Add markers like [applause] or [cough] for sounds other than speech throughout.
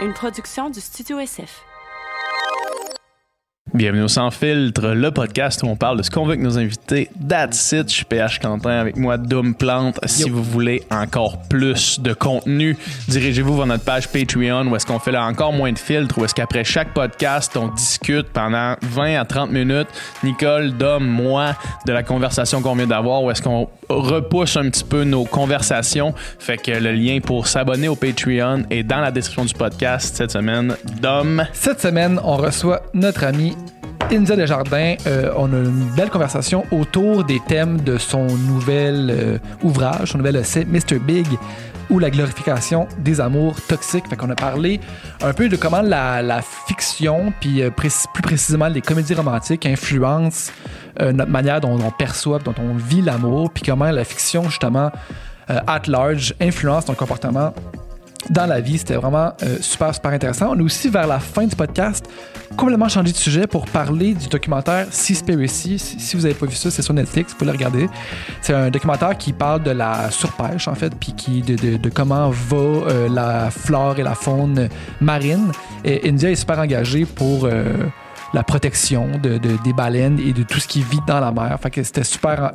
une production du Studio SF. Bienvenue au Sans Filtre, le podcast où on parle de ce qu'on veut avec nos invités. That's it, je suis PH Quentin avec moi, Doom Plante. Si vous voulez encore plus de contenu, dirigez-vous vers notre page Patreon où est-ce qu'on fait là encore moins de filtres, où est-ce qu'après chaque podcast, on discute pendant 20 à 30 minutes, Nicole, Dom, moi, de la conversation qu'on vient d'avoir, où est-ce qu'on repousse un petit peu nos conversations. Fait que le lien pour s'abonner au Patreon est dans la description du podcast cette semaine. Dom? Cette semaine, on reçoit notre ami India Desjardins. Euh, on a une belle conversation autour des thèmes de son nouvel euh, ouvrage, son nouvel essai Mr. Big ou la glorification des amours toxiques. Fait qu'on a parlé un peu de comment la, fiction, puis euh, plus précisément les comédies romantiques, influencent euh, notre manière dont on perçoit, dont on vit l'amour, puis comment la fiction, justement, euh, at large, influence ton comportement dans la vie. C'était vraiment euh, super, super intéressant. On est aussi vers la fin du podcast complètement changé de sujet pour parler du documentaire Seaspiracy. Si, si vous n'avez pas vu ça, c'est sur Netflix, vous pouvez le regarder. C'est un documentaire qui parle de la surpêche, en fait, puis qui, de, de- comment va euh, la flore et la faune marine. Et India est super engagée pour... euh, la protection de, de- des baleines et de tout ce qui vit dans la mer. Fait que c'était super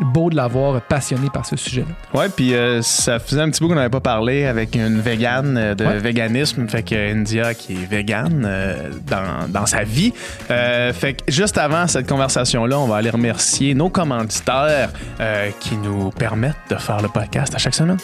beau de l'avoir passionné par ce sujet-là. Ouais, puis euh, ça faisait un petit bout qu'on n'avait pas parlé avec une végane euh, de Ouais. véganisme, fait que India qui est végane euh, dans, dans sa vie. Euh, fait que juste avant cette conversation-là, on va aller remercier nos commanditaires qui nous permettent de faire le podcast à chaque semaine.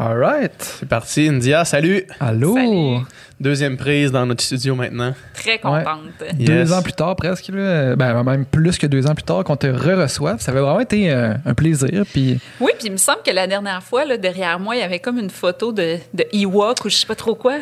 All right. C'est parti, India, salut! Allô? Salut. Deuxième prise dans notre studio maintenant. Très contente. Yes. Deux ans plus tard, presque, là, ben, même plus que deux ans plus tard, qu'on te re-reçoive. Ça avait vraiment été euh, un plaisir. Puis, Oui, puis il me semble que la dernière fois, là, derrière moi, il y avait comme une photo de, de Ewok ou je sais pas trop quoi.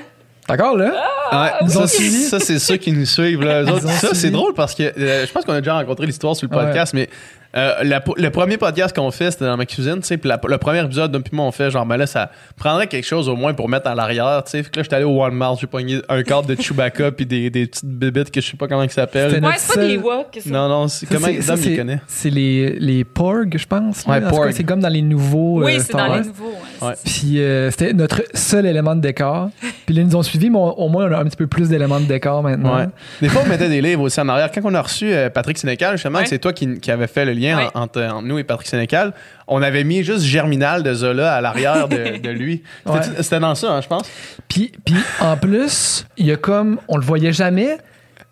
d'accord, là? Ouais, Ils ça, ont c'est- suivi? ça, c'est ceux qui nous suivent. Là. Autres, ça, c'est drôle parce que euh, je pense qu'on a déjà rencontré l'histoire sur le podcast, mais euh, la- le premier podcast qu'on fait, c'était dans ma cuisine. tu sais, Puis le premier épisode, depuis moi, on fait genre, ben là, ça prendrait quelque chose au moins pour mettre à l'arrière. tu sais. Fait que là, j'étais allé au Walmart, j'ai pogné un cadre de Chewbacca [laughs] puis des, des petites bébites que je sais pas comment ils s'appellent. Ouais, c'est pas des Ewoks. Non, non, c'est comment ça, Dom, il c'est- connaît? C'est les, les Porg, je pense. Ouais, Porg. C'est comme dans les nouveaux. Oui, euh, c'est Star dans les nouveaux. ouais. Puis euh, c'était notre seul élément de décor. [laughs] Puis là, ils nous ont suivis, mais on- au moins, on a un petit peu plus d'éléments de décor maintenant. Ouais. Des fois, on mettait des livres aussi en arrière. Quand on a reçu euh, Patrick Sénécal, justement, c'est toi qui, qui avais fait le lien Ouais. en- entre, entre nous et Patrick Sénécal, on avait mis juste Germinal de Zola à l'arrière de, [laughs] de lui. C'était- Ouais. Dans ça, hein, je pense. Puis, puis en plus, il y a comme. On le voyait jamais.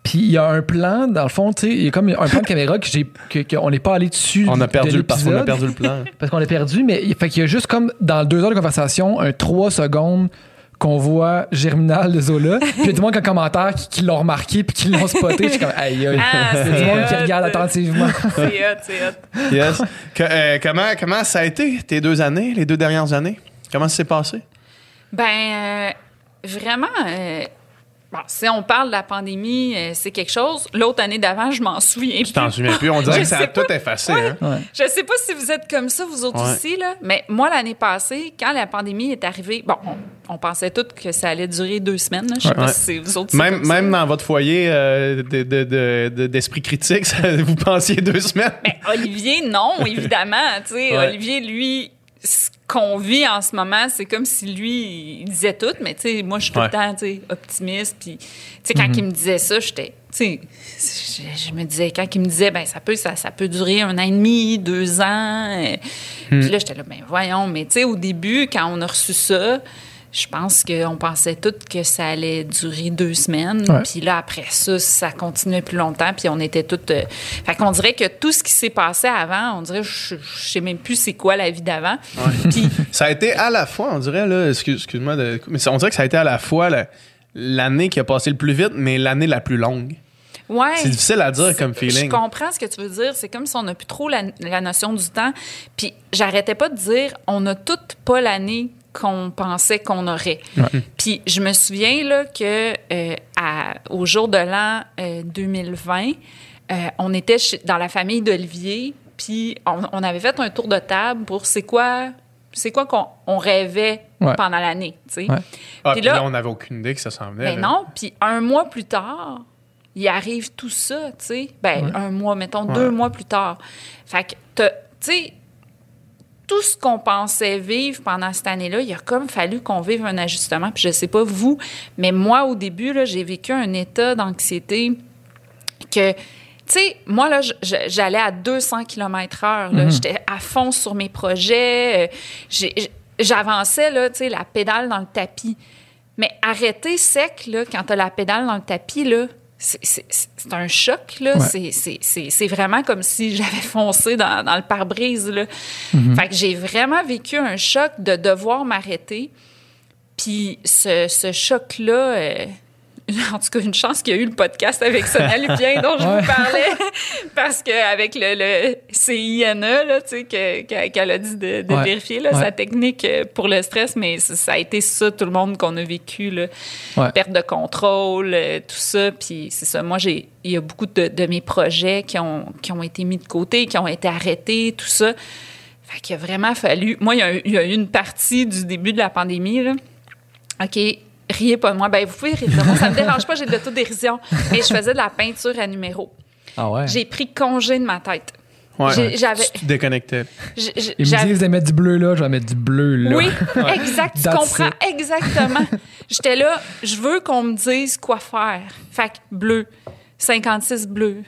Puis il y a un plan, dans le fond, tu sais, il y a comme un plan de caméra que j'ai, que, qu'on n'est pas allé dessus. On a de perdu le parce qu'on a perdu le plan. Parce qu'on l'a perdu, mais il fait qu'il y a juste comme dans deux heures de conversation, un trois secondes qu'on voit Germinal de Zola. [laughs] Puis il y a tout le monde qui a un commentaire qui, qui l'ont remarqué puis qui l'ont spoté. Je suis comme, aïe, aïe. Ah, a du c'est monde qui regarde attentivement. [laughs] C'est hot, c'est hot. Yes. Que- euh, comment, comment ça a été tes deux années, les deux dernières années? Comment ça s'est passé? Ben, euh, vraiment, euh, bon, si on parle de la pandémie, euh, c'est quelque chose. L'autre année d'avant, je m'en souviens Je t'en plus. souviens plus? On dirait [laughs] que ça a tout effacé. Hein? Ouais. Je sais pas si vous êtes comme ça, vous autres Ouais. aussi, là, mais moi, l'année passée, quand la pandémie est arrivée, bon, on, on pensait tous que ça allait durer deux semaines. là. Je sais Ouais. pas si c'est vous autres Même, comme ça. même dans votre foyer euh, de- de- de- de- d'esprit critique, [laughs] ça- vous pensiez deux semaines? Ben, Olivier, non, évidemment. Tu sais, Ouais. Olivier, lui, ce qu'on vit en ce moment, c'est comme si lui, il disait tout, mais tu sais, moi, je suis tout Ouais. le temps, tu sais, optimiste. Puis, tu sais, quand il me disait ça, j'étais, tu sais, je, je me disais, quand il me disait, ben, ça peut, ça, ça peut durer un an et demi, deux ans. euh, Puis là, j'étais là, ben, voyons, mais tu sais, au début, quand on a reçu ça, je pense qu'on pensait tous que ça allait durer deux semaines. Ouais. Puis là, après ça, ça continuait plus longtemps. Puis on était toutes. euh, Fait qu'on dirait que tout ce qui s'est passé avant, on dirait, je, je sais même plus c'est quoi la vie d'avant. Puis [laughs] Ça a été à la fois, on dirait, là, excuse- excuse-moi, de- mais on dirait que ça a été à la fois la- l'année qui a passé le plus vite, mais l'année la plus longue. Ouais. C'est difficile à dire comme Je feeling. comprends ce que tu veux dire. C'est comme si on n'a plus trop la, la notion du temps. Puis j'arrêtais pas de dire, on n'a toutes pas l'année qu'on pensait qu'on aurait. Puis je me souviens là, que euh, à- au jour de l'an euh, 2020, euh, on était chez- dans la famille d'Olivier, puis on, on avait fait un tour de table pour c'est quoi c'est quoi qu'on on rêvait Ouais. pendant l'année. Ouais. Ah, Puis là, là- on n'avait aucune idée que ça s'en venait. Ben là. non, puis un mois plus tard, il arrive tout ça, tu sais. Ben, un mois, mettons, deux mois plus tard. Fait que, tu sais, tout ce qu'on pensait vivre pendant cette année-là, il a comme fallu qu'on vive un ajustement. Puis je sais pas vous, mais moi, au début, là, j'ai vécu un état d'anxiété que, tu sais, moi, là, j'allais à 200 km heure. là. J'étais à fond sur mes projets. euh, J'avançais, là, tu sais, la pédale dans le tapis. Mais arrêter sec, là, quand t'as la pédale dans le tapis, là, c'est- un choc, là. Ouais. C'est- vraiment comme si [laughs] j'avais foncé dans, dans le pare-brise, là. Fait que j'ai vraiment vécu un choc de devoir m'arrêter. Puis ce, ce choc-là, euh, [laughs] en tout cas, une chance qu'il y a eu le podcast avec Sonia Lupien dont je Ouais. vous parlais. [laughs] Parce qu'avec le, le CINE, là, tu sais, que- que- qu'elle a dit de, de Ouais. vérifier là, Ouais. sa technique euh, pour le stress, mais ça, a été ça, tout le monde qu'on a vécu. Là. Perte de contrôle, euh, tout ça. Puis c'est ça. Moi, j'ai, il y a beaucoup de, de mes projets qui ont, qui ont été mis de côté, qui ont été arrêtés, tout ça. Fait qu'il a vraiment fallu. Moi, il y a, il y a eu une partie du début de la pandémie, là. OK, riez pas de moi. Ben, vous pouvez rire de moi. Ça me dérange pas, j'ai de l'autodérision. Mais je faisais de la peinture à numéro. Ah ouais. J'ai pris congé de ma tête. Ouais. J'avais- Tu te déconnectais. J- j- Ils me disent de mettre du bleu là, je vais mettre du bleu là. Oui, [laughs] exact. Tu comprends it. exactement. J'étais là, je veux qu'on me dise quoi faire. Fait que bleu, 56 bleu,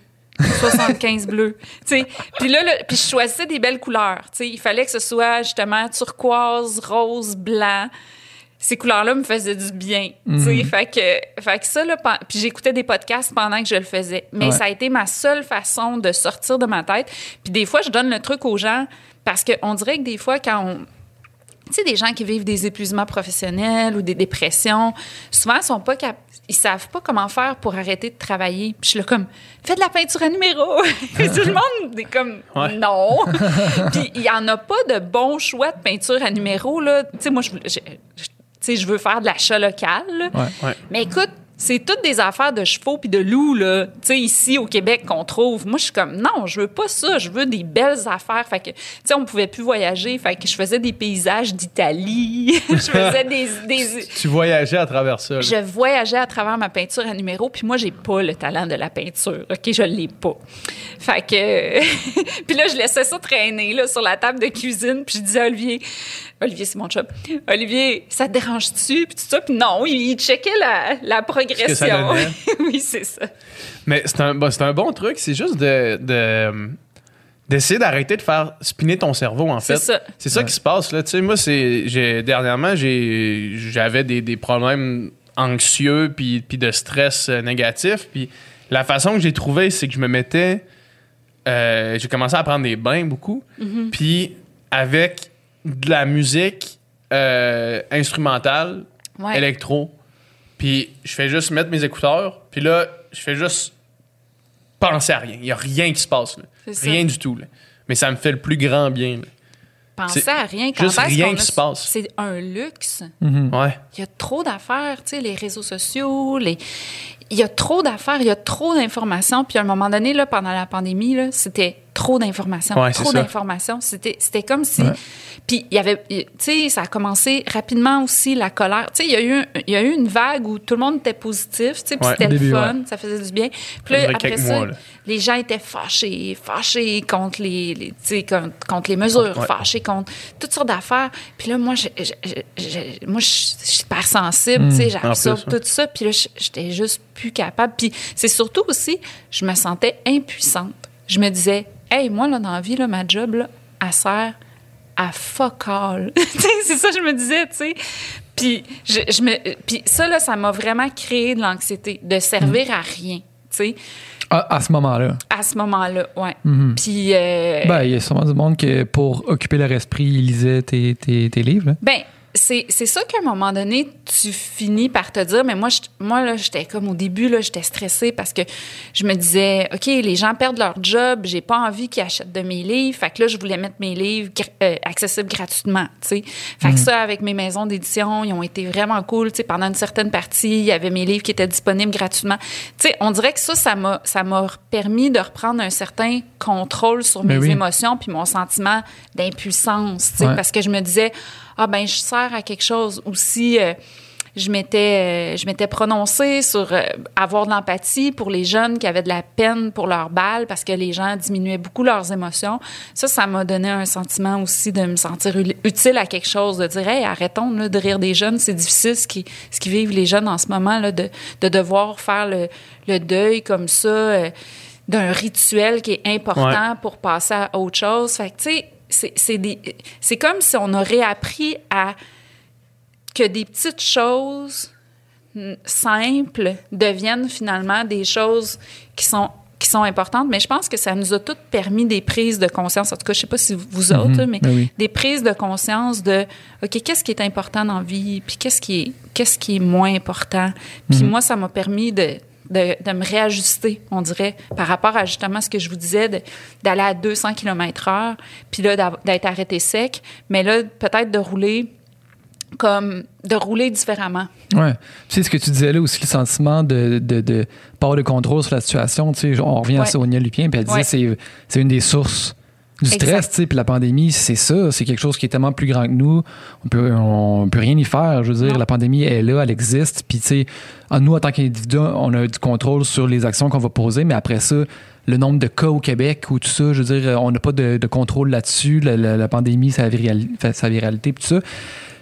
75 bleu. Tu sais, puis là, là, puis je choisissais des belles couleurs. Tu sais, il fallait que ce soit justement turquoise, rose, blanc. Ces couleurs-là me faisaient du bien. Sais, fait que, fait que ça, là, puis j'écoutais des podcasts pendant que je le faisais. Mais Ouais. ça a été ma seule façon de sortir de ma tête. Puis des fois, je donne le truc aux gens parce qu'on dirait que des fois, quand on, tu sais, des gens qui vivent des épuisements professionnels ou des dépressions, souvent, ils sont pas cap- ils savent pas comment faire pour arrêter de travailler. Puis je suis là comme, fais de la peinture à numéro. [laughs] Tout le monde est comme, Ouais. non. [laughs] Puis il y en a pas de bons choix de peinture à numéro, là. Tu sais, moi, je, je- je- tu sais, je veux faire de l'achat local, là. Ouais. Ouais. Mais écoute, c'est toutes des affaires de chevaux puis de loups, là, tu sais, ici au Québec qu'on trouve. Moi, je suis comme, non, je veux pas ça. Je veux des belles affaires. Fait que, tu sais, on pouvait plus voyager. Fait que je faisais des paysages d'Italie. [laughs] je faisais des, des, Tu voyageais à travers ça. là. je voyageais à travers ma peinture à numéro, puis moi, j'ai pas le talent de la peinture. OK, je l'ai pas. Fait que. [laughs] puis là, je laissais ça traîner là, sur la table de cuisine, puis je disais à Olivier, Olivier, c'est mon chum, Olivier, ça te dérange-tu? Puis tout ça, puis non, il, checkait la, la progression. ça [laughs] oui, c'est ça. Mais c'est un, bah, un bon truc. C'est juste de. de- D'essayer d'arrêter de faire spinner ton cerveau, en C'est fait. ça. C'est ça qui se passe, là. Tu sais, moi, c'est. Dernièrement, j'avais des, des problèmes anxieux puis, puis de stress euh, négatif. Puis la façon que j'ai trouvé, c'est que je me mettais. euh, j'ai commencé à prendre des bains beaucoup. Mm-hmm. Puis avec de la musique euh, instrumentale, Ouais. électro. Puis je fais juste mettre mes écouteurs. Puis là, je fais juste penser à rien. Il n'y a rien qui se passe. là. Rien du tout. là. Mais ça me fait le plus grand bien. là. C'est à rien. Quand juste rien qui a- se passe. C'est un luxe. Ouais. Il y a trop d'affaires, tu sais, les réseaux sociaux, les... il y a trop d'affaires, il y a trop d'informations. Puis à un moment donné, là, pendant la pandémie, là, c'était trop d'informations. Ouais, trop d'informations. C'était, c'était comme si. Puis il y avait. Tu sais, ça a commencé rapidement aussi, la colère. Tu sais, il y, a eu, il y a eu une vague où tout le monde était positif, tu sais, puis c'était le fun, ça faisait du bien. Puis là, après ça, mois, là. les gens étaient fâchés, fâchés contre les, les- tu sais, contre, contre les mesures, Ouais. fâchés contre toutes sortes d'affaires. Puis là, moi, je, je- je- je- moi, je je suis hyper sensible, tu sais, j'absorbe Hmm. tout ça. Puis là, je- j'étais juste plus capable. Puis c'est surtout aussi, je me sentais impuissante. Je me disais, hey, moi, là, dans la vie, là, ma job, là, elle sert à fuck all. [laughs] Tu sais, c'est ça que je me disais, tu sais. Puis, je, je me, puis ça, là, ça m'a vraiment créé de l'anxiété, de servir à rien, tu sais, À, à ce moment-là. à ce moment-là, ouais. Mhm. Puis, euh, Ben, il y a sûrement du monde que pour occuper leur esprit, ils lisaient tes, tes, tes livres. là. Ben, c'est c'est ça qu'à un moment donné, tu finis par te dire, mais moi, je- moi là, j'étais comme au début, là, j'étais stressée parce que je me disais, OK, les gens perdent leur job, j'ai pas envie qu'ils achètent de mes livres. Fait que là, je voulais mettre mes livres euh, accessibles gratuitement, tu sais. Fait que ça, avec mes maisons d'édition, ils ont été vraiment cool, tu sais. Pendant une certaine partie, il y avait mes livres qui étaient disponibles gratuitement. Tu sais, on dirait que ça, ça m'a, ça m'a permis de reprendre un certain contrôle sur Mais mes oui. émotions puis mon sentiment d'impuissance, tu sais, Ouais. parce que je me disais ah ben je sers à quelque chose aussi euh, je m'étais euh, je m'étais prononcée sur euh, avoir de l'empathie pour les jeunes qui avaient de la peine pour leur balle parce que les gens diminuaient beaucoup leurs émotions. Ça ça m'a donné un sentiment aussi de me sentir utile à quelque chose de dire hey arrêtons là, de rire des jeunes, c'est difficile ce qui ce qui vivent les jeunes en ce moment là de de devoir faire le, le deuil comme ça euh, d'un rituel qui est important pour passer à autre chose. Fait que, tu sais, c'est- comme si on aurait appris à que des petites choses simples deviennent finalement des choses qui sont qui sont importantes, mais je pense que ça nous a toutes permis des prises de conscience. En tout cas, je sais pas si vous autres, Mhm. mais Ben oui. des prises de conscience de OK, qu'est-ce qui est important dans la vie, puis qu'est-ce qui est qu'est-ce qui est moins important? Puis Mhm. moi, ça m'a permis de, de de me réajuster, on dirait, par rapport à justement ce que je vous disais d'aller à 200 km/h, puis là d'être arrêté sec, mais là peut-être de rouler comme de rouler différemment. Ouais. Tu sais, ce que tu disais là aussi, le sentiment de, de, de pas avoir de contrôle sur la situation. Tu sais, on revient à Ouais. Sonia Lupien, puis elle disait Ouais. c'est c'est une des sources du stress, tu sais, puis la pandémie, c'est ça, c'est quelque chose qui est tellement plus grand que nous. On peut, on peut rien y faire. Je veux dire, Non. la pandémie est là, elle existe, puis tu sais, nous, en tant qu'individu, on a du contrôle sur les actions qu'on va poser, mais après ça, le nombre de cas au Québec ou tout ça, je veux dire, on n'a pas de, de contrôle là-dessus. La, la- la pandémie, sa, virali- sa viralité, puis tout ça.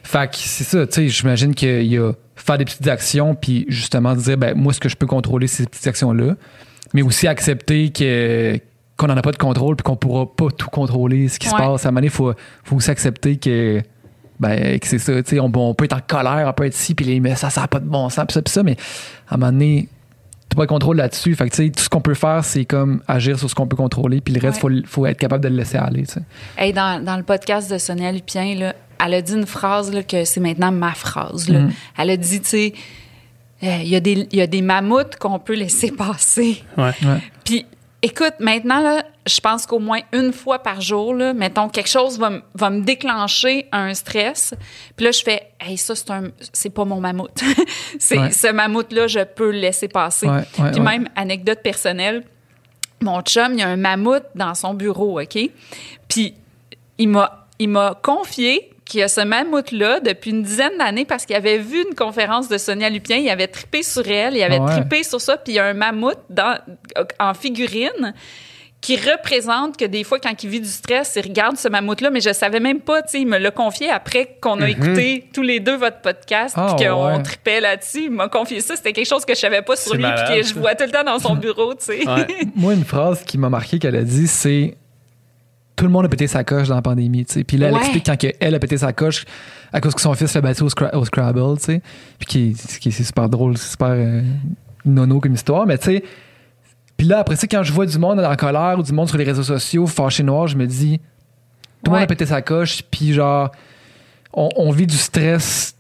Fait que c'est ça, tu sais, j'imagine qu'il y a faire des petites actions, puis justement dire, ben, moi, ce que je peux contrôler, c'est ces petites actions-là, mais aussi accepter que qu'on n'en a pas de contrôle, puis qu'on pourra pas tout contrôler ce qui se passe. À un moment donné, il faut, faut aussi accepter que, ben, que c'est ça, tu sais, on, on peut être en colère, on peut être ici, puis les, mais ça, ça n'a pas de bon sens, puis ça, puis ça, mais à un moment donné, t'as pas de contrôle là-dessus. Fait que, tu sais, tout ce qu'on peut faire, c'est comme agir sur ce qu'on peut contrôler, puis le reste, Ouais. faut, faut être capable de le laisser aller, tu sais. Hey, dans, dans le podcast de Sonia Lupien, là, elle a dit une phrase là, que c'est maintenant ma phrase. là. Mhm. Elle a dit, tu sais, euh, il y, a des- il y a des mammouths qu'on peut laisser passer. Ouais. Ouais. Puis, écoute, maintenant, là, je pense qu'au moins une fois par jour, là, mettons, quelque chose va, va me déclencher un stress. Puis là, je fais, hey, ça, c'est un, c'est pas mon mammouth. [laughs] c'est, Ouais. Ce mammouth-là, je peux le laisser passer. Ouais, ouais, Puis même, anecdote personnelle, mon chum, il y a un mammouth dans son bureau, OK? Puis il m'a, il m'a confié qu'il y a ce mammouth-là depuis une dizaine d'années parce qu'il avait vu une conférence de Sonia Lupien, il avait trippé sur elle, il avait Ah ouais. trippé sur ça, puis il y a un mammouth dans, en figurine qui représente que des fois, quand il vit du stress, il regarde ce mammouth-là, mais je savais même pas, tu sais, il me l'a confié après qu'on a écouté tous les deux votre podcast, Ah, puis qu'on ouais. trippait là-dessus. Il m'a confié ça, c'était quelque chose que je savais pas sur lui, malade, puis que je vois tout le temps dans son [laughs] bureau, tu sais. Ouais. Moi, une phrase qui m'a marqué qu'elle a dit, c'est tout le monde a pété sa coche dans la pandémie, tu sais. Puis là, elle Ouais. explique quand elle a pété sa coche à cause que son fils l'a battu au, Scra- au Scrabble, tu sais. Puis qui, c'est super drôle, c'est super euh, nono comme histoire, mais tu sais. Puis là, après ça, quand je vois du monde en colère ou du monde sur les réseaux sociaux fâché noir, je me dis, tout le monde a pété sa coche, puis genre, on, on vit du stress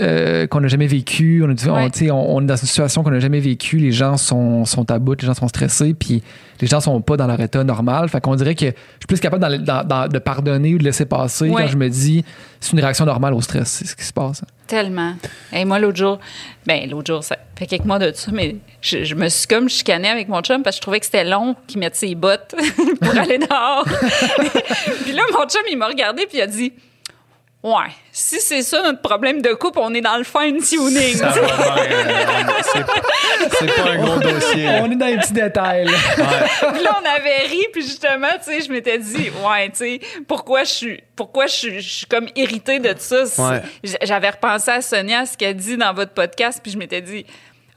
euh, qu'on n'a jamais vécu. On, est dans une situation qu'on n'a jamais vécue. Les gens sont, sont à bout, les gens sont stressés, puis les gens sont pas dans leur état normal. Fait qu'on dirait que je suis plus capable dans- dans- dans- de pardonner ou de laisser passer Ouais. quand je me dis c'est une réaction normale au stress, c'est ce qui se passe. Tellement. Et moi, l'autre jour, ben l'autre jour, ça fait quelques mois de ça, mais je, je me suis comme chicanée avec mon chum parce que je trouvais que c'était long qu'il mette ses bottes [laughs] pour aller dehors. [laughs] puis là, mon chum, il m'a regardé puis il a dit Ouais, si c'est ça notre problème de couple, on est dans le fine-tuning. Ça va [laughs] euh, c'est- C'est pas un gros dossier. On est dans les petits détails. là. Puis là, on avait ri, puis justement, tu sais, je m'étais dit, ouais, tu sais, pourquoi je suis, pourquoi je suis, je suis comme irritée de ça? Ouais. J'avais repensé à Sonia, ce qu'elle dit dans votre podcast, puis je m'étais dit,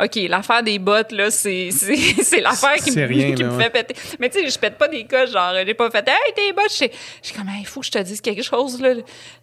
OK, l'affaire des bottes, là, c'est, c'est, [laughs] c'est l'affaire qui, C'est me, rien, qui là, me ouais. fait péter. Mais tu sais, je pète pas des coches, genre, j'ai pas fait, hey, tes bottes, j'ai j'ai comme, il faut que je te dise quelque chose, là.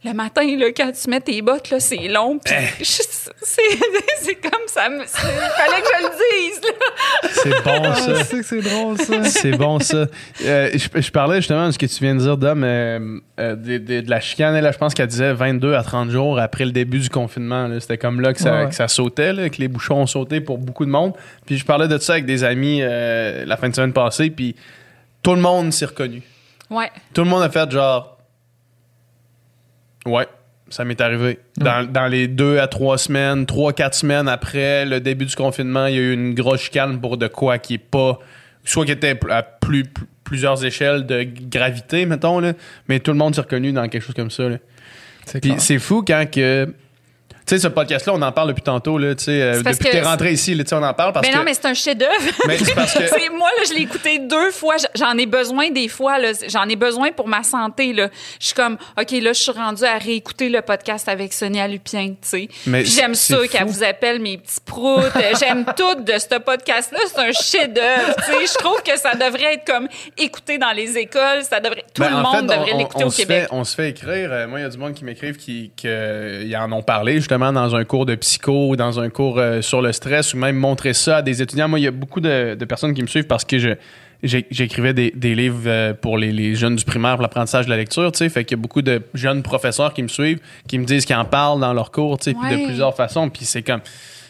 Le matin, là, quand tu mets tes bottes, là, c'est long, puis Eh. [laughs] je- c'est, [laughs] c'est comme ça. me- c'est- Il fallait que je le dise, là. C'est bon, Ah, ça. je sais que c'est drôle, ça. C'est bon, ça. Euh, je, je parlais justement de ce que tu viens de dire, Dom, euh, euh, de, de- de la chicane. Là, je pense qu'elle disait 22 à 30 jours après le début du confinement. là. C'était comme là que ça, ouais. que ça sautait, là, que les bouchons ont sauté pour beaucoup de monde. Puis je parlais de ça avec des amis euh, la fin de semaine passée, puis tout le monde s'est reconnu. Ouais. Tout le monde a fait genre. Ouais, ça m'est arrivé. Dans, dans les deux à trois semaines, trois, quatre semaines après le début du confinement, il y a eu une grosse chicane pour de quoi qui est pas. Soit qui était à plus, plus- plusieurs échelles de gravité, mettons, là, mais tout le monde s'est reconnu dans quelque chose comme ça. là. C'est Puis c'est fou quand que. Tu sais, ce podcast-là, on en parle depuis tantôt, là, tu sais, euh, parce depuis que t'es rentré ici, là, tu sais, on en parle parce Mais que. non, mais c'est un chef-d'œuvre. Mais c'est parce que- [laughs] C'est- moi, là, je l'ai écouté deux fois. J'en ai besoin des fois. là. J'en ai besoin pour ma santé. Là. Je suis comme, OK, là, je suis rendue à réécouter le podcast avec Sonia Lupien, j'aime ça qu'elle vous appelle mes petits proutes. j'aime [laughs] tout de ce podcast-là. C'est un chef-d'œuvre, tu sais. Je trouve que ça devrait être comme écouté dans les écoles. Ça devrait, tout Ben, le monde fait, devrait l'écouter au Québec. Fait, on se fait écrire. euh, moi, il y a du monde qui m'écrivent qui, qui, euh, en ont parlé justement dans un cours de psycho ou dans un cours euh, sur le stress ou même montrer ça à des étudiants. Moi, il y a beaucoup de, de personnes qui me suivent parce que je j'écrivais des, des livres euh, pour les, les jeunes du primaire pour l'apprentissage de la lecture, tu sais, fait qu'il y a beaucoup de jeunes professeurs qui me suivent, qui me disent qu'ils en parlent dans leurs cours, tu sais, puis de plusieurs façons, puis c'est comme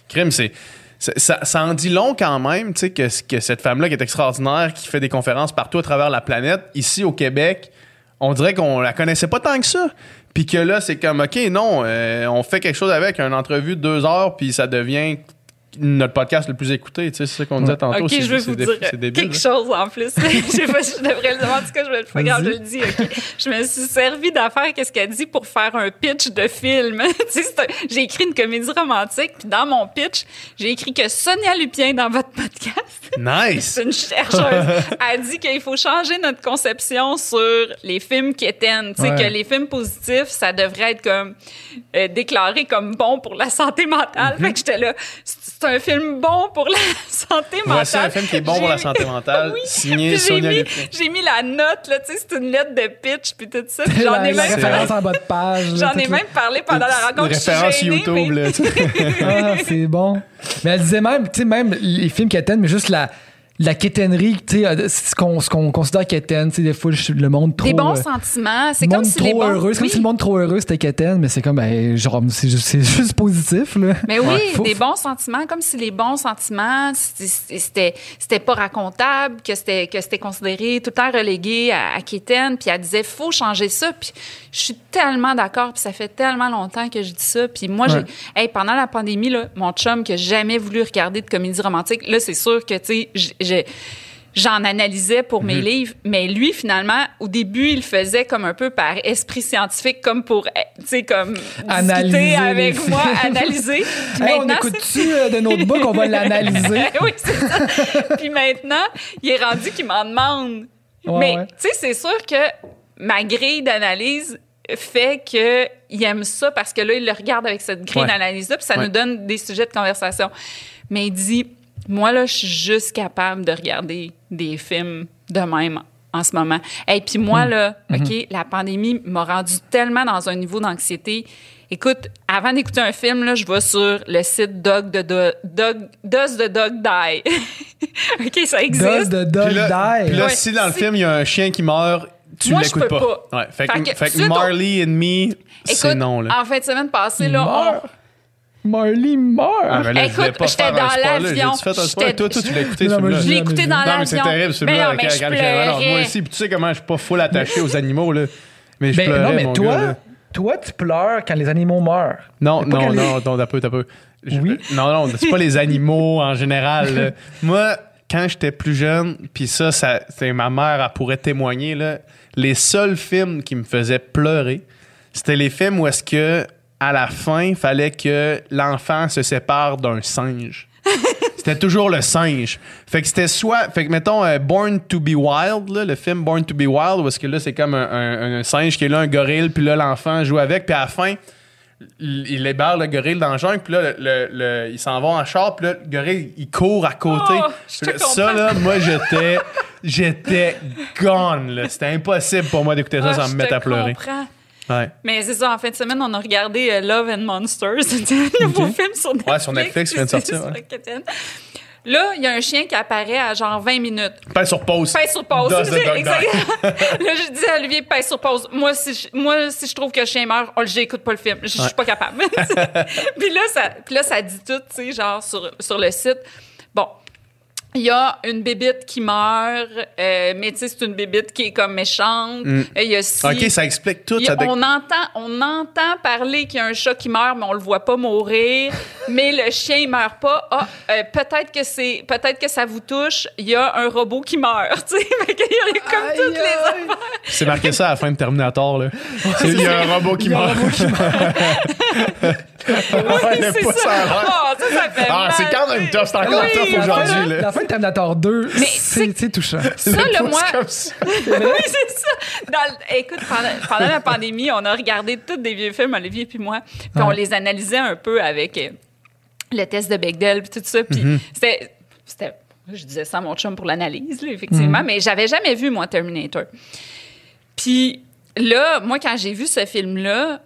crime, c'est ça, ça- ça en dit long quand même, tu sais, que, que cette femme-là qui est extraordinaire, qui fait des conférences partout à travers la planète, ici au Québec, on dirait qu'on la connaissait pas tant que ça. Puis que là, c'est comme, OK, non, euh, on fait quelque chose avec, une entrevue de deux heures, puis ça devient notre podcast le plus écouté. Tu sais, c'est ça qu'on disait tantôt. OK, c'est- je vais vous dire débile, quelque là. chose en plus. [laughs] je sais pas si je devrais le dire. En tout cas, je vais le faire. Regarde, je le dis. Je me suis servi d'affaires, qu'est-ce qu'elle dit, pour faire un pitch de film. [laughs] j'ai écrit une comédie romantique, puis dans mon pitch, j'ai écrit que Sonia Lupien, dans votre podcast, [laughs] Nice! c'est une chercheuse, a dit qu'il faut changer notre conception sur les films quétaines. Tu sais, Ouais. que les films positifs, ça devrait être comme euh, déclaré comme bon pour la santé mentale. Mhm. Fait que j'étais là, c'est c'est un film bon pour la [laughs] santé mentale. Voici un film qui est bon pour la santé mentale, [laughs] Oui. signé Puis j'ai Sonia j'ai mis la note, là, tu sais, c'est une lettre de pitch, puis tout ça. J'en ai même référence en bas de page. J'en ai même parlé pendant la rencontre. Référence YouTube, là. Ah, c'est bon. Mais elle disait même, tu sais, même les films quétaines, mais juste la, la quétainerie, tu sais, euh, ce qu'on qu'on considère quétaine, tu sais, des fois, le monde trop. Des bons euh, sentiments. C'est comme si trop les bons... heureux. C'est comme si le monde trop heureux, c'était quétaine, mais c'est comme, ben, genre, c'est juste, c'est [laughs] juste positif, là. Mais oui, Ouais, des bons sentiments, comme si les bons sentiments, c'était- c'était pas racontable, que c'était que c'était considéré tout le temps relégué à, à puis elle disait faut changer ça, puis je suis tellement d'accord, puis ça fait tellement longtemps que je dis ça, puis moi Ouais. j'ai hey, pendant la pandémie là, mon chum qui a jamais voulu regarder de comédie romantique, là c'est sûr que tu sais j'ai J'en analysais pour Mhm. mes livres, mais lui, finalement, au début, il faisait comme un peu par esprit scientifique, comme pour, eh, tu sais, comme Analyser discuter avec [laughs] moi, analyser. Puis Hey, on écoute-tu euh, de notre book, on va l'analyser. [laughs] oui, c'est ça. Puis maintenant, il est rendu qu'il m'en demande. Ouais, Mais, ouais. tu sais, c'est sûr que ma grille d'analyse fait que il aime ça parce que là, il le regarde avec cette grille Ouais. d'analyse-là, puis ça nous donne des sujets de conversation. Mais il dit, moi, là, je suis juste capable de regarder des films de même en ce moment. Et puis moi, Hmm. là, Mm-hmm. OK, la pandémie m'a rendu tellement dans un niveau d'anxiété. Écoute, avant d'écouter un film, là, je vais sur le site Dog de Do- Dog, Does the Dog Die? [laughs] OK, ça Does existe. the dog Puis là, die? puis là, Ouais, si dans le film, il y a un chien qui meurt, tu Moi, je l'écoutes peux pas. pas. Ouais, fait, que, Fait que fait que suite au- Marley and Me, c'est Écoute, non. Là. en fin de semaine passée, là, on-. Marley meurt. Ah, mais là, Écoute, j'étais dans l'avion. Toi, toi, tu l'as écouté, celui-là. je l'ai écouté dans Non, mais l'avion. c'est terrible, Mais celui-là. non, avec- mais je avec Alexandre. pleurais. Moi aussi, puis tu sais comment je suis pas full attaché aux animaux, là. Mais je Ben, pleurais, non, mais mon toi, toi, tu pleures quand les animaux meurent. Non, non, non, non, t'as peu, t'as peu. Je- Oui. Non, non, c'est pas les animaux en général. [laughs] Moi, quand j'étais plus jeune, puis ça, ça c'est ma mère, elle pourrait témoigner, là, les seuls films qui me faisaient pleurer, c'était les films où est-ce que, à la fin, il fallait que l'enfant se sépare d'un singe. [laughs] C'était toujours le singe. Fait que c'était soit. Fait que mettons euh, Born to be Wild, là, le film Born to be Wild, où est-ce que là, c'est comme un, un- un singe qui est là, un gorille, puis là, l'enfant joue avec, puis à la fin, il libère le gorille dans le jungle, puis là, le, le- le- ils s'en vont en char, puis là, le gorille, il court à côté. Oh, là, ça, là, moi, j'étais, j'étais gone. C'était impossible pour moi d'écouter ça Ah, sans je me mettre à pleurer. comprends. Ouais. Mais c'est ça, en fin de semaine, on a regardé euh, Love and Monsters. [laughs] C'est un nouveau film sur Netflix. Ouais, sur Netflix, il vient de sortir, ouais. Là, il y a un chien qui apparaît à genre 20 minutes. Pèse sur pause. Pèse sur pause. Does the dog die? Exactement. là, je dis à Olivier, pèse sur pause. Moi, si je, moi, si je trouve que le chien meurt, oh, j'écoute pas le film. Je je suis pas capable. [laughs] puis, là, ça, puis là, ça dit tout, tu sais, genre sur, sur le site. Bon. Il y a une bébite qui meurt, euh, mais tu sais, c'est une bébite qui est comme méchante. Euh, Il y a si- OK, ça explique tout. il a- on, entend, on entend parler qu'il y a un chat qui meurt, mais on le voit pas mourir. [laughs] mais le chien il meurt pas. Ah, euh, peut-être que c'est, peut-être que ça vous touche. Il y a un robot qui meurt. [laughs] Tu sais, qu'il y a comme Aïe, toutes les affaires. C'est marqué ça à la fin de Terminator, là. [laughs] Il y a un robot qui Il meurt. C'est ça. Ah, ça, ça fait Ah, mal. c'est quand même tough. C'est encore Oui, tough La fin, aujourd'hui, la là. fin de Terminator 2, Mais c'est touchant. Ça, le moi. comme ça. [laughs] oui, c'est ça. Dans écoute, pendant, pendant la pandémie, on a regardé tous des vieux films, Olivier puis moi, puis on les analysait un peu avec euh, le test de Bechdel puis tout ça. Puis Mm-hmm. c'était, c'était, je disais ça à mon chum pour l'analyse, effectivement, mais j'avais jamais vu moi Terminator. Puis là, moi quand j'ai vu ce film-là,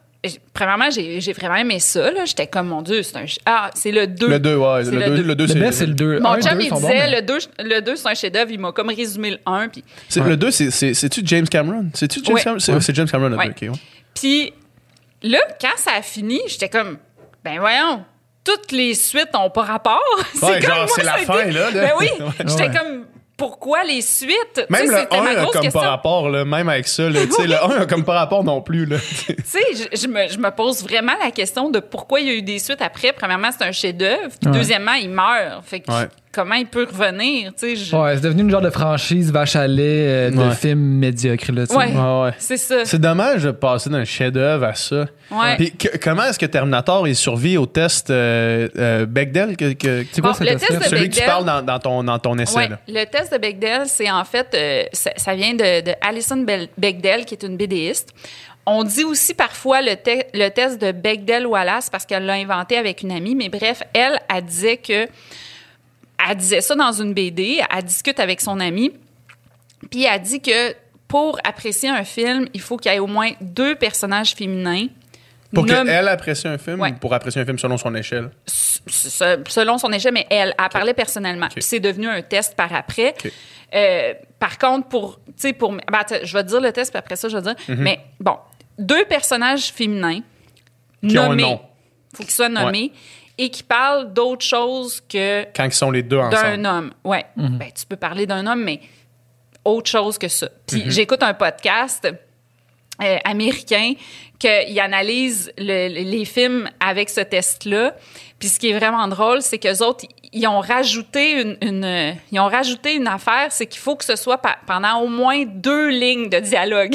premièrement j'ai, j'ai vraiment aimé ça. Là. J'étais comme mon Dieu, c'est un ch- ah c'est le 2. Le 2, ouais. C'est Le le 2, deux. le 2, Le c'est. best, c'est le 2. Mon chum il disait le 2 le 2 c'est un chef-d'œuvre. Il m'a comme résumé le 1 puis c'est- Le 2, c'est- c'est- c'est-tu James Cameron? C'est-tu James Ouais. Cameron? C'est c'est James Cameron, le Ouais. 2, ok. ouais. Puis là, quand ça a fini, j'étais comme, ben voyons, toutes les suites n'ont pas rapport. [laughs] Ouais, comme genre, moi, c'est la ça a été- fin, là, là. Ben oui, [laughs] Ouais. j'étais Ouais. comme, pourquoi les suites? Même le c'était 1 ma a comme question. pas rapport, là, même avec ça. Là, sais, le 1 a comme pas rapport non plus. [laughs] Tu sais, je, je me, je me pose vraiment la question de pourquoi il y a eu des suites après. Premièrement, c'est un chef-d'œuvre. Puis Ouais. deuxièmement, il meurt. Fait que Ouais. Comment il peut revenir? Tu sais, je- Ouais, c'est devenu une genre de franchise vache à lait euh, de Ouais. films médiocres. Là, tu sais. Ouais. Ouais, ouais. c'est ça. C'est dommage de passer d'un chef-d'œuvre à ça. Ouais. Puis que- comment est-ce que Terminator il survit au test euh, euh, Bechdel? Que, que- C'est quoi Bon, ce le test-là? test de celui que tu parles dans, dans ton dans ton essai Ouais, là. le test de Bechdel, c'est en fait, euh, ça, ça vient de, de Alison Bechdel, qui est une BDiste. On dit aussi parfois le, te- le test de Bechdel-Wallace parce qu'elle l'a inventé avec une amie, mais bref, elle, elle disait que, elle disait ça dans une BD, elle discute avec son amie, puis elle dit que pour apprécier un film, il faut qu'il y ait au moins deux personnages féminins. Pour nomm- qu'elle apprécie un film Ouais. ou pour apprécier un film selon son échelle? s- s- selon son échelle, mais elle, elle parlait personnellement. Puis c'est devenu un test par après. Euh, par contre, pour, pour, ben, attends, je vais te dire le test, puis après ça, je vais dire. Mhm. Mais bon, deux personnages féminins Qui ont un nommés, nom. faut qu'ils soient nommés, et qui parlent d'autre chose que Quand ils sont les deux d'un ensemble. homme. Ouais. Ben, tu peux parler d'un homme, mais autre chose que ça. Puis Mhm. j'écoute un podcast euh, américain qu'il analyse le- le- les films avec ce test-là. Puis ce qui est vraiment drôle, c'est qu'eux autres, ils ont rajouté une, une- ils ont rajouté une affaire, c'est qu'il faut que ce soit pa- pendant au moins deux lignes de dialogue.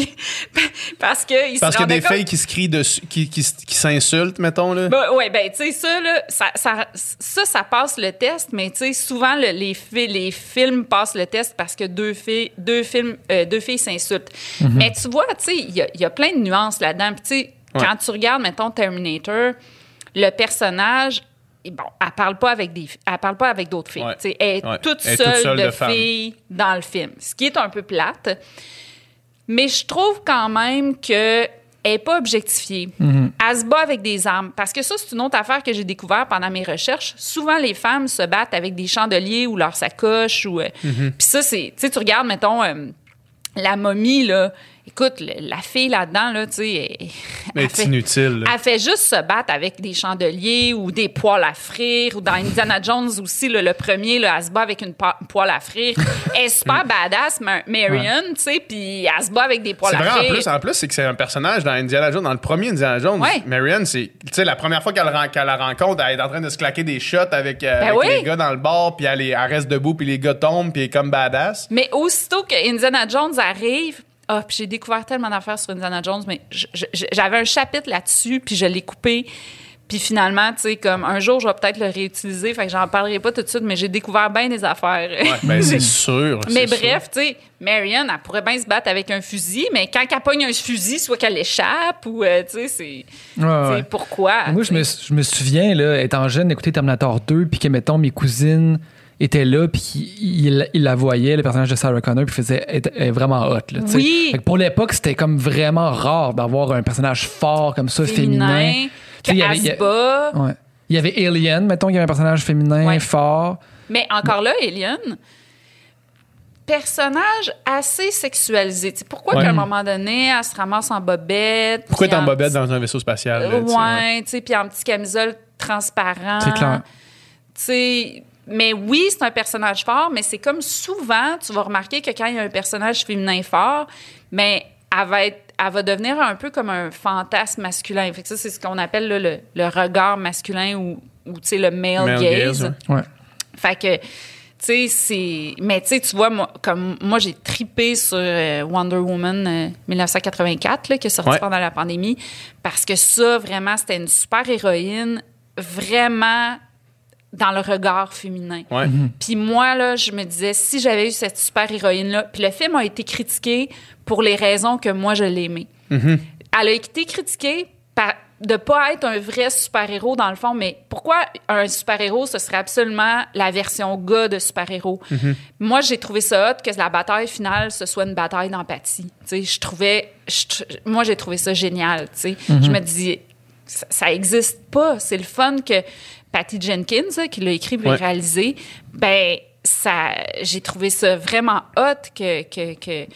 [laughs] Parce que ils Parce qu'il y a des filles qui se crient dessus, qui, qui, qui s'insultent, mettons là. ben, ouais, ben, tu sais, ça, là, ça, ça, ça, ça passe le test, mais tu sais, souvent, le- les, les films passent le test parce que deux filles, deux films, euh, deux filles s'insultent. Mais tu vois, tu sais, il y a, il y a plein de nuances là-dedans. Puis, tu sais, Ouais. quand tu regardes, mettons, Terminator, le personnage, et bon, elle parle pas avec des, elle parle pas avec d'autres filles. Ouais. Elle est Ouais. toute seule, toute seule de, filles dans le film, ce qui est un peu plate. Mais je trouve quand même que elle est pas objectifiée. Elle se bat avec des armes. Parce que ça, c'est une autre affaire que j'ai découvert pendant mes recherches. Souvent, les femmes se battent avec des chandeliers ou leurs sacoches. Ou, euh, Puis ça, c'est... Tu sais, tu regardes, mettons, euh, la momie, là. Écoute, la fille là-dedans, là, tu sais... elle- c'est fait- inutile. là. elle fait juste se battre avec des chandeliers ou des poêles à frire. Ou dans Indiana Jones aussi, là, le premier, là, elle se bat avec une poêle à frire. Elle est super badass, Ma- Marion, tu sais, puis elle se bat avec des C'est à vrai en frire. plus, en plus, c'est que c'est un personnage dans Indiana Jones, dans le premier Indiana Jones. Ouais. Marianne, c'est, tu sais, la première fois qu'elle, qu'elle la rencontre, elle est en train de se claquer des shots avec, euh, Ben avec oui. les gars dans le bar, puis elle, est- elle reste debout, puis les gars tombent, puis elle est comme badass. Mais aussitôt que Indiana Jones arrive, ah, puis j'ai découvert tellement d'affaires sur Indiana Jones, mais j'avais un chapitre là-dessus, puis je l'ai coupé Puis finalement, tu sais, comme un jour, je vais peut-être le réutiliser. Fait que j'en parlerai pas tout de suite, mais j'ai découvert bien des affaires. Ouais, ben, [laughs] c'est sûr. mais bref, tu sais, Marion, elle pourrait bien se battre avec un fusil, mais quand elle pogne un fusil, soit qu'elle échappe ou, euh, tu sais, c'est. Ouais, ouais. Pourquoi? Moi, je me, je me souviens, là, étant jeune, d'écouter Terminator 2, puis que, mettons, mes cousines étaient là, puis il, il la voyaient, le personnage de Sarah Connor, puis faisait elle est- elle est vraiment hot. Là, tu sais. Oui. Pour l'époque, c'était comme vraiment rare d'avoir un personnage fort comme ça, féminin. Féminin, il y avait- il. Ouais. Il y avait Alien, mettons, il y avait un personnage féminin Ouais. fort. Mais encore là, Alien, personnage assez sexualisé. Tu sais, pourquoi Ouais. qu'à un moment donné, elle se ramasse en bobette? Pourquoi t'es en en bobette petit- dans un vaisseau spatial? là, ouais. ouais, tu sais, puis en petit camisole transparent. C'est clair. Tu sais, mais oui, c'est un personnage fort, mais c'est comme souvent, tu vas remarquer que quand il y a un personnage féminin fort, mais elle va être elle va devenir un peu comme un fantasme masculin. Fait que ça, c'est ce qu'on appelle là, le, le regard masculin ou, ou tu sais, le male, Male gaze. gaze, Ouais. Fait que, tu sais, c'est. Mais tu sais, tu vois, moi, comme moi, j'ai tripé sur euh, Wonder Woman euh, 1984, là, qui est sorti Ouais. pendant la pandémie, parce que ça, vraiment, c'était une super héroïne, vraiment dans le regard féminin. Ouais. Puis moi, là, je me disais, si j'avais eu cette super héroïne-là, puis le film a été critiqué pour les raisons que moi, je l'aimais. Elle a été critiquée par, de pas être un vrai super-héros, dans le fond, mais pourquoi un super-héros, ce serait absolument la version gars de super-héros? Moi, j'ai trouvé ça hot que la bataille finale, ce soit une bataille d'empathie. Tu sais, je trouvais... je moi, j'ai trouvé ça génial, tu sais. Je me dis, ça, ça existe pas. C'est le fun que Patty Jenkins, hein, qui l'a écrit et Ouais. réalisé, ben ça, j'ai trouvé ça vraiment hot que que que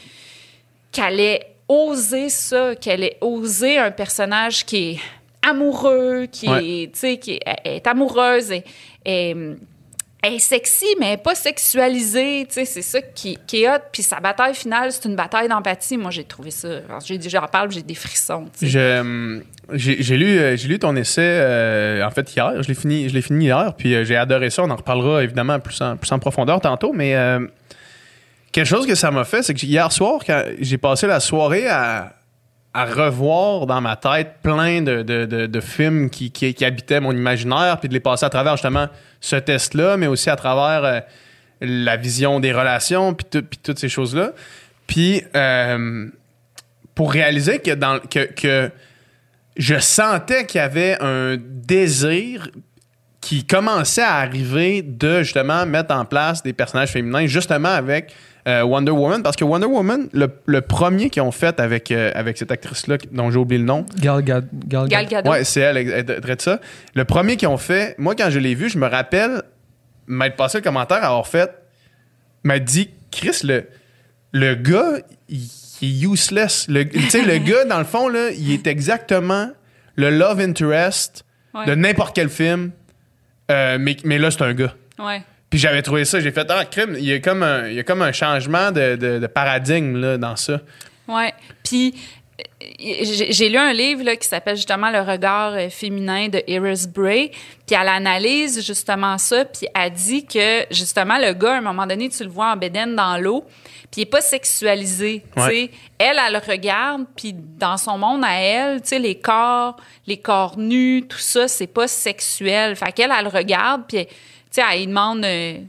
qu'elle ait osé ça, qu'elle ait osé un personnage qui est amoureux, qui Ouais. est, tu sais, qui est, amoureuse et, et elle est sexy, mais elle pas sexualisée, tu sais, c'est ça qui, qui est hot. Puis sa bataille finale, c'est une bataille d'empathie. Moi, j'ai trouvé ça. J'ai, j'en parle, j'ai des frissons. tu sais. Je, J'ai lu, euh, lu ton essai, euh, en fait, hier. Je l'ai fini, je fini hier, puis euh, j'ai adoré ça. On en reparlera évidemment plus en, plus en profondeur tantôt, mais quelque chose que ça m'a fait, c'est que hier soir, quand j'ai passé la soirée à, à revoir dans ma tête plein de, de- de- films qui, qui- habitaient mon imaginaire, puis de les passer à travers justement ce test-là, mais aussi à travers la vision des relations, puis, tout- puis toutes ces choses-là. Puis pour réaliser que, dans, que je sentais qu'il y avait un désir qui commençait à arriver de justement mettre en place des personnages féminins, justement avec euh, Wonder Woman, parce que Wonder Woman, le, le premier qu'ils ont fait avec, euh, avec cette actrice-là, dont j'ai oublié le nom, Gal, Gad- Gal, Gal Gadot. Ouais, c'est elle, elle, elle traite ça. Le premier qu'ils ont fait, moi, quand je l'ai vu, je me rappelle m'être passé le commentaire, avoir fait, m'a dit, Chris, le, le gars, il, est useless. Le- Tu sais, le [laughs] gars, dans le fond, là, il est exactement le love interest Ouais. de n'importe quel film, euh, mais, mais là, c'est un gars. Ouais. Puis j'avais trouvé ça, j'ai fait, ah, crime, il y a comme un, il y a comme un changement de, de- de paradigme là, dans ça. Ouais. Puis j'ai lu un livre là, qui s'appelle justement Le regard euh, féminin de Iris Bray. Puis elle analyse justement ça. Puis elle dit que justement le gars, à un moment donné, tu le vois en bédaine dans l'eau. Puis il est pas sexualisé. Ouais. Elle, elle le regarde. Puis dans son monde à elle, les corps, les corps nus, tout ça, c'est pas sexuel. Fait qu'elle, elle le regarde. Puis elle lui demande, euh,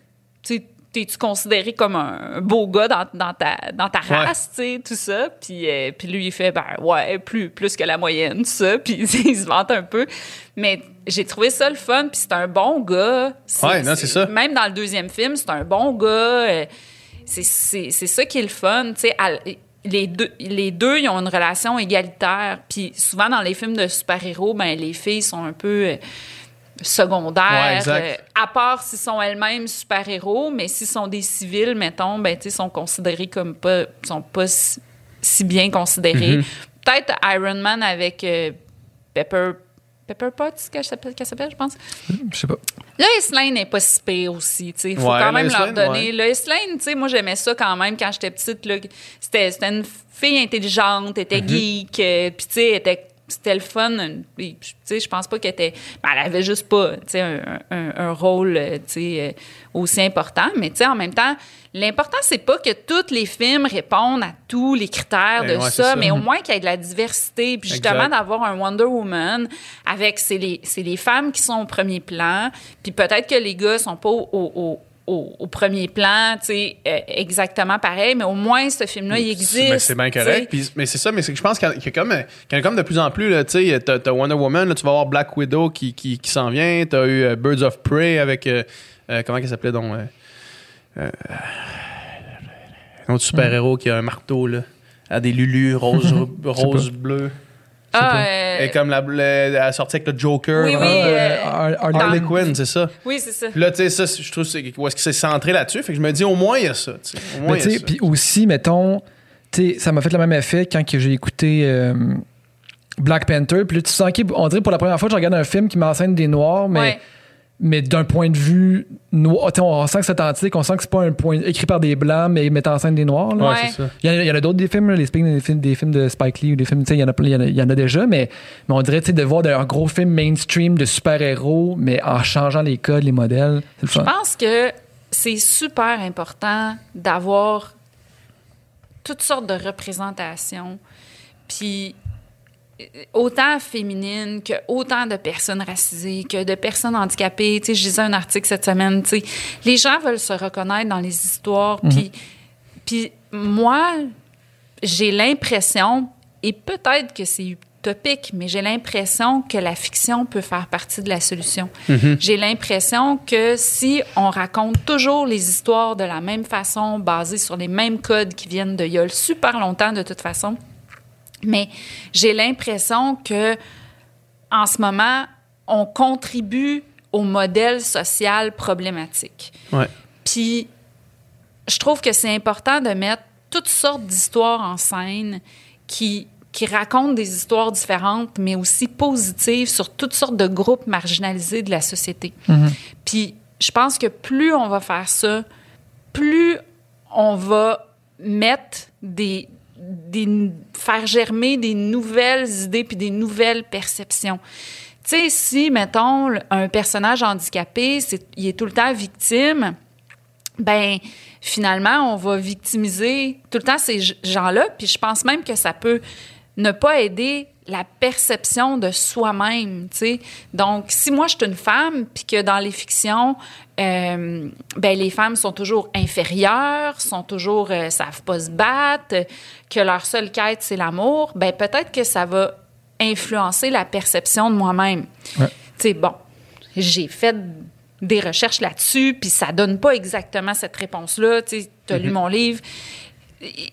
tu t'es-tu considéré comme un, beau gars dans, dans ta, dans ta Ouais. race, tu sais, tout ça? Puis, euh, puis lui, il fait, ben ouais, plus, plus que la moyenne, tout ça. [laughs] Puis il se vante un peu. Mais j'ai trouvé ça le fun, puis c'est un bon gars. Ouais, non, c'est ça. Même dans le deuxième film, c'est un bon gars. euh, c'est, ça qui est le fun, tu sais. Les deux, les deux, ils ont une relation égalitaire. Puis souvent, dans les films de super-héros, ben, les filles sont un peu... euh, secondaires, Ouais, euh, à part s'ils sont elles-mêmes super-héros, mais s'ils sont des civils, mettons, ben, tu sont considérés comme pas, sont pas si, si bien considérés. Mm-hmm. Peut-être Iron Man avec euh, Pepper, Pepper Potts, qu'elle s'appelle, qu'elle s'appelle, je pense. Je sais pas. Lois Lane n'est pas si pire aussi, tu sais. Il faut Ouais, quand même leur donner. ouais. Lois Lane, tu sais, moi, j'aimais ça quand même quand j'étais petite, là. C'était, c'était une fille intelligente, était Mm-hmm. geek, euh, puis tu sais, elle était c'était le fun. Tu sais, je pense pas qu'elle était. ben, elle avait juste pas, tu sais, un, un- un rôle, euh, tu sais, euh, aussi important. Mais tu sais, en même temps, l'important c'est pas que tous les films répondent à tous les critères Ben de ouais, ça, ça. mais au moins qu'il y ait de la diversité. Puis justement d'avoir un Wonder Woman avec c'est les c'est les femmes qui sont au premier plan. Puis peut-être que les gars sont pas au, au- au- au- au premier plan, tu sais, euh, exactement pareil, mais au moins ce film-là, il existe. C'est bien correct. Puis- mais c'est ça, mais c'est que je pense qu'il y a- qu'il y a comme, qu'il y en a comme de plus en plus, là, tu sais, t'as, Wonder Woman, là, tu vas avoir Black Widow qui, qui, qui s'en vient, t'as eu euh, Birds of Prey avec, euh, euh, comment elle s'appelait donc, euh, euh, un autre super-héros qui a un marteau, là, a des lulus [laughs] rose, rose bleu. Ah, euh, Et comme la, la, elle a sorti avec le Joker. Oui, là. oui, euh, Har- Harley Harley Quinn. Quinn, c'est ça. oui, c'est ça. Puis là, tu sais, ça, je trouve, c'est, où est-ce que c'est centré là-dessus? Fait que je me dis, au moins, il y a ça, tu sais. Au moins, Mais il tu y a sais, ça. puis aussi, mettons, tu sais, ça m'a fait le même effet quand que j'ai écouté euh, Black Panther. Puis là, tu sens qu'on dirait pour la première fois que je regarde un film qui m'enseigne des noirs, mais, Ouais. Mais d'un point de vue noir. On sent que c'est authentique, on sent que c'est pas un point écrit par des blancs, mais mettant en scène des noirs. là. Ouais, Ouais. c'est ça. Il y en a, il y en a d'autres des films, là, les des films, des films de Spike Lee ou des films, tu sais, il y en a, il y en a, il y en a déjà, mais, mais on dirait, tu sais, de voir un gros film mainstream de super-héros, mais en changeant les codes, les modèles. C'est le Je fun. pense que c'est super important d'avoir toutes sortes de représentations, puis autant féminines que autant de personnes racisées, que de personnes handicapées. Tu sais, je lisais un article cette semaine, tu sais, les gens veulent se reconnaître dans les histoires, puis, puis moi, j'ai l'impression, et peut-être que c'est utopique, mais j'ai l'impression que la fiction peut faire partie de la solution. J'ai l'impression que si on raconte toujours les histoires de la même façon, basées sur les mêmes codes qui viennent de il y a super longtemps de toute façon, mais j'ai l'impression que en ce moment, on contribue au modèle social problématique. Ouais. Puis, je trouve que c'est important de mettre toutes sortes d'histoires en scène qui, qui racontent des histoires différentes, mais aussi positives sur toutes sortes de groupes marginalisés de la société. Puis, je pense que plus on va faire ça, plus on va mettre des, faire germer des nouvelles idées puis des nouvelles perceptions. Tu sais, si, mettons, un personnage handicapé, c'est, il est tout le temps victime, ben finalement, on va victimiser tout le temps ces gens-là. Puis je pense même que ça peut ne pas aider la perception de soi-même, tu sais. Donc, si moi, je suis une femme, puis que dans les fictions, euh, ben, les femmes sont toujours inférieures, sont toujours, euh, savent pas se battre, que leur seule quête, c'est l'amour, ben, peut-être que ça va influencer la perception de moi-même. Ouais. Tu sais, bon, j'ai fait des recherches là-dessus, puis ça donne pas exactement cette réponse-là. Tu as Mhm. lu mon livre.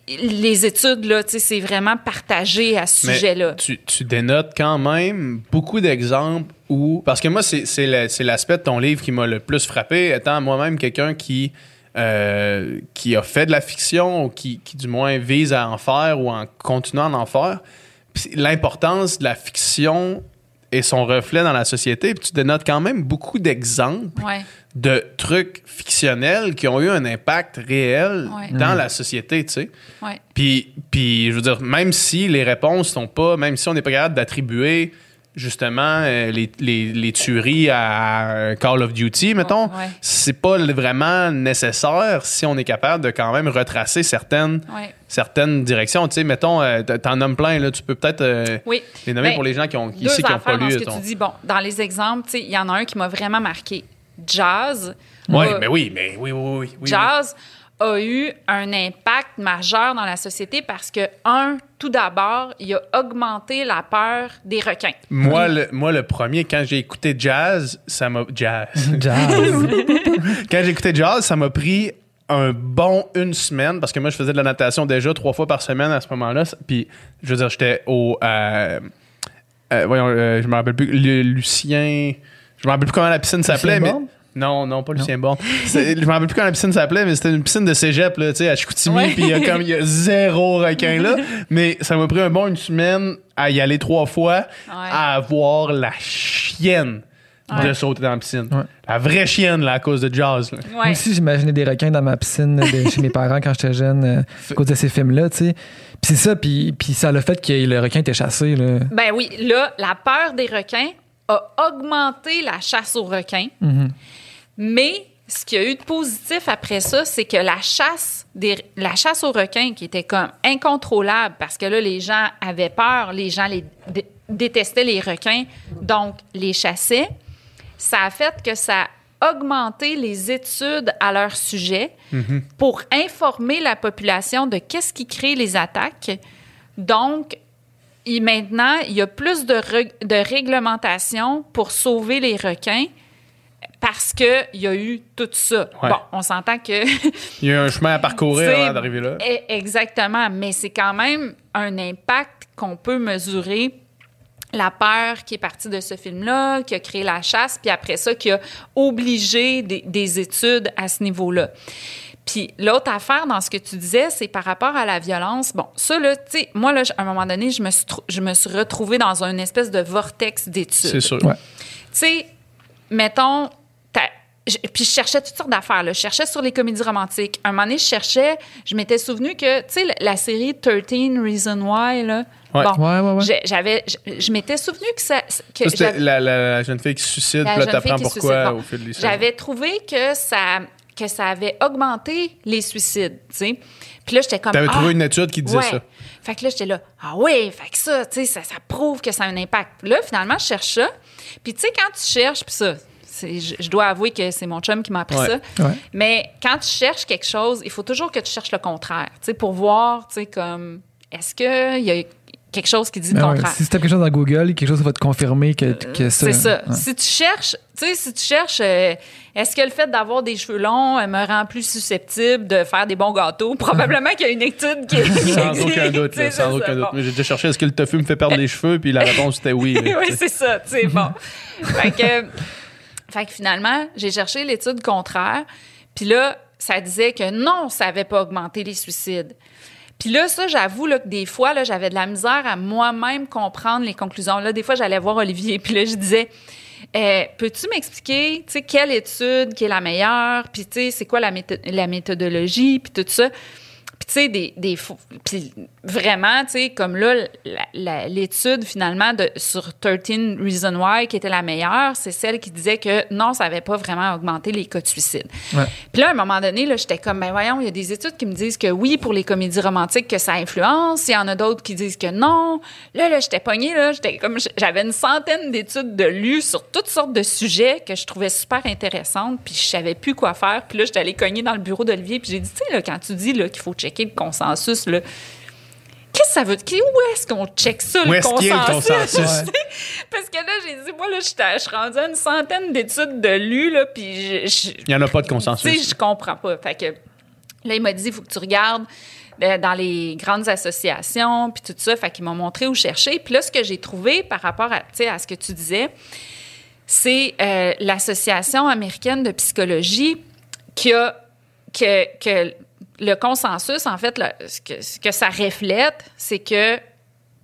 Les études, là, c'est vraiment partagé à ce sujet-là. Tu, tu dénotes quand même beaucoup d'exemples où. Parce que moi, c'est l'aspect de ton livre qui m'a le plus frappé, étant moi-même quelqu'un qui, euh, qui a fait de la fiction ou qui, qui, du moins, vise à en faire ou en continuant d'en faire. L'importance de la fiction et son reflet dans la société. Puis tu dénotes quand même beaucoup d'exemples Ouais. De trucs fictionnels qui ont eu un impact réel Ouais. dans la société, tu sais. Ouais. Puis, puis, je veux dire, même si les réponses sont pas, même si on n'est pas capable d'attribuer justement euh, les, les, les tueries à Call of Duty, mettons, Ouais. c'est pas vraiment nécessaire si on est capable de quand même retracer certaines, Ouais. certaines directions. Tu sais, mettons, euh, t'en nommes plein, là, tu peux peut-être euh, Oui. les nommer Ben, pour les gens qui ont, Deux ici qui n'ont affaires pas dans lu. ce que ton- tu dis. Bon, dans les exemples, il y en a un qui m'a vraiment marqué. Jazz. Oui, a- mais oui, mais oui, oui, oui. oui, oui. Jazz a eu un impact majeur dans la société parce que, un, tout d'abord, il a augmenté la peur des requins. Moi, le, moi, le premier, quand j'ai écouté Jazz, ça m'a. Jazz. [laughs] Jazz. [laughs] Quand j'ai écouté Jazz, ça m'a pris un bon une semaine parce que moi, je faisais de la natation déjà trois fois par semaine à ce moment-là. Puis, je veux dire, j'étais au. euh, euh, voyons, euh, je me rappelle plus. Le, Lucien. Je me rappelle plus comment la piscine s'appelait. Lucien mais? Non, non, pas Lucien Borne. [laughs] Je me rappelle plus comment la piscine s'appelait, mais c'était une piscine de cégep, là, tu sais, à Chicoutimi. Puis il y a comme, il y a zéro requin là. [laughs] Mais ça m'a pris un bon une semaine à y aller trois fois, à voir la chienne. de sauter dans la piscine. Ouais. La vraie chienne, là, à cause de Jazz. là. Moi aussi, j'imaginais des requins dans ma piscine de- chez mes parents quand j'étais jeune, euh, à cause de ces films-là, tu sais. Puis c'est ça, puis, puis ça a le fait que le requin était chassé, là. Ben oui, là, la peur des requins a augmenté la chasse aux requins. Mhm. Mais ce qu'il y a eu de positif après ça, c'est que la chasse, des, la chasse aux requins, qui était comme incontrôlable, parce que là, les gens avaient peur, les gens les dé- détestaient les requins, donc les chassaient, ça a fait que ça a augmenté les études à leur sujet pour informer la population de qu'est-ce qui crée les attaques. Donc, et maintenant, il y a plus de, de réglementation pour sauver les requins parce qu'il y a eu tout ça. Ouais. Bon, on s'entend que... Il y a un chemin à parcourir [laughs] avant d'arriver là. Eh, Exactement, mais c'est quand même un impact qu'on peut mesurer. La peur qui est partie de ce film-là, qui a créé la chasse, puis après ça, qui a obligé des, des études à ce niveau-là. Puis l'autre affaire dans ce que tu disais, c'est par rapport à la violence. Bon, ça, là, tu sais, moi, là, à un moment donné, je me suis, je me suis retrouvée dans une espèce de vortex d'études. C'est sûr. Ouais. Tu sais, mettons, puis je cherchais toutes sortes d'affaires. là. Je cherchais sur les comédies romantiques. Un moment donné, je cherchais, je m'étais souvenu que, tu sais, la, série 13 Reasons Why, là. Ouais. Bon, Ouais, ouais, j'avais, je, je m'étais souvenu que ça. Que Ça, la, la- la jeune fille qui se suicide, la puis là, jeune fille t'apprends pourquoi suicide. Bon, au fil des saisons. J'avais trouvé que ça, que ça avait augmenté les suicides, tu sais. Puis là, j'étais comme. T'avais ah, trouvé une étude qui disait ouais. ça. Fait que là, j'étais là, ah oui, fait que ça, tu sais, ça, ça prouve que ça a un impact. Là, finalement, je cherche ça. Puis, tu sais, quand tu cherches, puis ça, je, je dois avouer que c'est mon chum qui m'a appris Ouais. ça. Ouais. Mais quand tu cherches quelque chose, il faut toujours que tu cherches le contraire, tu sais, pour voir, tu sais, comme, est-ce qu'il y a quelque chose qui dit le Ben ouais, contraire? si tu tapes quelque chose dans Google, quelque chose va te confirmer que, que ça. C'est ça. Ouais. Si tu cherches, tu sais, si tu cherches, euh, est-ce que le fait d'avoir des cheveux longs euh, me rend plus susceptible de faire des bons gâteaux? [laughs] Probablement qu'il y a une étude qui Sans aucun doute, là, sans aucun ça. doute. Bon. Mais j'ai déjà cherché est-ce que le tofu me fait perdre les [laughs] cheveux, puis la réponse était oui. [laughs] oui, c'est ça, tu sais, bon. fait, que, fait que finalement, j'ai cherché l'étude contraire, puis là, ça disait que non, ça n'avait pas augmenté les suicides. Puis là, ça, j'avoue là, que des fois, là, j'avais de la misère à moi-même comprendre les conclusions. Là, des fois, j'allais voir Olivier, [laughs] puis là, je disais, euh, peux-tu m'expliquer, tu sais, quelle étude qui est la meilleure, puis tu sais, c'est quoi la, la méthodologie, puis tout ça. Puis tu sais, des, des vraiment, tu sais, comme là, l'étude finalement de, sur 13 Reasons Why qui était la meilleure, c'est celle qui disait que non, ça n'avait pas vraiment augmenté les cas de suicide. Ouais. Puis là, à un moment donné, là, j'étais comme, ben voyons, il y a des études qui me disent que oui, pour les comédies romantiques, que ça influence. Il y en a d'autres qui disent que non. Là, là, j'étais pognée, là. J'étais comme, j'avais une centaine d'études de lues sur toutes sortes de sujets que je trouvais super intéressantes. Puis je savais plus quoi faire. Puis là, j'étais allée cogner dans le bureau d'Olivier. Puis j'ai dit, tu sais, là, quand tu dis, là, qu'il faut checker le consensus, là, qu'est-ce que ça veut? Dire? Où est-ce qu'on check ça, Où le consensus? consensus? [laughs] Parce que là, j'ai dit, moi, là, je suis rendue à une centaine d'études de lues, là, puis je- Il n'y en a pas de tu sais, consensus. je comprends pas. Fait que là, il m'a dit, il faut que tu regardes euh, dans les grandes associations, puis tout ça. Fait qu'il m'a montré où chercher. Puis là, ce que j'ai trouvé par rapport à, à ce que tu disais, c'est euh, l'Association américaine de psychologie qui a que, que le consensus, en fait, ce, que, ce que ça reflète, c'est que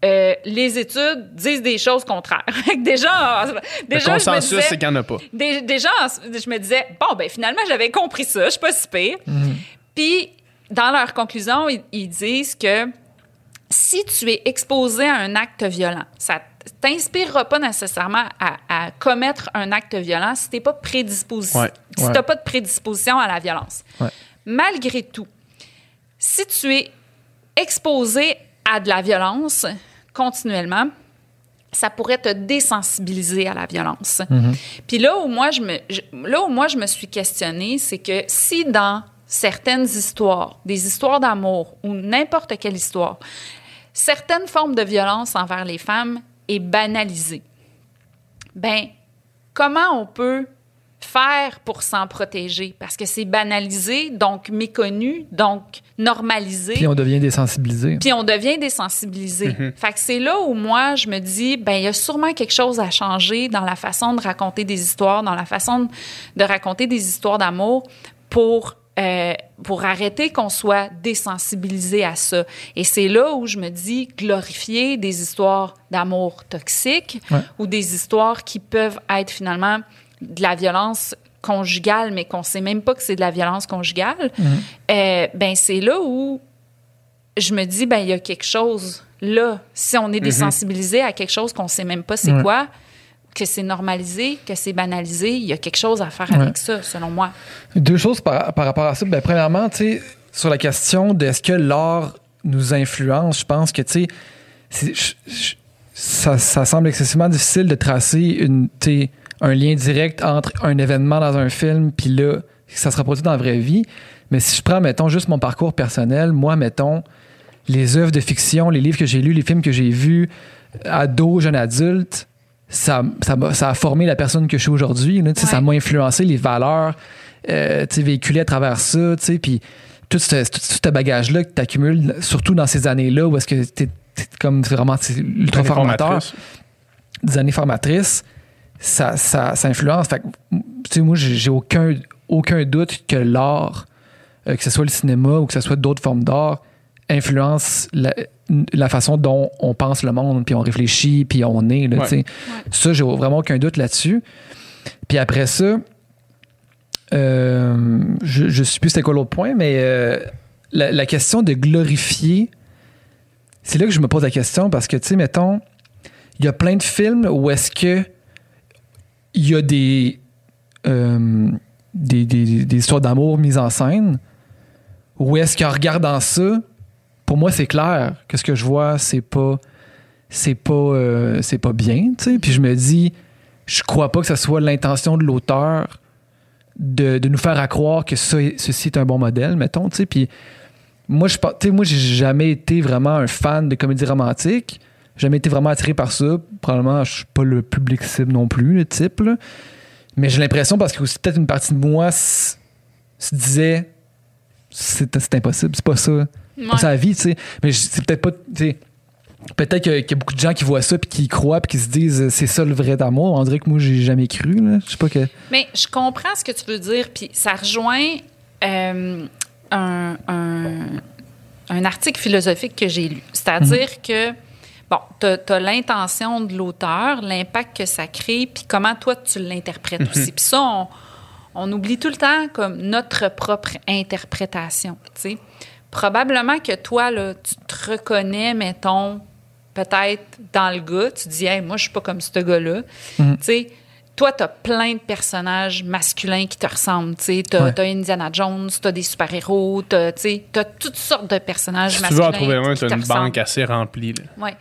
euh, les études disent des choses contraires. [laughs] Déjà, Le déjà je me consensus, disais- c'est qu'il n'y en a pas. Dé- Déjà, je me disais, bon, ben finalement, j'avais compris ça, je suis pas si pire. Puis, dans leur conclusion, ils, ils disent que si tu es exposé à un acte violent, ça t'inspirera pas nécessairement à, à commettre un acte violent si t'es pas prédisposé, Ouais. si Ouais. t'as pas de prédisposition à la violence. Ouais. Malgré tout, si tu es exposé à de la violence continuellement, ça pourrait te désensibiliser à la violence. Puis là où moi je me je- là où moi je me suis questionnée, c'est que si dans certaines histoires, des histoires d'amour ou n'importe quelle histoire, certaines formes de violence envers les femmes est banalisée. Ben comment on peut faire pour s'en protéger parce que c'est banalisé, donc méconnu, donc normalisé. Puis on devient désensibilisé. Puis on devient désensibilisé. Fait que c'est là où moi, je me dis, ben il y a sûrement quelque chose à changer dans la façon de raconter des histoires, dans la façon de raconter des histoires d'amour pour euh, pour arrêter qu'on soit désensibilisé à ça. Et c'est là où je me dis glorifier des histoires d'amour toxique Ouais. ou des histoires qui peuvent être finalement de la violence conjugale, mais qu'on sait même pas que c'est de la violence conjugale. euh, ben c'est là où je me dis ben il y a quelque chose là. Si on est désensibilisé à quelque chose qu'on sait même pas c'est quoi, que c'est normalisé, que c'est banalisé, il y a quelque chose à faire Ouais. avec ça, selon moi. Deux choses par, par rapport à ça. Ben, premièrement, tu sais, sur la question de est-ce que l'art nous influence, je pense que, tu sais, ça, ça semble excessivement difficile de tracer une, un lien direct entre un événement dans un film puis là, ça se reproduit dans la vraie vie. Mais si je prends, mettons, juste mon parcours personnel, moi, mettons, les œuvres de fiction, les livres que j'ai lus, les films que j'ai vus, ado, jeune adulte, ça, ça, ça a formé la personne que je suis aujourd'hui. Ouais. Ça m'a influencé les valeurs euh, véhiculées à travers ça. Puis tout ce, tout, tout ce bagage-là que tu accumules, surtout dans ces années-là où est-ce que tu es, comme vraiment ultra formateur, des années formatrices, ça, ça, ça influence. Fait que, moi, j'ai aucun, aucun doute que l'art, euh, que ce soit le cinéma ou que ce soit d'autres formes d'art, influence la, la façon dont on pense le monde, puis on réfléchit, puis on est. Là, Ouais. Ça, j'ai vraiment aucun doute là-dessus. Puis après ça, euh, je, je sais plus c'était quoi l'autre point, mais euh, la, la question de glorifier, c'est là que je me pose la question parce que, tu sais, mettons, il y a plein de films où est-ce que il y a des, euh, des, des- des histoires d'amour mises en scène, où est-ce qu'en regardant ça, pour moi, c'est clair que ce que je vois, c'est pas c'est pas euh, c'est pas bien, tu sais. Puis je me dis, je crois pas que ce soit l'intention de l'auteur de, de nous faire à croire que ça, ceci est un bon modèle, mettons, tu sais. Puis moi, je moi, j'ai jamais été vraiment un fan de comédie romantique. J'ai jamais été vraiment attiré par ça. Probablement, je suis pas le public cible non plus, le type, là. Mais j'ai l'impression, parce que aussi peut-être une partie de moi se disait, c'est c'est impossible, c'est pas ça. C'est pas Ouais. ça la vie, tu sais. Mais c'est peut-être pas, peut-être qu'il y a beaucoup de gens qui voient ça puis qui y croient puis qui se disent euh, c'est ça le vrai amour. On dirait que moi j'ai jamais cru là. Je sais pas que. Mais je comprends ce que tu veux dire, puis ça rejoint euh, un, un- un article philosophique que j'ai lu. C'est-à-dire que, bon, tu as, l'intention de l'auteur, l'impact que ça crée, puis comment toi tu l'interprètes aussi. Puis ça, on, on oublie tout le temps comme notre propre interprétation, tu sais. Probablement que toi, là, tu te reconnais, mettons, peut-être dans le gars, tu dis, hey, moi, je suis pas comme ce gars-là. Tu sais, toi, tu as plein de personnages masculins qui te ressemblent. Tu as, Ouais. Indiana Jones, tu as des super-héros, tu as, toutes sortes de personnages Si tu masculins. veux en trouver un, qui tu as te une ressemblent. banque assez remplie. là. Ouais.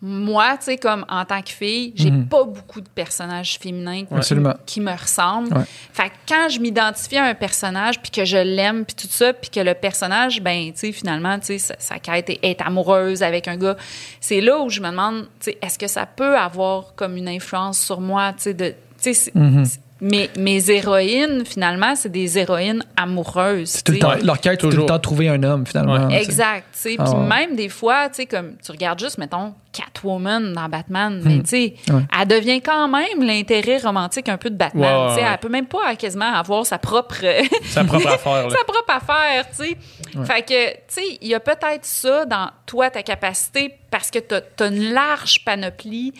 Moi, tu sais, comme en tant que fille, j'ai pas beaucoup de personnages féminins qui, Absolument. qui me ressemblent. Ouais. Fait que quand je m'identifie à un personnage, puis que je l'aime, puis tout ça, puis que le personnage, ben, tu sais, finalement, tu sais, sa, quête est, est amoureuse avec un gars, c'est là où je me demande, tu sais, est-ce que ça peut avoir comme une influence sur moi, tu sais, de... Tu sais, c'est- c'est- mes, mes héroïnes, finalement, c'est des héroïnes amoureuses. C'est tout le temps, leur quête, c'est tout le toujours. temps trouver un homme finalement. Exact. Ah Puis ouais. même des fois, tu sais, comme tu regardes juste, mettons, Catwoman dans Batman, mais tu sais, Hmm. Ouais. elle devient quand même l'intérêt romantique un peu de Batman. Ouais, tu sais. Elle peut même pas quasiment avoir sa propre, [laughs] Sa propre affaire. [laughs] sa propre affaire, tu sais. Fait que, tu sais, il y a peut-être ça dans toi, ta capacité, parce que tu as, une large panoplie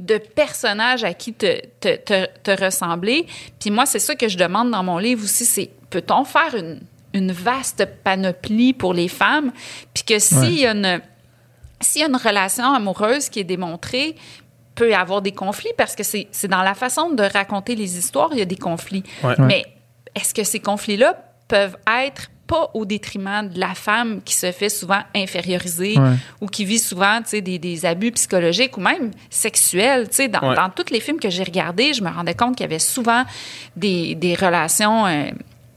de personnages à qui te, te, te, te ressembler. Puis moi, c'est ça que je demande dans mon livre aussi, c'est peut-on faire une, une vaste panoplie pour les femmes, puis que s'il Ouais. y a une s'il y a une relation amoureuse qui est démontrée, peut y avoir des conflits parce que c'est c'est dans la façon de raconter les histoires, il y a des conflits. Ouais. Mais est-ce que ces conflits-là peuvent être pas au détriment de la femme qui se fait souvent inférioriser Ouais. ou qui vit souvent des, des abus psychologiques ou même sexuels. Dans, Ouais. dans tous les films que j'ai regardés, je me rendais compte qu'il y avait souvent des, des relations euh,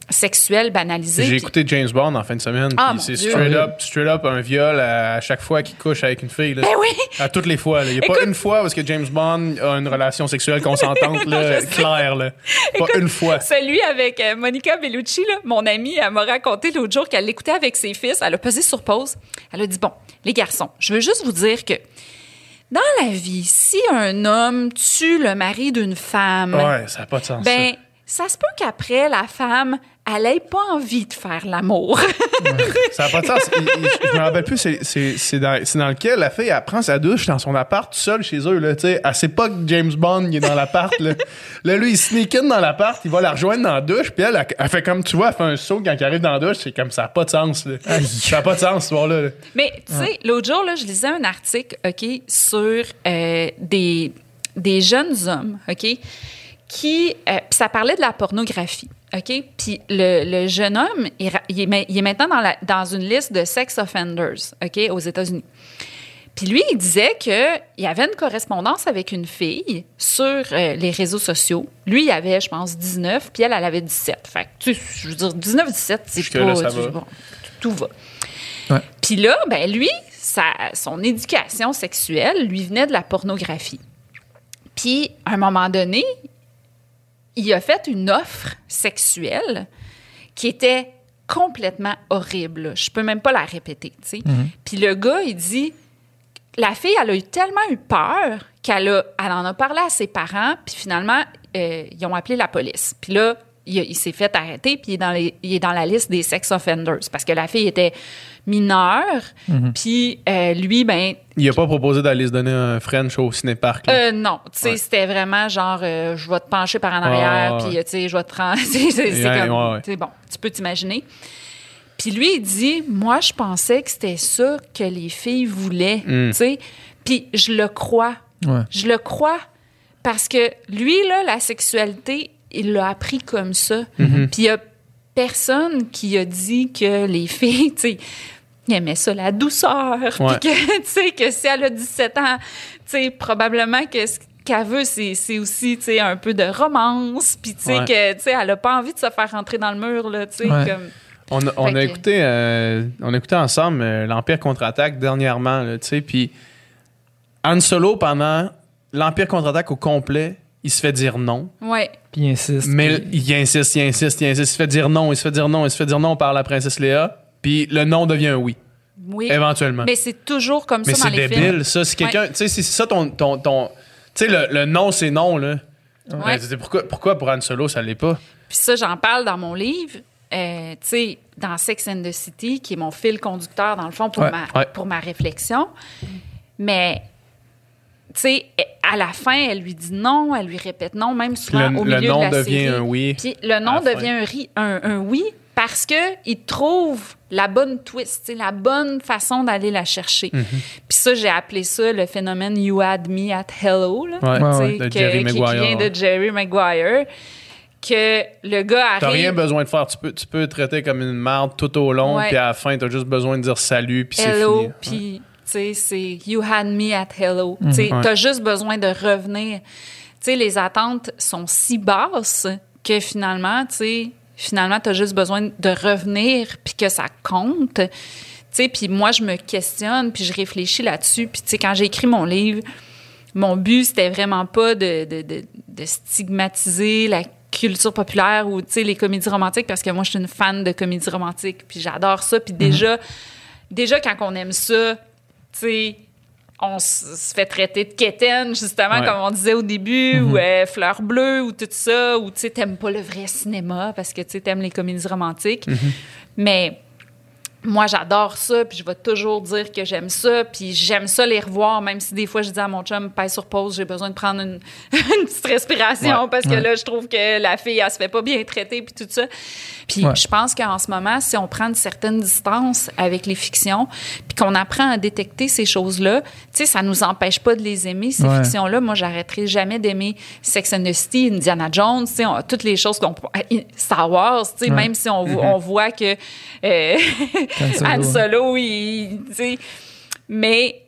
sexuelles banalisées. J'ai écouté James Bond en fin de semaine, Ah, c'est straight up, straight up un viol à chaque fois qu'il couche avec une fille. Là. Ben oui! À toutes les fois. Il n'y a pas Écoute- une fois où que James Bond a une relation sexuelle consentante, là, [laughs] claire. Là. Pas une fois. Celui avec euh, Monica Bellucci, là, mon amie, elle m'a raconté l'autre jour qu'elle l'écoutait avec ses fils. Elle a pesé sur pause. Elle a dit Bon, les garçons, je veux juste vous dire que dans la vie, si un homme tue le mari d'une femme, Ouais, ça n'a pas de sens. ben, ça se peut qu'après, la femme, elle ait pas envie de faire l'amour. [laughs] Ça n'a pas de sens. Il- il- je me rappelle plus, c'est- c'est c'est dans, c'est dans lequel la fille, elle prend sa douche dans son appart, tout seul chez eux. Là, tu sais. elle sait pas que James Bond il est dans l'appart. Là. là, lui, il sneak in dans l'appart, il va la rejoindre dans la douche, puis elle, elle, elle fait comme, tu vois, elle fait un saut quand il arrive dans la douche, c'est comme ça n'a pas de sens. Là. Ça n'a pas de sens, ce soir-là. là. Mais tu sais, l'autre jour, là, je lisais un article, OK, sur euh, des, des jeunes hommes, OK, qui... euh, Puis ça parlait de la pornographie, OK? Puis le, le jeune homme, il, est, ma- il est maintenant dans, la, dans une liste de sex offenders, OK, aux États-Unis. Puis lui, il disait qu'il y avait une correspondance avec une fille sur euh, les réseaux sociaux. Lui, il avait, je pense, 19, puis elle, elle avait 17. Fait que, tu sais, je veux dire, 19-17, c'est Jusque-là, pas... ça tu- va. bon, tout va. Ouais. Puis là, ben lui, sa- son éducation sexuelle lui venait de la pornographie. Puis, à un moment donné, il a fait une offre sexuelle qui était complètement horrible. Je peux même pas la répéter, tu sais. Puis le gars, il dit, la fille, elle a eu tellement eu peur qu'elle a, elle en a parlé à ses parents, puis finalement, euh, ils ont appelé la police. Puis là, il, s'est fait arrêter, puis il est, dans les- il est dans la liste des sex offenders, parce que la fille était mineure, puis euh, lui, ben, Il a pas proposé d'aller se donner un French au cinépark. là. euh, non, tu sais, Ouais. c'était vraiment genre, euh, je vais te pencher par en arrière, puis euh, tu sais, je vais te rendre. [laughs] c'est comme, ouais, ouais. bon, tu peux t'imaginer. Puis lui, il dit, moi, je pensais que c'était ça que les filles voulaient, Mm. tu sais. Puis je le crois. Je le crois parce que lui, là, la sexualité, il l'a appris comme ça. Mm-hmm. Puis il y a personne qui a dit que les filles, [laughs] tu sais, ils aimaient ça, la douceur. Puis que, [laughs] tu sais, que si elle a 17 ans, tu sais, probablement que ce qu'elle veut, c'est aussi, tu sais, un peu de romance. Puis, tu sais, Ouais. que, tu sais, elle a pas envie de se faire rentrer dans le mur, là, tu sais, Ouais. comme... On a, on écouté, euh, on a écouté ensemble euh, l'Empire contre-attaque dernièrement, tu sais, puis Han Solo, pendant l'Empire contre-attaque au complet, il se fait dire non. Ouais. Puis il insiste. Mais puis- il insiste, il insiste, il insiste. Il se fait dire non, il se fait dire non, il se fait dire non par la princesse Léa. Puis le non devient un oui, Oui. éventuellement. Mais c'est toujours comme Mais ça dans c'est les débile, films. ça. Si quelqu'un. Tu sais, c'est ça ton. ton, ton- tu sais, le, le non, c'est non, là. Ouais. Ben, c'est pourquoi, pourquoi pour Han Solo, ça l'est pas? Puis ça, j'en parle dans mon livre. Euh, tu sais, dans Sex and the City, qui est mon fil conducteur, dans le fond, pour, Ouais. ma, Ouais. pour ma réflexion. Mais, tu sais, à la fin, elle lui dit non, elle lui répète non, même souvent Le- au le milieu non de la devient série. un oui Puis le non fin. devient un, ri- un, un oui parce que il trouve la bonne twist, la bonne façon d'aller la chercher. Mhm. Puis ça, j'ai appelé ça le phénomène You Had Me at Hello, là, Ouais, tu sais, ouais, de que- Jerry qui, vient de Jerry Maguire. Que le gars T'as arrive. rien besoin de faire. Tu peux, tu peux te traiter comme une merde tout au long, puis à la fin, t'as juste besoin de dire salut, puis c'est hello, fini. puis sais, c'est you had me at hello. Tu sais, Ouais. t'as juste besoin de revenir. Tu sais, les attentes sont si basses que finalement, tu sais, finalement, t'as juste besoin de revenir puis que ça compte. Tu sais, puis moi, je me questionne puis je réfléchis là-dessus. Puis tu sais, quand j'ai écrit mon livre, mon but, c'était vraiment pas de, de, de, de stigmatiser la culture populaire ou, tu sais, les comédies romantiques parce que moi, je suis une fan de comédies romantiques puis j'adore ça. Puis déjà, déjà, quand on aime ça, tu sais, on se fait traiter de quétaine, justement, Ouais. comme on disait au début, ou euh, fleur bleue, ou tout ça, ou tu sais, t'aimes pas le vrai cinéma parce que tu sais, t'aimes les comédies romantiques. Mais moi, j'adore ça, puis je vais toujours dire que j'aime ça, puis j'aime ça les revoir, même si des fois je dis à mon chum, passe sur pause, j'ai besoin de prendre une, [laughs] une petite respiration Ouais. parce que là, je trouve que la fille, elle se fait pas bien traiter, puis tout ça. Puis Ouais. je pense qu'en ce moment, si on prend une certaine distance avec les fictions, puis qu'on apprend à détecter ces choses-là, tu sais, ça nous empêche pas de les aimer, ces fictions-là. Moi, j'arrêterai jamais d'aimer Sex and the City, Indiana Jones, tu sais, toutes les choses qu'on... Star Wars, tu sais, même si on, on voit que... euh, [laughs] Han Solo, il, mais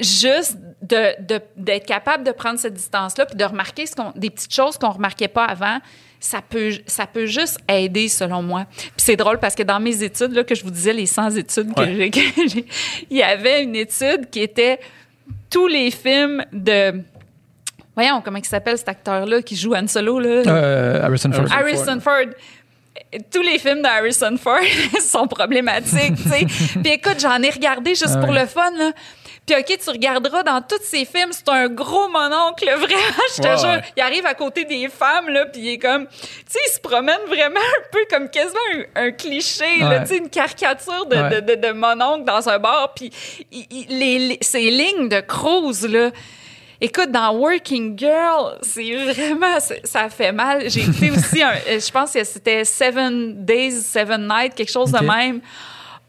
juste de, de- d'être capable de prendre cette distance-là puis de remarquer ce des petites choses qu'on remarquait pas avant, ça peut, ça peut juste aider, selon moi. Puis c'est drôle parce que dans mes études, là, que je vous disais, les 100 études que Ouais. j'ai, que j'ai- il y avait une étude qui était tous les films de... Voyons, comment il s'appelle cet acteur-là qui joue Han Solo, là? Euh, Harrison Ford. Harrison Ford. Tous les films de Harrison Ford [laughs] sont problématiques, tu sais. [laughs] Puis écoute, j'en ai regardé juste Ah pour ouais. le fun, là. Puis OK, tu regarderas dans tous ces films, c'est un gros mononcle, [laughs] vraiment, je te Ouais, jure. ouais. Il arrive à côté des femmes, là, puis il est comme... Tu sais, il se promène vraiment un peu comme quasiment un, un cliché, là, tu sais, une caricature de, Ouais. de, de, de mononcle dans un bar. Puis il- il- les, les- ces lignes de Cruz, là... Écoute, dans Working Girl, c'est vraiment, ça fait mal. J'ai écouté [laughs] aussi, un, je pense que c'était Seven Days, Seven Nights, quelque chose de même.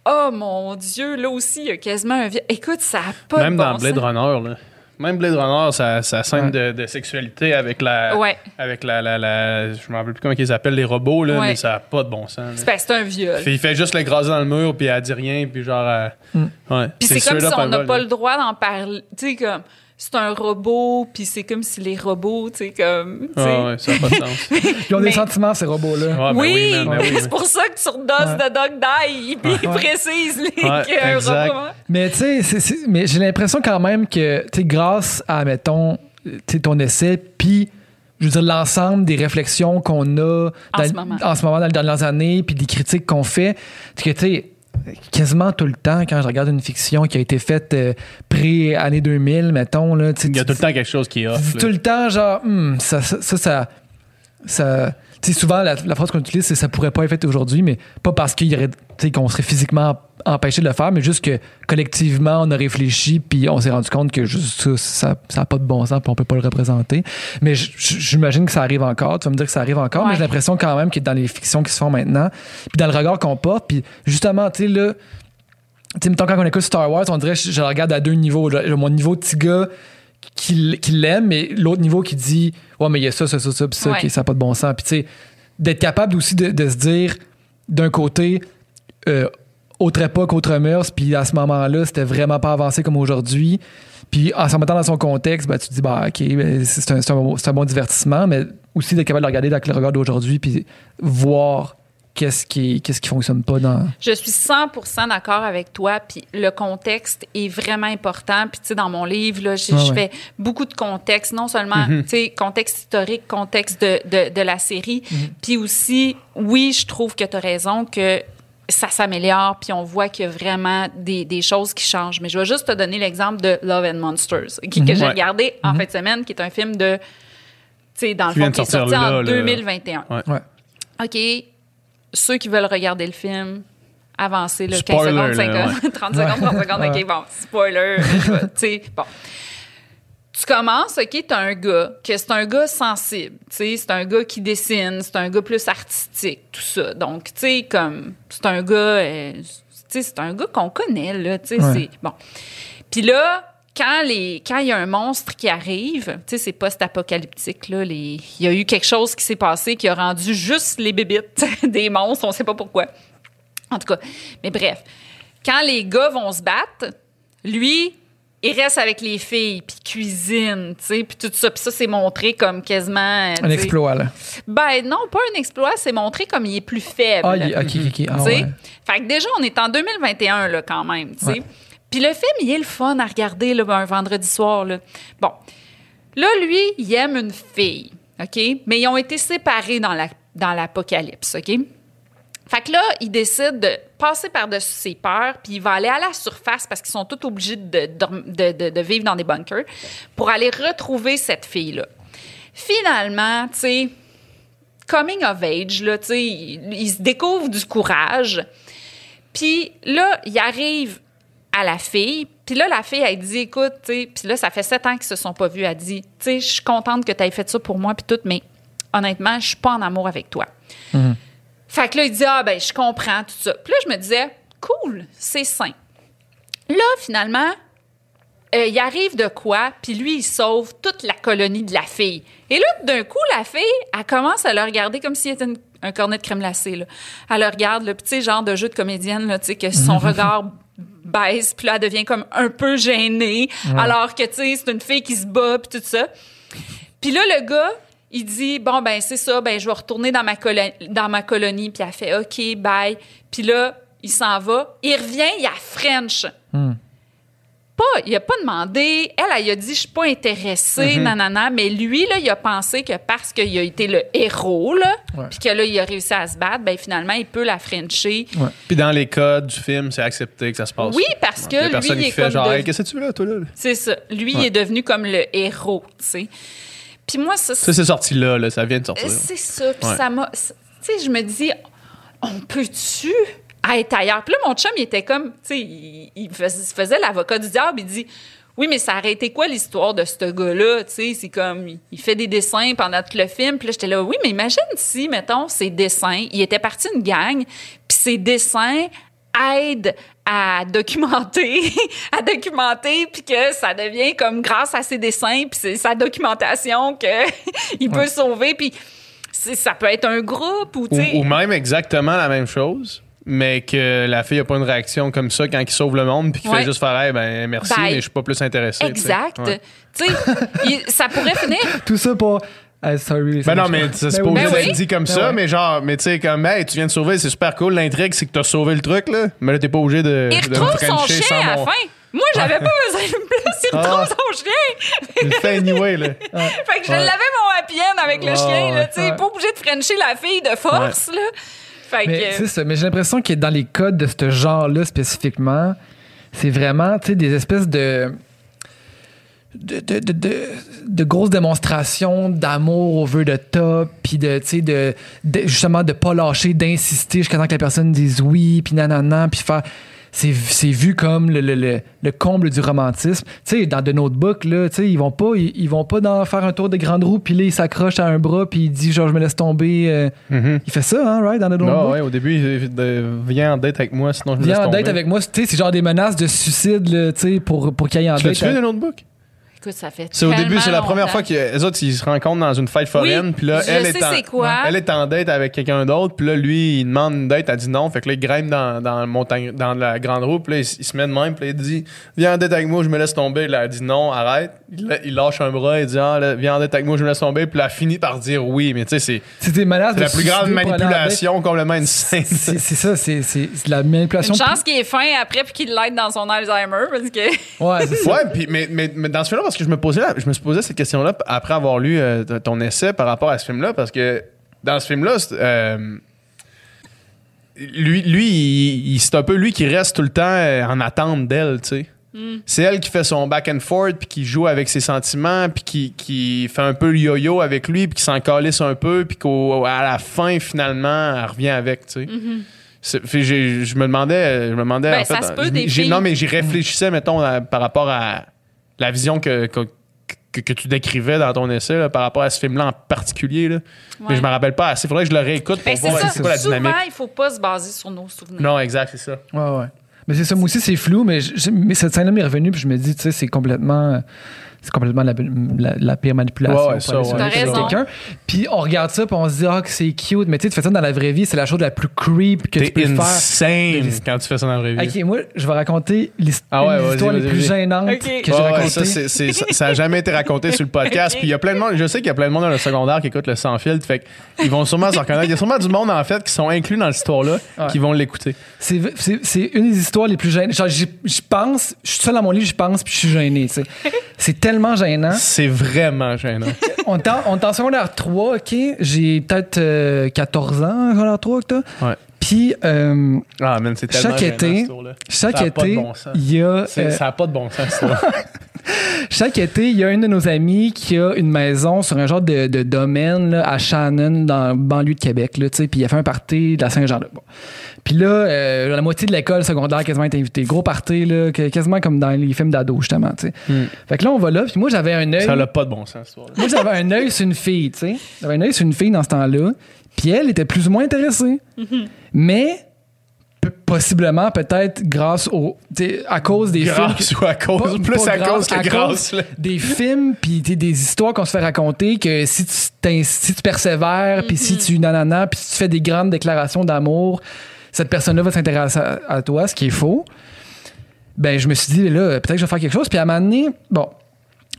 Oh mon Dieu, là aussi, il y a quasiment un... vi- Écoute, ça n'a pas Même de dans bon Blade sens. Runner, là. Même Blade Runner, ça, ça scène Ouais. de, de sexualité avec la. Ouais. Avec la. la, la- je me rappelle plus comment ils appellent les robots, là, Ouais. mais ça n'a pas de bon sens. C'est c'est un viol. Fait- il fait juste l'écraser dans le mur, puis elle dit rien, puis genre. elle- Ouais. Puis c'est comme si on n'a pas là. le droit d'en parler. Tu sais, comme, c'est un robot, puis c'est comme si les robots, tu sais, comme. tu sais. Ah ouais, ça n'a pas de sens. [laughs] Ils ont Mais- des sentiments, ces robots-là. Ouais, ben oui, man, ben oui, c'est pour ça que sur Does Ouais. the Dog Die, il, il Ouais. précise les, Ouais, qu'il y a un exact. robot. Mais tu sais, mais j'ai l'impression quand même que, tu sais, grâce à, mettons, tu sais, ton essai, puis, je veux dire, l'ensemble des réflexions qu'on a En ce moment. en ce moment, dans les dernières années, puis des critiques qu'on fait, c'est que, tu sais, quasiment tout le temps, quand je regarde une fiction qui a été faite euh, pré-année 2000, mettons, là, Il y a tout le temps quelque chose qui est off. tout le temps, genre, Hmm, ça, ça, ça, ça, sais, souvent, la, la phrase qu'on utilise, c'est ça pourrait pas être fait aujourd'hui, mais pas parce qu'il y aurait, qu'on serait physiquement empêché de le faire, mais juste que collectivement, on a réfléchi, puis on s'est rendu compte que juste ça, ça, ça a pas de bon sens, puis on peut pas le représenter. Mais j'imagine que ça arrive encore. Tu vas me dire que ça arrive encore, mais j'ai l'impression quand même que dans les fictions qui se font maintenant, puis dans le regard qu'on porte, puis justement, tu sais, là, tu sais, mettons, quand on écoute Star Wars, on dirait que je, je le regarde à deux niveaux. Mon niveau petit gars qui, qui l'aime, mais l'autre niveau qui dit Ouais, mais il y a ça, ça, ça, ça, puis ça, Ouais. qui ça n'a pas de bon sens. Puis, tu sais, d'être capable aussi de, de se dire, d'un côté, euh, autre époque, autre mœurs, puis à ce moment-là, c'était vraiment pas avancé comme aujourd'hui. Puis en s'en mettant dans son contexte, ben, tu te dis, bah, OK, ben, c'est un, bon- un bon divertissement, mais aussi d'être capable de le regarder avec le regard d'aujourd'hui, puis voir qu'est-ce qui, qu'est-ce qui fonctionne pas dans. Je suis 100% d'accord avec toi, puis le contexte est vraiment important. Puis tu sais, dans mon livre, là, j'ai- je ouais. fais beaucoup de contexte, non seulement, tu sais, contexte historique, contexte de, de, de la série, puis aussi, oui, je trouve que tu as raison que ça s'améliore, puis on voit qu'il y a vraiment des, des choses qui changent. Mais je vais juste te donner l'exemple de Love and Monsters, que j'ai Ouais. regardé en fin de semaine, qui est un film de, tu sais, dans le Qui fond, qui est sorti en là, là. 2021. Ouais. Ouais. OK, ceux qui veulent regarder le film, avancez le 15 Spoiler, secondes, là, 50, 30 secondes, 30 secondes. OK, bon, spoiler. tu sais, bon. Tu commences, OK, t'as un gars, que c'est un gars sensible, tu sais, c'est un gars qui dessine, c'est un gars plus artistique, tout ça. Donc, tu sais, comme, c'est un gars, euh, tu sais, c'est un gars qu'on connaît, là, tu sais, Ouais. c'est, bon. Puis là, quand les quand il y a un monstre qui arrive, tu sais c'est post-apocalyptique là, les il y a eu quelque chose qui s'est passé qui a rendu juste les bébites [laughs] des monstres, on sait pas pourquoi. En tout cas, mais bref, quand les gars vont se battre, lui il reste avec les filles, puis cuisine, tu sais, puis tout ça. Puis ça, c'est montré comme quasiment... tu Un exploit, là. Ben non, pas un exploit, c'est montré comme il est plus faible. Ah, il- ok, ok. Ah, ouais. Fait que déjà, on est en 2021, là, quand même, tu sais. Ouais. Puis le film, il est le fun à regarder, là, un vendredi soir, là. Bon. Là, lui, il aime une fille, OK? Mais ils ont été séparés dans la- dans l'apocalypse, OK? Fait que là, il décide de passer par-dessus ses peurs, puis il va aller à la surface parce qu'ils sont tous obligés de vivre dans des bunkers pour aller retrouver cette fille-là. Finalement, tu sais, coming of age, là, tu sais, il, il se découvre du courage. Puis là, il arrive à la fille. Puis là, la fille, elle dit, écoute, tu sais, puis là, ça fait sept ans qu'ils se sont pas vus. Elle dit, tu sais, je suis contente que tu aies fait ça pour moi, puis tout, mais honnêtement, je suis pas en amour avec toi. Fait que là, il dit, ah, ben, je comprends tout ça. Puis là, je me disais, cool, c'est sain. Là, finalement, euh, il arrive de quoi, puis lui, il sauve toute la colonie de la fille. Et là, d'un coup, la fille, elle commence à le regarder comme s'il était une- un cornet de crème glacée. Là. Elle le regarde, tu sais, genre de jeu de comédienne, là, tu sais, que son [laughs] regard baisse, puis là, elle devient comme un peu gênée, alors que, tu sais, c'est une fille qui se bat, puis tout ça. Puis là, le gars, il dit bon ben c'est ça, ben je vais retourner dans ma colonie, dans ma colonie. Puis elle fait ok bye. Puis là, il s'en va, il revient, il y a French. Pas, il a pas demandé. Elle, elle, a dit, je suis pas intéressée, nanana. Mais lui, là, il a pensé que parce qu'il a été le héros, là, puis que là, il a réussi à se battre, ben finalement, il peut la frencher. Puis dans les codes du film, c'est accepté que ça se passe. Oui, parce que lui, il est fait comme genre, de- Hey, qu'est-ce que tu veux là, toi là? C'est ça. Lui, il est devenu comme le héros, tu sais. Puis moi, ça, Ça, c'est sorti là, là, ça vient de sortir. Euh, C'est ça. Puis ça m'a. Tu sais, je me dis, on peut-tu être ailleurs? Puis là, mon chum, il était comme, tu sais, il, il fais- il faisait l'avocat du diable. Il dit, oui, mais ça aurait été quoi l'histoire de ce gars-là? Tu sais, c'est comme, il- fait des dessins pendant tout le film. Puis là, j'étais là, oui, mais imagine si, mettons, ses dessins, il était parti d'une gang, puis ses dessins aident à documenter, [laughs] à documenter, puis que ça devient comme grâce à ses dessins, puis c'est sa documentation que [laughs] il peut sauver, puis ça peut être un groupe ou ou même exactement la même chose, mais que la fille a pas une réaction comme ça quand il sauve le monde, puis qu'il Ouais. fait juste faire, hey, ben merci, Bye. mais je suis pas plus intéressé. tu sais. Exact. Tu sais, ça pourrait finir. [laughs] Tout ça pour. Ah, sorry. ça Ben non, mais c'est Ben obligé Ben d'être oui. dit comme Ben ça, ouais. mais genre, mais tu sais, comme, hey, tu viens de sauver, c'est super cool. L'intrigue, c'est que t'as sauvé le truc, là. Mais là, t'es pas obligé de. Il de me retrouve son chien sans à la mon- fin. Moi, j'avais pas besoin de plus. Il retrouve Ah. son chien. Il le fait anyway, là. Fait que je Ouais. l'avais mon happy end avec le chien. Là, tu sais, pas obligé de frencher la fille de force. Là. Fait Mais que. ça. Mais j'ai l'impression que dans les codes de ce genre-là spécifiquement, c'est vraiment des espèces de. De, de, de, de, de grosses démonstrations d'amour over the top, puis de, de, de- justement de pas lâcher, d'insister jusqu'à temps que la personne dise oui, puis nanana, puis faire. C'est, vu comme le, le, le, le comble du romantisme. Tu sais, dans The Notebook, là, tu sais, ils vont pas, ils, ils vont pas dans faire un tour de grande roue, puis là, il s'accroche à un bras, puis il dit, genre, je me laisse tomber. euh, Mhm. il fait ça, hein, right, dans The Notebook? Non, ouais, au début, il de- viens en date avec moi, sinon je me Viens laisse en tomber. date avec moi, tu sais, c'est genre des menaces de suicide, là, tu sais, pour, pour qu'il y ait en Tu date. l'as-tu vu, le notebook? Écoute, ça fait. C'est au début, c'est la première fois que les autres ils se rencontrent dans une fête foraine, Oui, puis là elle est en quoi. elle est en date avec quelqu'un d'autre, puis là lui il demande une date, elle dit non, fait que là il grimpe dans dans le montagne dans la grande roue, puis là il, se met de même, puis là, il dit viens en date avec moi, je me laisse tomber, là elle dit non, arrête. Il, lâche un bras, il dit ah là, viens en date avec moi, je me laisse tomber, puis là elle finit par dire oui, mais tu sais c'est C'est des menaces c'est de la plus grande manipulation complètement insane. C'est c'est ça, c'est de la manipulation. Une chance qu'il est fin après puis qu'il l'aide dans son Alzheimer parce que. Ouais, c'est [laughs] ça. Ouais, puis mais, mais, mais dans ce film-là, parce que je me posais, la- je me posé cette question-là après avoir lu euh, ton essai par rapport à ce film-là, parce que dans ce film-là, euh, lui, lui il- il- c'est un peu lui qui reste tout le temps euh, en attente d'elle, tu sais. C'est elle qui fait son back and forth, puis qui joue avec ses sentiments, puis qui, qui fait un peu le yo-yo avec lui, puis qui s'en calisse un peu, puis qu'à la fin, finalement, elle revient avec, tu sais. J'ai- je me demandais, je me demandais Ben, en fait, ça se peut, des filles. non mais j'y réfléchissais mettons à- par rapport à la vision que, que, que- que tu décrivais dans ton essai là, par rapport à ce film-là en particulier là. Mais je me rappelle pas assez. Faudrait que je le réécoute pour Ben, c'est voir c'est quoi la Souvent, dynamique. il faut pas se baser sur nos souvenirs. Non, exact, c'est ça. Ouais, ouais. Mais c'est ça, moi aussi, c'est flou, mais, je- mais cette scène-là m'est revenue, puis je me dis, tu sais, c'est complètement. C'est complètement la, la- la pire manipulation Ouais, ouais, pour ça, aller ouais. quelqu'un. Puis on regarde ça, puis on se dit, ah, que c'est cute. Mais tu sais, tu fais ça dans la vraie vie, c'est la chose la plus creep que tu peux faire. insane quand tu fais ça dans la vraie vie. Ok, moi, je vais raconter l'hist- Ah ouais, les vas-y, plus vas-y. gênantes que j'ai racontées. ça, c'est- c'est- ça, ça a jamais été raconté sur le podcast. Puis il y a plein de monde, je sais qu'il y a plein de monde dans le secondaire qui écoute le sans filtre. Fait qu'ils vont sûrement se reconnaître. Il y a sûrement du monde, en fait, qui sont inclus dans l'histoire-là, Ouais. qui vont l'écouter. C'est, c'est, c'est une des histoires les plus gênantes. Genre, je pense, je suis seul dans mon lit, je pense, puis je suis gêné. C'est tellement gênant. C'est vraiment gênant. [laughs] On est en, secondaire 3, OK? J'ai peut-être euh, 14 ans en secondaire 3 que. Ouais. Puis, euh, Ah, man, c'est tellement chaque gênant, été, chaque Ça été, bon il y a... Euh, Ça n'a pas de bon sens, histoire. [laughs] chaque été, il y a une de nos amies qui a une maison sur un genre de, de domaine là, à Shannon, dans la banlieue de Québec. Là, tu sais, puis il a fait un party de la Saint-Jean. Bon. Puis là, euh, la moitié de l'école secondaire quasiment est invitée. Gros party, là, que- quasiment comme dans les films d'ado, justement. tu sais. Hmm. Fait que là, on va là. Puis moi, j'avais un œil. ça n'a pas de bon sens, cette histoire-là. Moi, j'avais un œil sur une fille, tu sais. J'avais un œil sur une fille dans ce temps-là. Puis elle était plus ou moins intéressée. Mais p- possiblement, peut-être grâce au. tu sais, à cause des films. Grâce ou à cause, Pas- plus pas à cause que à grâce. là. des films puis tu sais, des histoires qu'on se fait raconter que si tu, si tu persévères puis si tu nanana puis si tu fais des grandes déclarations d'amour cette personne-là va s'intéresser à, toi ce qui est faux. Ben je me suis dit là peut-être que je vais faire quelque chose. Puis à un moment donné bon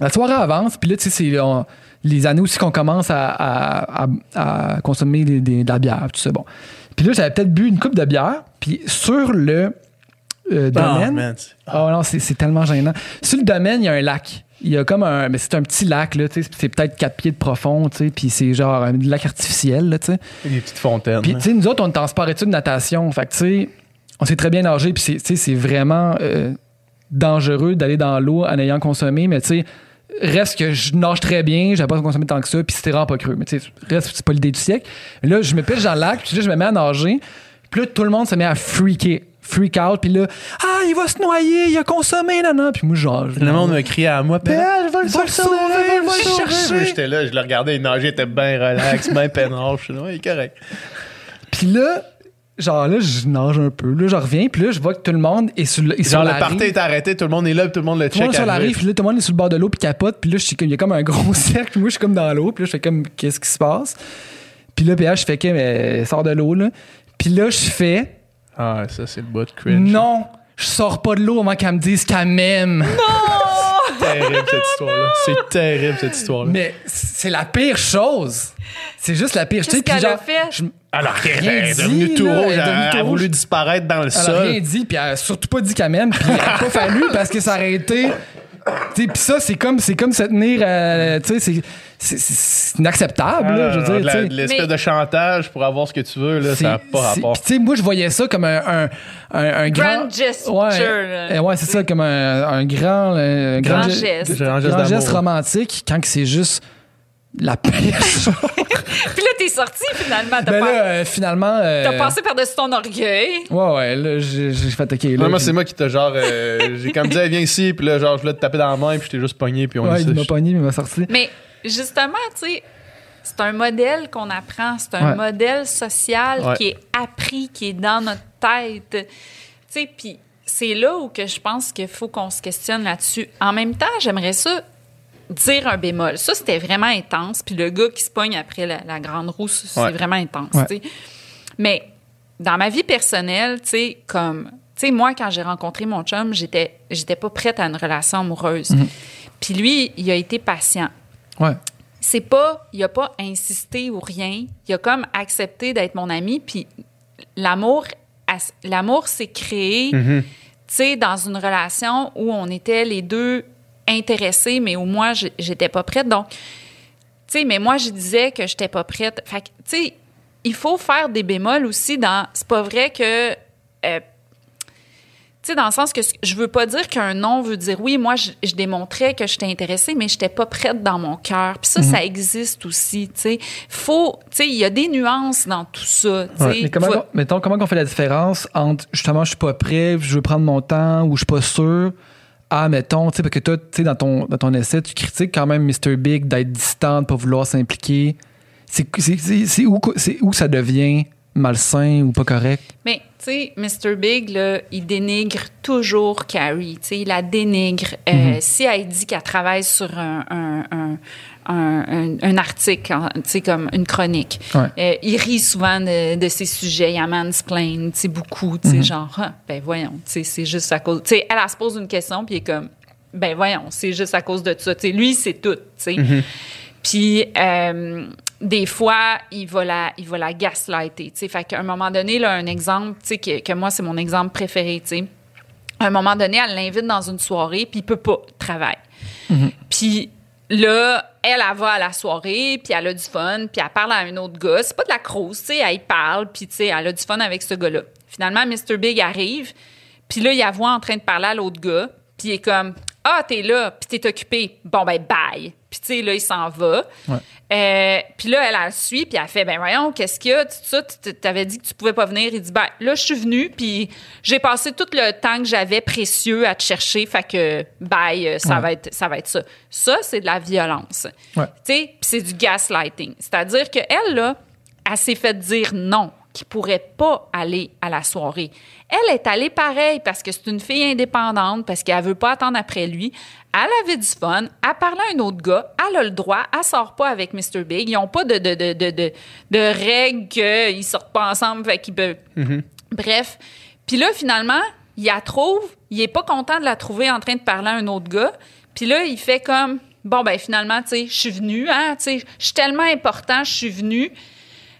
la soirée avance. Puis là tu sais c'est les années aussi qu'on commence à, consommer de la bière tout ça bon. Puis là j'avais peut-être bu une coupe de bière. Puis sur le euh, Ah, domaine? Oh non, c'est tellement gênant. Sur le domaine, il y a un lac. Il y a comme un. Mais c'est un petit lac, là, tu sais. C'est peut-être 4 pieds de profond, tu sais. Puis c'est genre un lac artificiel, là, tu sais. Des petites fontaines. Puis, tu sais, nous autres, on est en sport-études de natation. Fait que, tu sais, on sait très bien nager. Puis, c'est- tu sais, c'est vraiment euh, dangereux d'aller dans l'eau en ayant consommé. Mais, tu sais, reste que je nage très bien. J'ai pas consommé tant que ça. Puis, c'était vraiment pas creux. Mais, tu sais, reste, c'est pas l'idée du siècle. Mais là, je me pêche dans le lac. Puis là, je me mets à nager. Puis là, tout le monde se met à freaker. Freak out. Puis là, ah, il va se noyer. Il a consommé, non, Puis moi, genre. Le monde me criait à moi, Père, je vais le sauver, je vais va le chercher. J'étais là, je le regardais, il nageait, il était bien relax, [laughs] bien peinard. Je suis là, il est correct. Puis là, genre là, je nage un peu. Là, je reviens. Puis là, je vois que tout le monde est sur, le- est sur Genre, la le party rive. est arrêté, tout le monde est là, puis tout le monde le Tout le monde check. sur la rive, puis là, tout le monde est sur le bord de l'eau, puis capote. Puis là, je suis comme- il y a comme un gros [laughs] cercle. Moi, je suis comme dans l'eau, puis là, je fais comme, qu'est-ce qui se passe? Puis là, PH, je fais que, mais sors de l'eau, là. Puis là, je fais, Ah, ça, c'est le bout de cringe. non, je sors pas de l'eau avant qu'elle me dise qu'elle m'aime. C'est terrible, cette histoire-là. C'est terrible, cette histoire-là. Mais c'est la pire chose. C'est juste la pire. tu sais, Qu'est-ce qu'elle a fait? je- Alors, rien elle est dit, devenue tout rouge, elle elle, a voulu disparaître dans le Elle a rien sol. dit, puis elle a surtout pas dit qu'elle m'aime, puis elle a pas fallu parce que ça aurait été. Puis ça, c'est comme, c'est comme se tenir. euh, tu sais, c'est- inacceptable, là, je veux Ah, de dire. l'espèce Mais- de chantage pour avoir ce que tu veux, là, ça n'a C'est- pas rapport. puis tu sais, moi, je voyais ça comme un, un, un, un grand. Grand gesture, Ouais, euh, ouais c'est ça, comme un, un grand. un Grand ge- geste. Grand geste grand geste d'amour. romantique quand que c'est juste la pire. [laughs] Puis là, t'es sorti finalement. T'as ben pas- là, euh, finalement. euh, t'as passé par-dessus ton orgueil. Ouais, ouais, là, j'ai j'ai fait OK. Là, Ouais, moi, c'est moi qui t'a genre. euh, [laughs] j'ai comme dit, viens ici, puis là, genre, je voulais te taper dans la main, puis je t'ai juste pogné, puis on Ouais, est il m'a ici. pogné, mais il m'a sorti. Mais justement, tu sais, c'est un modèle qu'on apprend. C'est un Ouais. modèle social Ouais. qui est appris, qui est dans notre tête. Tu sais, puis c'est là où que je pense qu'il faut qu'on se questionne là-dessus. En même temps, j'aimerais ça dire un bémol. Ça, c'était vraiment intense. Puis le gars qui se pogne après la, la grande roue, c'est Ouais. vraiment intense. Ouais. Mais dans ma vie personnelle, tu sais, comme, tu sais, moi, quand j'ai rencontré mon chum, j'étais, j'étais pas prête à une relation amoureuse. Puis lui, il a été patient. Ouais. C'est pas, il a pas insisté ou rien. Il a comme accepté d'être mon ami. Puis l'amour, l'amour s'est créé, tu sais, dans une relation où on était les deux intéressés, mais où moi, j'ai- j'étais pas prête. Donc, tu sais, mais moi, je disais que j'étais pas prête. Fait que, tu sais, il faut faire des bémols aussi dans. C'est pas vrai que. euh, tu sais, dans le sens que je veux pas dire qu'un non veut dire oui. Moi, je, je démontrais que j'étais intéressée, mais j'étais pas prête dans mon cœur. Puis ça, ça existe aussi. Tu sais, faut. Tu sais, il y a des nuances dans tout ça. tu sais. Mais comment, Faut- on- mettons, comment on fait la différence entre justement je suis pas prêt, je veux prendre mon temps ou je suis pas sûr à, mettons, tu sais, parce que toi, tu sais, dans ton, dans ton essai, tu critiques quand même Mr. Big d'être distant, de pas vouloir s'impliquer. C'est où, où ça devient malsain ou pas correct? Tu sais, Mr. Big, là, il dénigre toujours Carrie. Tu sais, il la dénigre. Euh, Mhm. Si elle dit qu'elle travaille sur un, un, un, un- un- un article, tu sais, comme une chronique, Ouais. euh, il rit souvent de, de ces sujets. Il a mansplain, tu sais, beaucoup. Tu sais, Mhm. genre, Ah, ben voyons, tu sais, c'est juste à cause... Tu sais, elle, elle se pose une question, puis il est comme, ben voyons, c'est juste à cause de ça. Tu sais, lui, c'est tout, tu sais. Puis, euh, des fois, il va la, il va la gaslighter. tu sais. Fait qu'à un moment donné, là, un exemple, que, que moi, c'est mon exemple préféré. À un moment donné, elle l'invite dans une soirée, puis il peut pas travailler. Puis là, elle, elle va à la soirée, puis elle a du fun, puis elle parle à un autre gars. C'est pas de la crouse, tu sais, elle y parle, puis tu sais, elle a du fun avec ce gars-là. Finalement, Mr. Big arrive, puis là, il la voit en train de parler à l'autre gars, puis il est comme « Ah, t'es là, puis t'es occupé. Bon, ben, bye. » Puis tu sais, là, il s'en va. Ouais. Euh, puis là, elle, elle suit, puis elle fait, ben voyons, qu'est-ce qu'il y a? Tout ça, tu t'avais dit que tu pouvais pas venir. Il dit, ben là, je suis venu, puis j'ai passé tout le temps que j'avais précieux à te chercher, fait que, bye, euh, ça, Ouais. va, être, ça va être ça. Ça, c'est de la violence. Ouais. Tu sais, puis c'est du gaslighting. C'est-à-dire qu'elle, là, elle s'est fait dire non, qu'il pourrait pas aller à la soirée. Elle est allée pareil parce que c'est une fille indépendante, parce qu'elle veut pas attendre après lui. Elle avait du fun, elle parlait à un autre gars, elle a le droit, elle sort pas avec Mr. Big. Ils n'ont pas de, de, de, de, de, de règles qu'ils sortent pas ensemble, fait qu'ils peuvent... Bref. Puis là, finalement, il la trouve, il est pas content de la trouver en train de parler à un autre gars. Puis là, il fait comme, bon, ben finalement, tu sais, je suis venu, hein, tu sais, je suis tellement important, je suis venu,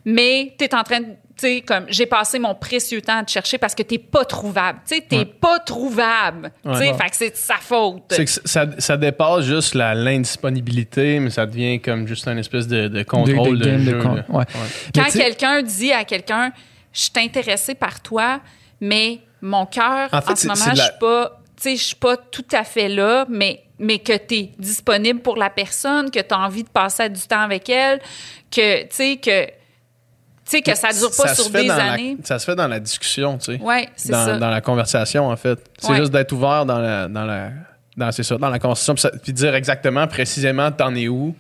mais t'es en train de tu sais, comme j'ai passé mon précieux temps à te chercher parce que t'es pas trouvable. Tu sais, t'es pas trouvable. Tu sais, Ouais. fait que c'est de sa faute. C'est que ça, ça dépasse juste la- l'indisponibilité, mais ça devient comme juste un espèce de, de contrôle de, jeu. con- ouais. Quand tu quelqu'un dit à quelqu'un, je suis intéressé par toi, mais mon cœur, En en, fait, ce c'est- moment, je la- suis pas, tu sais, je suis pas tout à fait là, mais, mais que tu es disponible pour la personne, que tu as envie de passer du temps avec elle, que, tu sais, que, tu sais, que ça dure pas sur des la- années. ça se fait dans la discussion, tu sais. Ouais, c'est dans, ça. dans la conversation, en fait. C'est Ouais. juste d'être ouvert dans la. Dans la dans, c'est ça, dans la conversation, puis, ça- puis dire exactement, précisément, t'en es où.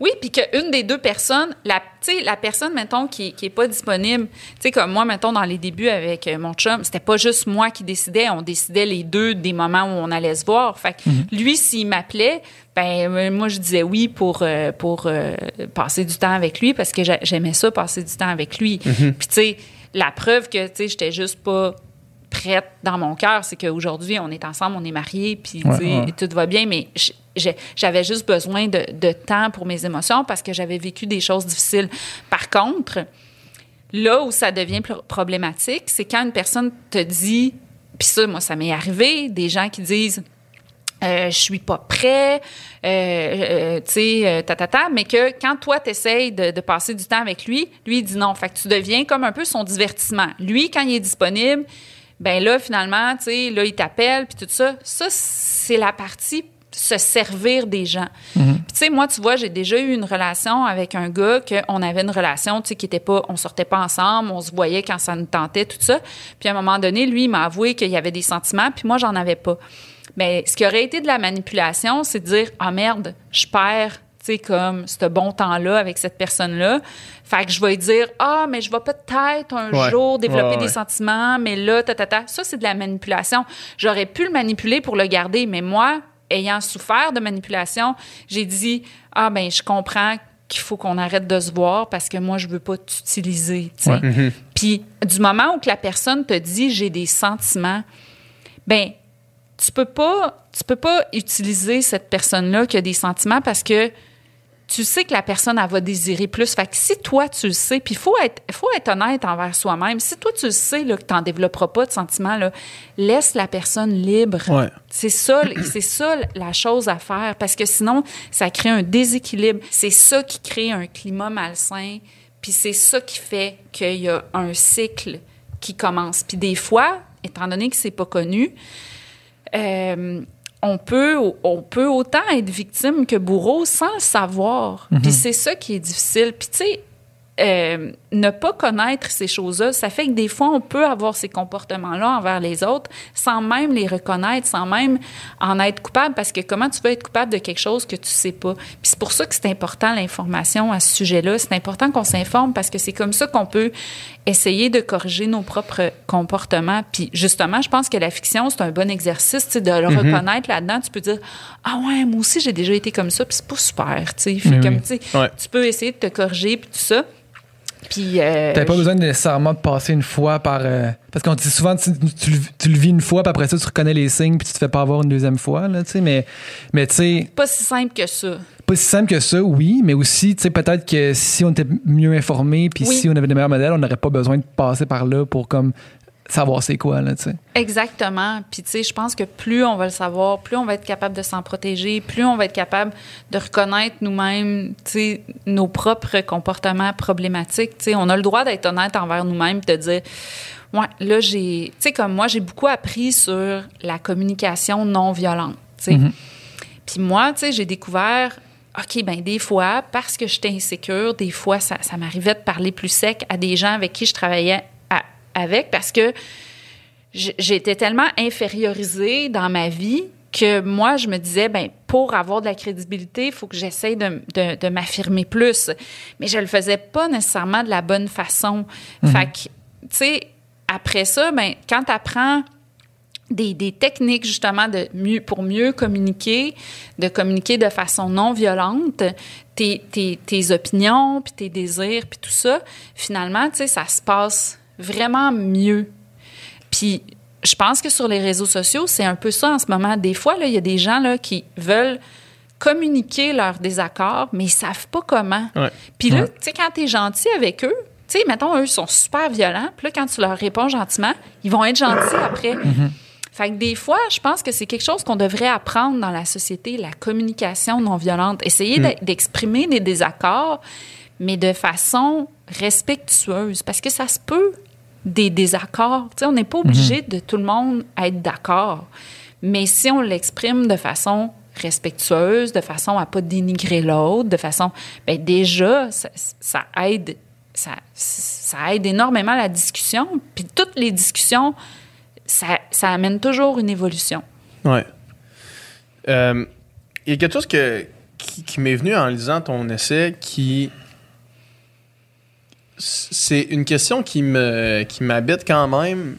Oui, puis qu'une des deux personnes, la, la personne, mettons, qui, qui est pas disponible, tu sais, comme moi, mettons, dans les débuts avec euh, mon chum, c'était pas juste moi qui décidais, on décidait les deux des moments où on allait se voir. Fait que lui, s'il m'appelait, ben euh, moi, je disais oui pour, euh, pour euh, passer du temps avec lui parce que j'a- j'aimais ça, passer du temps avec lui. Puis, tu sais, la preuve que, tu sais, j'étais juste pas prête dans mon cœur, c'est qu'aujourd'hui, on est ensemble, on est mariés, puis tu Ouais, sais, ouais. tout va bien, mais j'avais juste besoin de, de temps pour mes émotions parce que j'avais vécu des choses difficiles. Par contre, là où ça devient pr- problématique, c'est quand une personne te dit, puis ça, moi, ça m'est arrivé, des gens qui disent, euh, je suis pas prêt, euh, euh, tu sais, euh, ta, ta, ta, mais que quand toi, tu essayes de, de passer du temps avec lui, lui, il dit non. Fait que tu deviens comme un peu son divertissement. Lui, quand il est disponible, ben là, finalement, tu sais, là, il t'appelle, puis tout ça. Ça, c'est la partie se servir des gens. Puis, tu sais, moi, tu vois, j'ai déjà eu une relation avec un gars qu'on avait une relation, tu sais, qui était pas, on sortait pas ensemble, on se voyait quand ça nous tentait, tout ça. Puis à un moment donné, lui, il m'a avoué qu'il y avait des sentiments, puis moi, j'en avais pas. Mais ce qui aurait été de la manipulation, c'est de dire, ah merde, je perds, tu sais, comme ce bon temps-là avec cette personne-là. Fait que je vais dire, ah, mais je vais peut-être un Ouais. jour développer Ouais, ouais. des sentiments, mais là, ta, ta, ta. Ça, c'est de la manipulation. J'aurais pu le manipuler pour le garder, mais moi, ayant souffert de manipulation, j'ai dit, ah, ben, je comprends qu'il faut qu'on arrête de se voir parce que moi, je veux pas t'utiliser, tu sais. Ouais. Puis, du moment où que la personne te dit, j'ai des sentiments, ben, tu peux pas, tu peux pas utiliser cette personne-là qui a des sentiments parce que tu sais que la personne, elle va désirer plus. Fait que si toi, tu le sais, puis il faut être, faut être honnête envers soi-même. Si toi, tu le sais là, que tu n'en développeras pas de sentiments, là, laisse la personne libre. Ouais. C'est ça, [clears throat] c'est ça la chose à faire parce que sinon, ça crée un déséquilibre. C'est ça qui crée un climat malsain. Puis c'est ça qui fait qu'il y a un cycle qui commence. Puis des fois, étant donné que c'est pas connu, euh, on peut, on peut autant être victime que bourreau sans le savoir. Puis c'est ça qui est difficile. Puis tu sais, euh, ne pas connaître ces choses-là, ça fait que des fois, on peut avoir ces comportements-là envers les autres sans même les reconnaître, sans même en être coupable, parce que comment tu peux être coupable de quelque chose que tu sais pas? Puis c'est pour ça que c'est important l'information à ce sujet-là. C'est important qu'on s'informe parce que c'est comme ça qu'on peut essayer de corriger nos propres comportements. Puis justement, je pense que la fiction, c'est un bon exercice, tu sais, de le reconnaître là-dedans. Tu peux dire, ah ouais, moi aussi, j'ai déjà été comme ça, puis c'est pas super, tu sais. Fait Mais comme, oui. tu sais, Ouais. tu peux essayer de te corriger, puis tout ça. Puis. euh, T'avais pas besoin nécessairement de passer une fois par. euh, parce qu'on dit souvent, tu, tu le- tu le vis une fois, puis après ça, tu reconnais les signes, puis tu te fais pas avoir une deuxième fois, là, tu sais. Mais, mais tu sais, pas si simple que ça. pas si simple que ça, oui, mais aussi, tu sais, peut-être que si on était mieux informé, puis Oui. si on avait des meilleurs modèles, on n'aurait pas besoin de passer par là pour comme savoir c'est quoi, là, tu sais. Exactement. Puis, tu sais, je pense que plus on va le savoir, plus on va être capable de s'en protéger, plus on va être capable de reconnaître nous-mêmes, tu sais, nos propres comportements problématiques. Tu sais, on a le droit d'être honnête envers nous-mêmes, de dire, ouais, là, j'ai, tu sais, comme moi, j'ai beaucoup appris sur la communication non violente, tu sais. Puis moi, tu sais, j'ai découvert, OK, ben des fois, parce que j'étais insécure, des fois, ça, ça m'arrivait de parler plus sec à des gens avec qui je travaillais avec parce que j'étais tellement infériorisée dans ma vie que moi, je me disais, ben pour avoir de la crédibilité, il faut que j'essaye de, de- de m'affirmer plus. Mais je le faisais pas nécessairement de la bonne façon. Fait que, tu sais, après ça, ben quand tu apprends des, des techniques justement de mieux, pour mieux communiquer, de communiquer de façon non violente, tes, tes, tes opinions, puis tes désirs, puis tout ça, finalement, tu sais, ça se passe vraiment mieux. Puis je pense que sur les réseaux sociaux, c'est un peu ça en ce moment. Des fois, il y a des gens là, qui veulent communiquer leurs désaccords, mais ils savent pas comment. Ouais. Puis là, Ouais. tu sais, quand tu es gentil avec eux, Tu sais, mettons, eux sont super violents, puis là, quand tu leur réponds gentiment, ils vont être gentils après. Fait que des fois, je pense que c'est quelque chose qu'on devrait apprendre dans la société, la communication non violente. Essayer d'e- d'exprimer des désaccords, mais de façon respectueuse, parce que ça se peut des désaccords. On n'est pas obligé de tout le monde être d'accord, mais si on l'exprime de façon respectueuse, de façon à pas dénigrer l'autre, de façon, ben déjà, ça, ça aide, ça, ça aide énormément la discussion. Puis toutes les discussions, ça, ça amène toujours une évolution. Ouais. Euh, Il y a quelque chose que, qui, qui m'est venu en lisant ton essai qui. C'est une question qui me qui m'habite quand même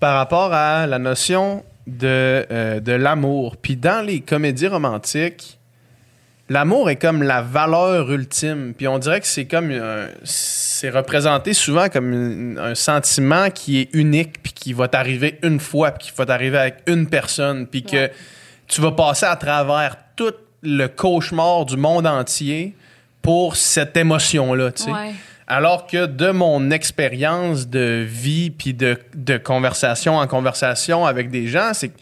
par rapport à la notion de, euh, de l'amour. Puis dans les comédies romantiques, l'amour est comme la valeur ultime. Puis on dirait que c'est comme c'est représenté souvent comme une- un sentiment qui est unique, puis qui va t'arriver une fois, puis qui va t'arriver avec une personne, puis que Ouais. tu vas passer à travers tout le cauchemar du monde entier pour cette émotion-là, tu sais. Ouais. Alors que de mon expérience de vie puis de, de conversation en conversation avec des gens, c'est que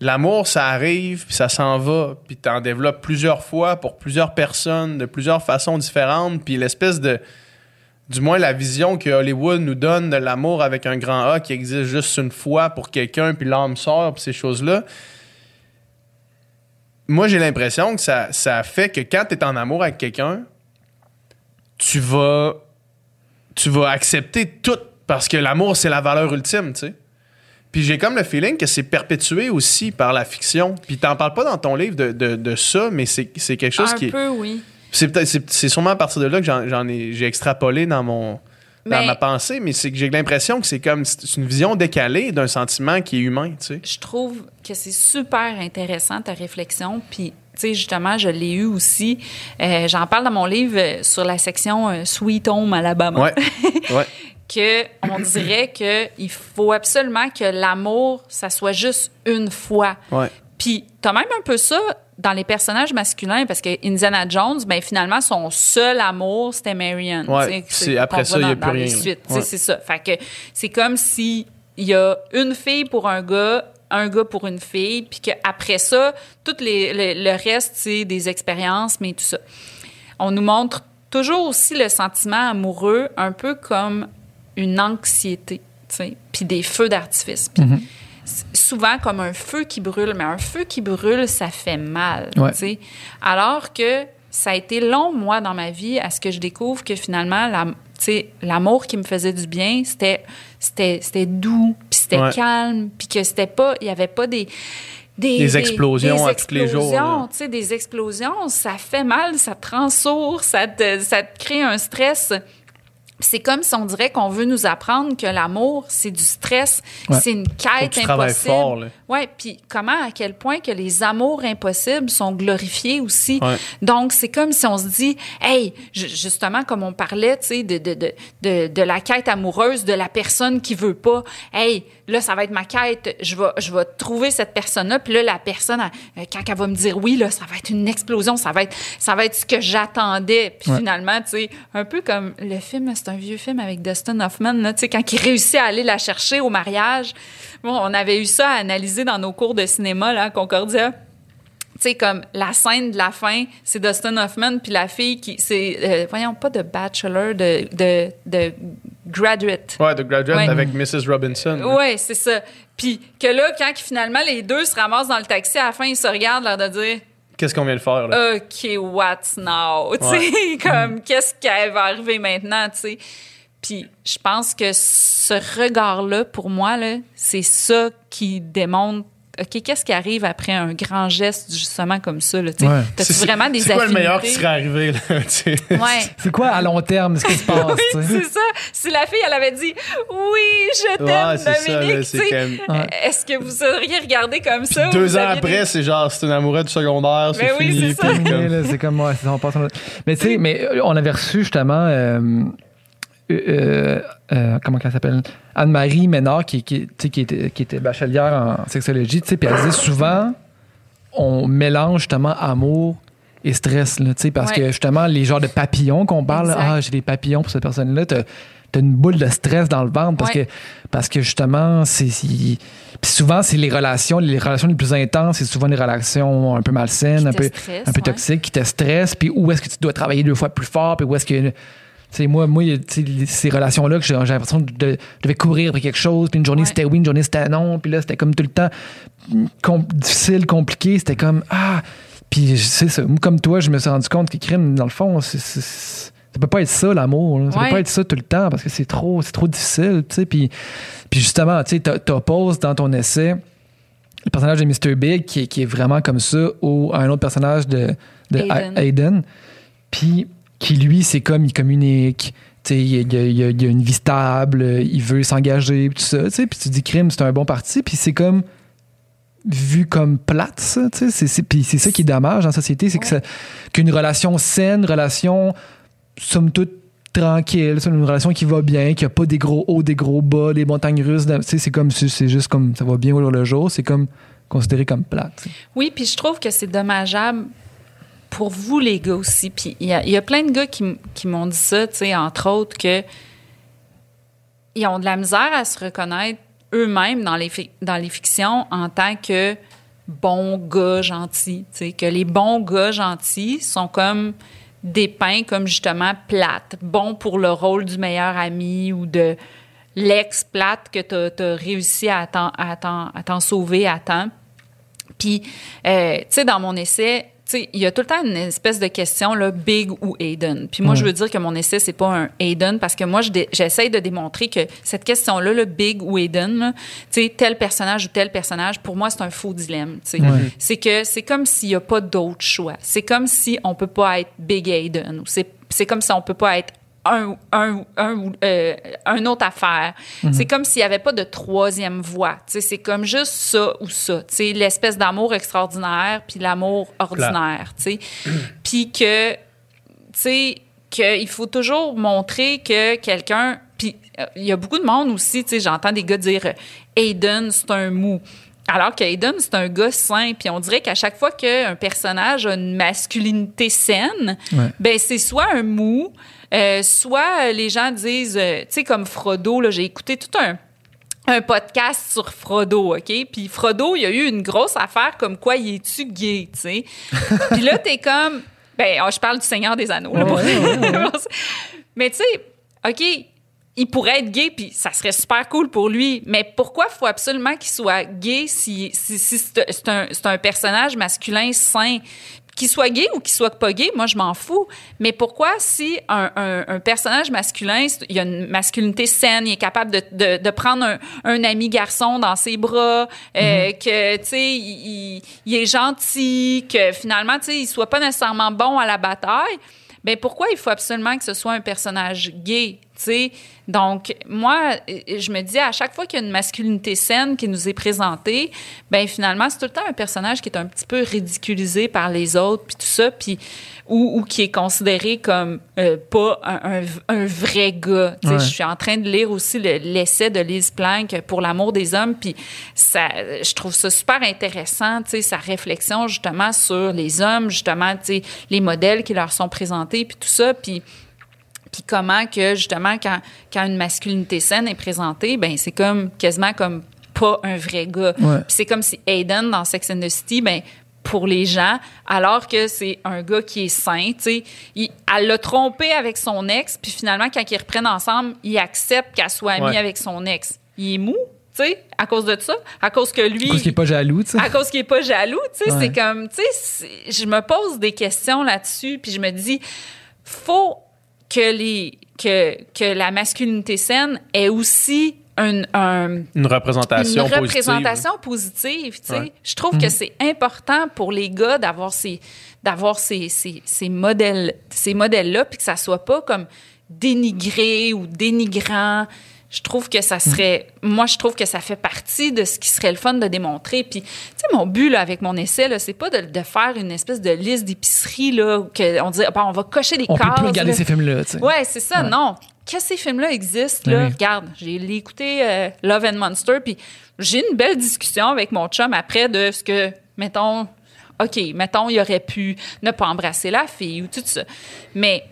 l'amour, ça arrive puis ça s'en va. Puis tu en développes plusieurs fois pour plusieurs personnes de plusieurs façons différentes. Puis l'espèce de. Du moins, la vision que Hollywood nous donne de l'amour avec un grand A qui existe juste une fois pour quelqu'un, puis l'âme sort, puis ces choses-là. Moi, j'ai l'impression que ça, ça fait que quand tu es en amour avec quelqu'un, tu vas tu vas accepter tout parce que l'amour c'est la valeur ultime, tu sais. Puis j'ai comme le feeling que c'est perpétué aussi par la fiction. Puis t'en parles pas dans ton livre de, de- de ça, mais c'est c'est quelque chose Un qui est. peu, oui. C'est peut-être c'est, c'est sûrement à partir de là que j'en, j'en ai j'ai extrapolé dans mon dans Mais- ma pensée, mais c'est que j'ai l'impression que c'est comme c'est une vision décalée d'un sentiment qui est humain, tu sais. je trouve que c'est super intéressant ta réflexion. Puis, sais, justement, je l'ai eu aussi. Euh, J'en parle dans mon livre euh, sur la section euh, Sweet Home Alabama. Ouais. [laughs] ouais. que on dirait que il faut absolument que l'amour, ça soit juste une fois. Ouais. Puis, t'as même un peu ça dans les personnages masculins, parce que Indiana Jones, ben finalement, son seul amour, c'était Marion. Ouais, Tu c'est- après ça, il y a plus rien. Tu Ouais. C'est ça. Fait que c'est comme si il y a une fille pour un gars, un gars pour une fille, puis qu'après ça, tout les, le, le reste, c'est des expériences, mais tout ça. On nous montre toujours aussi le sentiment amoureux un peu comme une anxiété, puis des feux d'artifice. S- Souvent comme un feu qui brûle, mais un feu qui brûle, ça fait mal, Ouais. Alors que ça a été long, moi, dans ma vie, à ce que je découvre que finalement, la, l'amour qui me faisait du bien, c'était, c'était, doux, puis c'était Ouais. calme, puis que c'était pas, il y avait pas des... Des, Des explosions des à tous les jours, explosions, tu sais, des explosions, ça fait mal, ça te rend sourd, ça te, ça te crée un stress. C'est comme si on dirait qu'on veut nous apprendre que l'amour, c'est du stress, Ouais. c'est une Faut que quête tu impossible. fort, là. Ouais, puis comment, à quel point que les amours impossibles sont glorifiés aussi. Ouais. Donc, c'est comme si on se dit, hey, ju- justement, comme on parlait, tu sais, de, de, de, de, de la quête amoureuse de la personne qui veut pas. Hey, là, ça va être ma quête. Je vais, je vais trouver cette personne-là. Puis là, la personne, elle- euh, quand elle va me dire oui, là, ça va être une explosion. Ça va être, ça va être ce que j'attendais. Puis Ouais. finalement, tu sais, un peu comme le film, c'est un vieux film avec Dustin Hoffman, là, tu sais, quand il réussit à aller la chercher au mariage. Bon, on avait eu ça à analyser dans nos cours de cinéma, là, à Concordia tu sais, comme la scène de la fin, c'est Dustin Hoffman, puis la fille qui. C'est, euh, voyons, pas de Bachelor, de, de, de Graduate. Ouais, The Graduate Ouais. avec Mrs. Robinson. Ouais, c'est ça. Puis que là, quand finalement les deux se ramassent dans le taxi, à la fin, ils se regardent, l'air de dire Qu'est-ce qu'on vient de faire, là? OK, what's now? [laughs] Tu sais, comme, qu'est-ce qui va arriver maintenant, tu sais? Puis je pense que ce regard-là, pour moi, là, c'est ça qui démontre, OK, qu'est-ce qui arrive après un grand geste, justement, comme ça, là? Ouais. T'as-tu C'est- vraiment des C'est quoi le meilleur qui serait arrivé, là? [laughs] tu sais? Ouais. [laughs] C'est quoi à long terme ce qui se passe? Oui, c'est ça. Si la fille, elle avait dit oui, je t'aime, Ouais, c'est ça, Dominique, Ouais. est-ce que vous auriez regardé comme ça? Deux ans après, des- c'est genre, c'est une amoureuse du secondaire, c'est Ben oui, fini. c'est comme- Ouais, [laughs] là, c'est comme ouais, c'est- on passe à l'autre. Mais tu sais, mais euh, on avait reçu justement euh, euh, euh, comment elle s'appelle? Anne-Marie Ménard qui, qui, qui, était, qui était bachelière en sexologie, tu sais, puis elle disait souvent on mélange justement amour et stress, là, parce Ouais. que justement, les genres de papillons qu'on parle, là, Exact. ah, j'ai des papillons pour cette personne-là, t'as t'as une boule de stress dans le ventre parce, Ouais. que, parce que justement, c'est. Puis souvent, c'est les relations, les relations les plus intenses, c'est souvent des relations un peu malsaines, un peu, un peu ouais. toxiques, qui te stressent, puis où est-ce que tu dois travailler deux fois plus fort, puis où est-ce que. Sais, moi, moi ces relations-là, que j'ai l'impression de- je devais courir pour quelque chose, puis une journée Ouais. c'était oui, une journée c'était non, puis là, c'était comme tout le temps com- difficile, compliqué, c'était comme ah. Puis c'est ça, moi, comme toi, je me suis rendu compte que crime, dans le fond, c'est- ça peut pas être ça l'amour, ça Ouais. peut pas être ça tout le temps parce que c'est trop, c'est trop difficile, tu sais. Puis, puis justement, tu t'opposes dans ton essai le personnage de Mr. Big qui, est- qui est vraiment comme ça ou un autre personnage de, de Aiden. Aiden. Puis qui lui, c'est comme il communique. Il y, a, y y y une vie stable, il veut s'engager, tout ça. Puis tu dis crime, c'est un bon parti. Puis c'est comme vu comme plate, ça. Puis c'est ça qui est dommage dans la société, c'est que ça- qu'une relation saine, relation somme toute tranquille, c'est une relation qui va bien, qui a pas des gros hauts, des gros bas, des montagnes russes. C'est comme c'est juste comme ça va bien au jour le jour. C'est comme considéré comme plate. Oui, puis je trouve que c'est dommageable pour vous, les gars aussi. Puis il y a, plein de gars qui, qui m'ont dit ça, tu sais, entre autres, que ils ont de la misère à se reconnaître eux-mêmes dans les, dans les fictions en tant que bons gars gentils. Tu sais, que les bons gars gentils sont comme dépeints comme justement plates, bons pour le rôle du meilleur ami ou de l'ex-plate que tu as, réussi à t'en, sauver à temps. Puis, euh, tu sais, dans mon essai, sais, il y a tout le temps une espèce de question, là, Big ou Aiden. Puis moi, je veux dire que mon essai, c'est pas un Aiden parce que moi, je j'essaye de démontrer que cette question-là, le Big ou Aiden, tu sais, tel personnage ou tel personnage, pour moi, c'est un faux dilemme. tu. C'est que c'est comme s'il n'y a pas d'autre choix. C'est comme si on peut pas être Big Aiden. ou C'est c'est comme si on peut pas être un, un, un, euh, un autre affaire. C'est comme s'il n'y avait pas de troisième voie. C'est comme juste ça ou ça. L'espèce d'amour extraordinaire puis l'amour ordinaire. [clears throat] Puis que, tu sais, qu'il faut toujours montrer que quelqu'un. Puis euh, il y a beaucoup de monde aussi, tu sais, j'entends des gars dire euh, Aiden, c'est un mou. Alors qu'Aiden, c'est un gars sain. Puis on dirait qu'à chaque fois qu'un personnage a une masculinité saine, Ouais. ben c'est soit un mou, euh, soit les gens disent, euh, tu sais, comme Frodo, là, j'ai écouté tout un un podcast sur Frodo, OK? Puis Frodo, il y a eu une grosse affaire comme quoi il est-tu gay, tu sais? [laughs] Puis là, t'es comme... Ben, oh, je parle du Seigneur des Anneaux, là, pour- [laughs] Mais tu sais, OK, il pourrait être gay, puis ça serait super cool pour lui. Mais pourquoi faut absolument qu'il soit gay si, si, si c'est un, un personnage masculin sain? Qu'il soit gay ou qu'il soit pas gay, moi, je m'en fous. Mais pourquoi, si un, un- un personnage masculin, il a une masculinité saine, il est capable de, de, de prendre un, un ami garçon dans ses bras, euh, que, tu sais, il- il est gentil, que finalement, tu sais, il soit pas nécessairement bon à la bataille, ben pourquoi il faut absolument que ce soit un personnage gay, Donc, moi, euh, je me dis, à chaque fois qu'il y a une masculinité saine qui nous est présentée, ben finalement, c'est tout le temps un personnage qui est un petit peu ridiculisé par les autres, puis tout ça, puis ou, ou qui est considéré comme euh, pas un, un- un vrai gars. Ouais. Je suis en train de lire aussi le- l'essai de Lise Plank pour l'amour des hommes, puis ça, je trouve ça super intéressant, sa réflexion justement sur les hommes, justement, les modèles qui leur sont présentés, puis tout ça, puis puis comment que justement quand, quand une masculinité saine est présentée, ben c'est comme quasiment comme pas un vrai gars. Ouais. C'est comme si Aiden dans Sex and the City, ben pour les gens, alors que c'est un gars qui est sain, tu elle l'a trompé avec son ex, puis finalement quand ils reprennent ensemble, il accepte qu'elle soit amie Ouais. avec son ex. Il est mou, tu sais, à cause de ça, à cause que lui Parce qu'il est pas jaloux, tu sais. à cause qu'il est pas jaloux, tu sais, Ouais. c'est comme, tu sais, je me pose des questions là-dessus, puis je me dis, faut que les que, que la masculinité saine ait aussi un, un- Une représentation une positive. représentation positive. tu sais. Ouais. Je trouve que c'est important pour les gars d'avoir ces, d'avoir ces, ces, ces modèles, ces modèles-là, puis que ça soit pas comme dénigré ou dénigrant. Je trouve que ça serait, moi, je trouve que ça fait partie de ce qui serait le fun de démontrer. Puis, tu sais, mon but là, avec mon essai, là, c'est pas de, de faire une espèce de liste d'épicerie là, où que on dit, on va cocher des On cases. peut plus regarder là. ces films-là, tu sais. Ouais, c'est ça, Ouais. non. Que ces films-là existent, Ben là, oui. regarde, j'ai écouté euh, Love and Monster, puis j'ai une belle discussion avec mon chum après de ce que, mettons, OK, mettons, il aurait pu ne pas embrasser la fille ou tout ça. Mais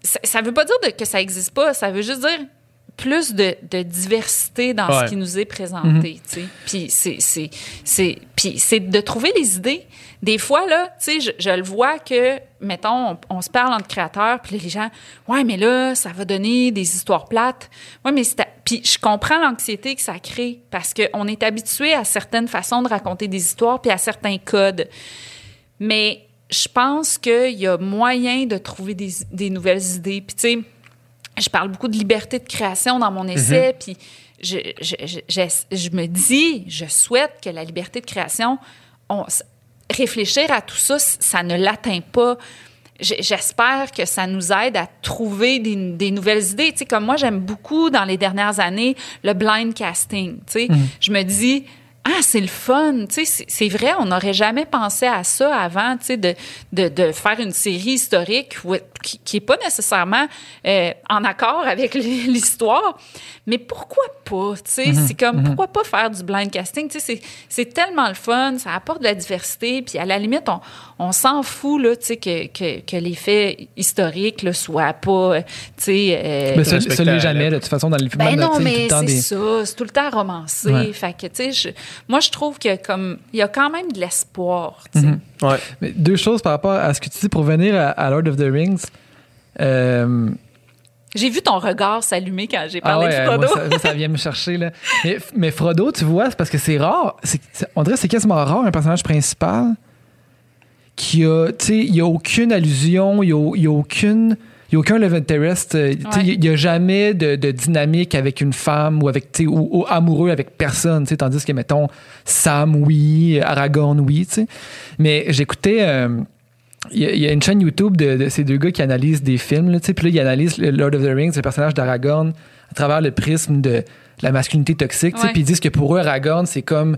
ça, ça veut pas dire de- que ça existe pas. Ça veut juste dire plus de, de diversité dans Ouais. ce qui nous est présenté. tu c'est, c'est, c'est, puis c'est de trouver les idées. Des fois, là, tu sais, je, je le vois que, mettons, on, on se parle entre créateurs, puis les gens, ouais, mais là, ça va donner des histoires plates. Ouais, mais c'est. Puis je comprends l'anxiété que ça crée parce qu'on est habitué à certaines façons de raconter des histoires, puis à certains codes. Mais je pense qu'il y a moyen de trouver des, des nouvelles idées. Puis, tu sais, je parle beaucoup de liberté de création dans mon essai, puis je, je, je, je- me dis, je souhaite que la liberté de création, on, réfléchir à tout ça, ça ne l'atteint pas. J'espère que ça nous aide à trouver des, des nouvelles idées. Tu sais, comme moi, j'aime beaucoup dans les dernières années le blind casting. Tu sais, je me dis, ah, c'est le fun. Tu sais, c'est- vrai, on n'aurait jamais pensé à ça avant, tu sais, de, de, de faire une série historique où- qui, qui est pas nécessairement euh, en accord avec l'histoire. Mais pourquoi pas? Tu sais, c'est comme, pourquoi pas faire du blind casting? Tu sais, c'est- c'est tellement le fun, ça apporte de la diversité, puis à la limite, on, on s'en fout, là, tu sais, que, que, que les faits historiques, là, soient pas, euh, tu sais... euh, Mais ça, ça l'est jamais, de toute façon, dans les films. ben non, mais le temps c'est des- ça. C'est tout le temps romancé. Ouais. Fait que, tu sais, je- moi, je trouve que comme il y a quand même de l'espoir. tu sais. Mhm. Ouais. Mais deux choses par rapport à ce que tu dis pour venir à, à Lord of the Rings. Euh, J'ai vu ton regard s'allumer quand j'ai ah parlé ouais, de euh, Frodo. moi, ça, ça vient me chercher. Là. Mais, mais Frodo, tu vois, c'est parce que c'est rare. On dirait que c'est quasiment rare un personnage principal qui a. Tu sais, il n'y a aucune allusion, il n'y a, il y a aucune. Il n'y a aucun love interest. euh. Il n'y a jamais de, de dynamique avec une femme ou avec ou, ou amoureux avec personne. Tandis que, mettons, Sam, oui, Aragorn, oui. Mais j'écoutais. euh, il y, a, une chaîne YouTube de, de ces deux gars qui analysent des films. Là, tu sais, puis là, ils analysent le Lord of the Rings, le personnage d'Aragorn, à travers le prisme de la masculinité toxique. Puis ils disent que pour eux, Aragorn, c'est comme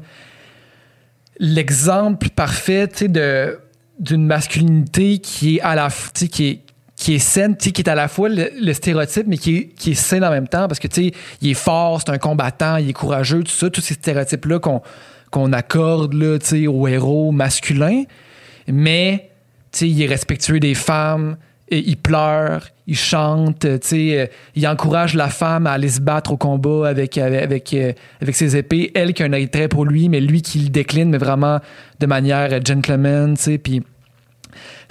l'exemple parfait de d'une masculinité qui est à la qui est qui est saine, qui est à la fois le, stéréotype, mais qui est, qui est saine en même temps, parce que, tu sais, il est fort, c'est un combattant, il est courageux, tout ça, tous ces stéréotypes-là qu'on accorde, là, héros masculins. Mais, il est respectueux des femmes, il pleure, il chante, euh, il encourage la femme à aller se battre au combat avec, avec, avec, euh, ses épées. Elle qui a un attrait pour lui, mais lui qui le décline, mais vraiment de manière gentleman, puis...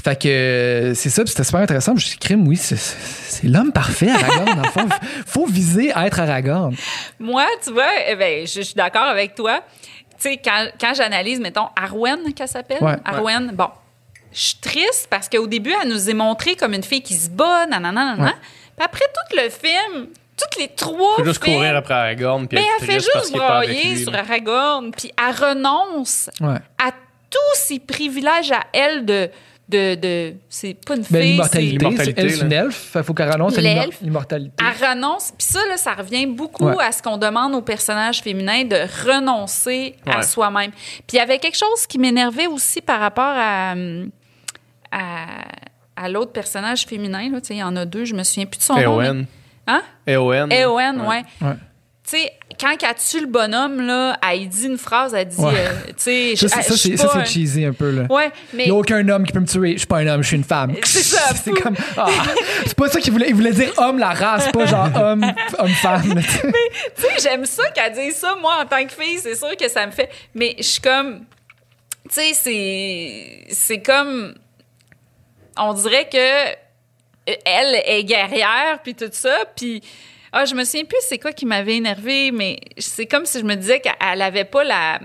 Fait que c'est ça, c'était super intéressant. Je me suis dit, crime, oui, c'est- l'homme parfait, Aragorn. Dans le fond, [laughs] faut viser à être Aragorn. Moi, tu vois, eh ben, je, je suis d'accord avec toi. Tu sais, quand, quand j'analyse, mettons, Arwen, qu'elle s'appelle? Ouais. Arwen, bon. Je suis triste parce qu'au début, elle nous est montrée comme une fille qui se bat, nanana, nanana. Ouais. Puis après tout le film, toutes les trois Faut juste films, courir après Aragorn. Puis mais elle fait juste broyer sur. Aragorn, puis elle renonce Ouais. à tous ses privilèges à elle de... de, de c'est pas une Ben, fille, l'immortalité, elle, c'est une elfe. Fait faut qu'elle renonce à l'immortalité. Elle renonce. Puis ça, là, ça revient beaucoup Ouais. à ce qu'on demande aux personnages féminins de renoncer à soi-même. Puis il y avait quelque chose qui m'énervait aussi par rapport à, à, à l'autre personnage féminin. Là. Tu sais, Il y en a deux, je me souviens plus de son nom. mais-. Hein? Eowyn. Eowyn, ouais. Ouais. Tu sais, quand elle tue le bonhomme, là, elle dit une phrase, elle dit, Ouais. euh, tu sais, Ça, c'est- ça, c'est ça, cheesy un peu. Là. Ouais, mais... Il n'y a aucun homme qui peut me tuer. Je suis pas un homme, je suis une femme. C'est ça, [laughs] C'est comme. ah, c'est pas ça qu'il voulait. Il voulait dire homme, la race, pas genre [laughs] homme, homme-femme. tu sais. tu sais, j'aime ça qu'elle dise ça, moi, en tant que fille, c'est sûr que ça me fait. Mais je suis comme. Tu sais, c'est. C'est comme. On dirait que. Elle est guerrière, puis tout ça, puis. Ah, je me souviens plus c'est quoi qui m'avait énervé, mais c'est comme si je me disais qu'elle avait pas la.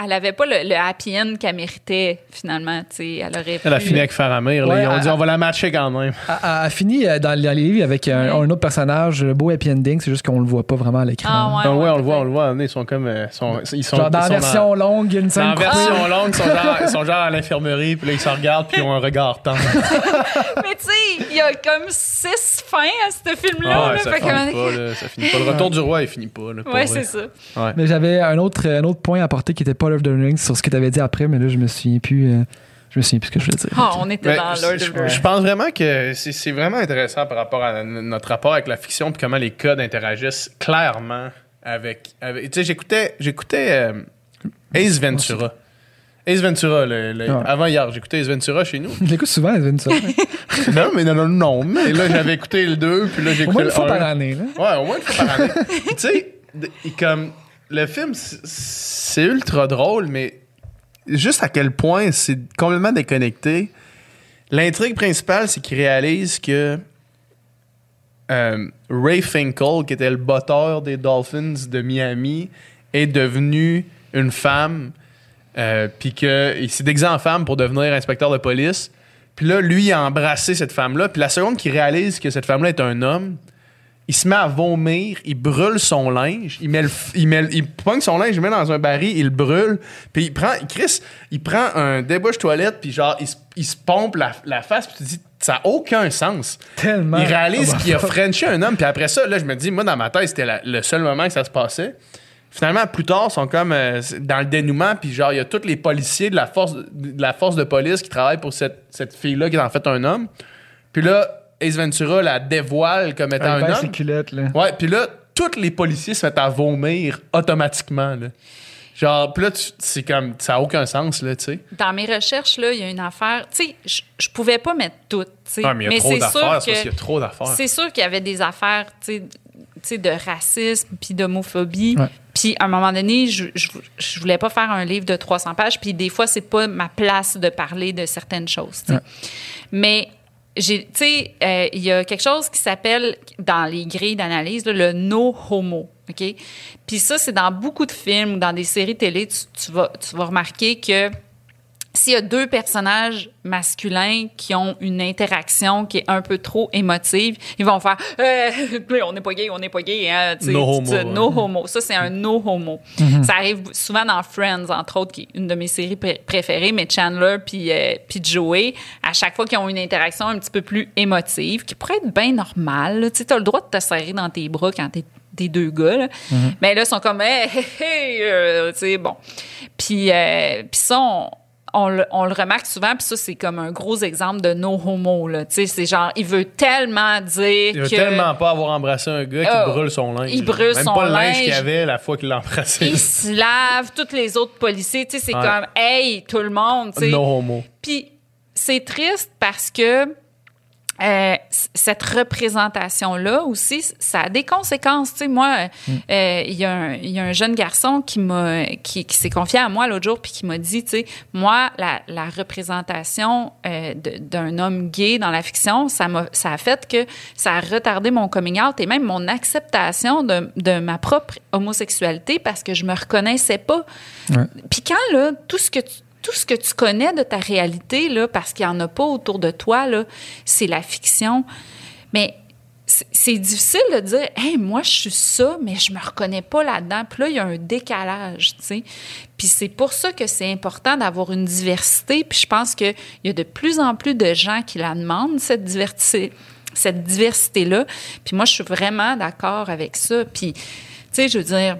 Elle avait pas le, le happy end qu'elle méritait, finalement. Tu sais, elle aurait Elle a pu- fini avec Faramir. Ouais, Ils ont elle- dit on va la matcher quand même. Elle a fini euh, dans, dans les livres avec un, Ouais. un autre personnage, le beau happy ending. C'est juste qu'on le voit pas vraiment à l'écran. Ah, ouais, Ah ouais, on le voit, on le voit. Ils sont comme. euh, sont- ils sont, Genre dans ils la sont version longue, une Dans scène la coupée. version [laughs] longue, ils sont, genre, ils sont genre à l'infirmerie, puis là, ils se regardent, puis ils ont un regard tendre. [laughs] Mais tu sais, il y a comme six fins à ce film-là. Ah ça, fait finit que- pas, là, ça finit pas. Le retour du roi, il finit pas. Là, Ouais, c'est ça. Ouais. Mais j'avais un autre, un autre point à apporter qui était pas Lord of the Rings sur ce que tu avais dit après, mais là, je me souviens plus. euh, je me souviens plus ce que je voulais dire. Ah, on était Mais dans je- Lord of je, the Rings. je pense vraiment que c'est vraiment intéressant par rapport à notre rapport avec la fiction puis comment les codes interagissent clairement avec. avec- tu sais, j'écoutais j'écoutais euh, Ace Ventura. Ace Ventura, le- le- Ouais. avant hier, j'écoutais Ace Ventura chez nous. [laughs] Je l'écoute souvent, Edwin, ça. [laughs] non, mais non, non, non. Mais là, j'avais écouté le 2, puis là, j'ai Au écouté moins le une fois 1. par année, là. Ouais, au moins une fois par année. Tu sais, comme le film, c'est- ultra drôle, mais juste à quel point c'est complètement déconnecté. L'intrigue principale, c'est qu'il réalise que euh, Ray Finkel, qui était le botteur des Dolphins de Miami, est devenu une femme, euh, puis qu'il s'est déguisé en femme pour devenir inspecteur de police. Puis là, lui, il a embrassé cette femme-là. Puis la seconde qu'il réalise que cette femme-là est un homme, il se met à vomir, il brûle son linge, il met le, il met, le- il pogne son linge, il le met dans un baril, il le brûle, puis il prend, Chris, il prend un débouche toilette, puis genre, il, se- il se pompe la, la face, puis tu te dis, ça n'a aucun sens. Tellement. Il réalise bah, qu'il a frenché un homme, puis après ça, là, je me dis, moi, dans ma tête, c'était le seul moment que ça se passait. Finalement, plus tard, ils sont comme euh, dans le dénouement, puis genre, il y a tous les policiers de la force de, la force de police qui travaillent pour cette, cette fille-là qui est en fait un homme. Puis là, Ace Ventura la dévoile comme étant Il un homme. culottes, là. Ouais, puis là, tous les policiers se mettent à vomir automatiquement, là. Genre, puis là, c'est comme, ça n'a aucun sens, là, tu sais. Dans mes recherches, là, il y a une affaire. Tu sais, je- je pouvais pas mettre tout. tu sais. Mais il y a trop c'est d'affaires, parce qu'il y a trop d'affaires. C'est sûr qu'il y avait des affaires, tu sais, tu sais, de racisme puis d'homophobie. Puis à un moment donné, je, je, je voulais pas faire un livre de 300 pages. Puis des fois, c'est pas ma place de parler de certaines choses. tu sais. Ouais. Mais j'ai, tu sais, euh, il y a quelque chose qui s'appelle dans les grilles d'analyse le no homo. OK? Puis ça, c'est dans beaucoup de films dans des séries télé, tu vas, tu vas remarquer que s'il y a deux personnages masculins qui ont une interaction qui est un peu trop émotive, ils vont faire euh, [laughs] on n'est pas gay, on n'est pas gay, hein, tu sais, No tu- homo, tu- ouais. no homo. Ça c'est un no homo. Ça arrive souvent dans Friends entre autres qui est une de mes séries pré- préférées, mais Chandler puis euh, puis Joey, à chaque fois qu'ils ont une interaction un petit peu plus émotive, qui pourrait être bien normale, tu sais, as le droit de te serrer dans tes bras quand t'es des deux gars, là. mais là ils sont comme hey, hey, hey, euh, tu sais bon. Puis euh, puis ça on on le, on le remarque souvent, puis ça, c'est comme un gros exemple de no homo, là. Tu sais, c'est genre, il veut tellement dire Il veut que... tellement pas avoir embrassé un gars qui Oh, brûle son linge. il brûle Même son pas le linge linge. qu'il avait la fois qu'il l'a embrassé. Il se lave, tous les autres policiers, tu sais, c'est Ouais. comme, hey, tout le monde, tu sais. No homo. Puis c'est triste parce que euh, cette représentation-là aussi, ça a des conséquences. Tu sais, moi, euh, il y, a un- il y a un jeune garçon qui m'a qui, qui s'est confié à moi l'autre jour puis qui m'a dit, tu sais, moi, la, la représentation euh, d'un homme gay dans la fiction, ça m'a ça a fait que ça a retardé mon coming out et même mon acceptation de, de ma propre homosexualité parce que je me reconnaissais pas. Ouais. Puis quand là, tout ce que tu tout ce que tu connais de ta réalité, là, parce qu'il n'y en a pas autour de toi, là, c'est la fiction. Mais c'est difficile de dire, hey, moi, je suis ça, mais je me reconnais pas là-dedans. Puis là, il y a un décalage, tu sais. Puis c'est pour ça que c'est important d'avoir une diversité. Puis je pense qu'il y a de plus en plus de gens qui la demandent, cette diversité cette diversité-là. Puis moi, je suis vraiment d'accord avec ça. Puis, tu sais, je veux dire,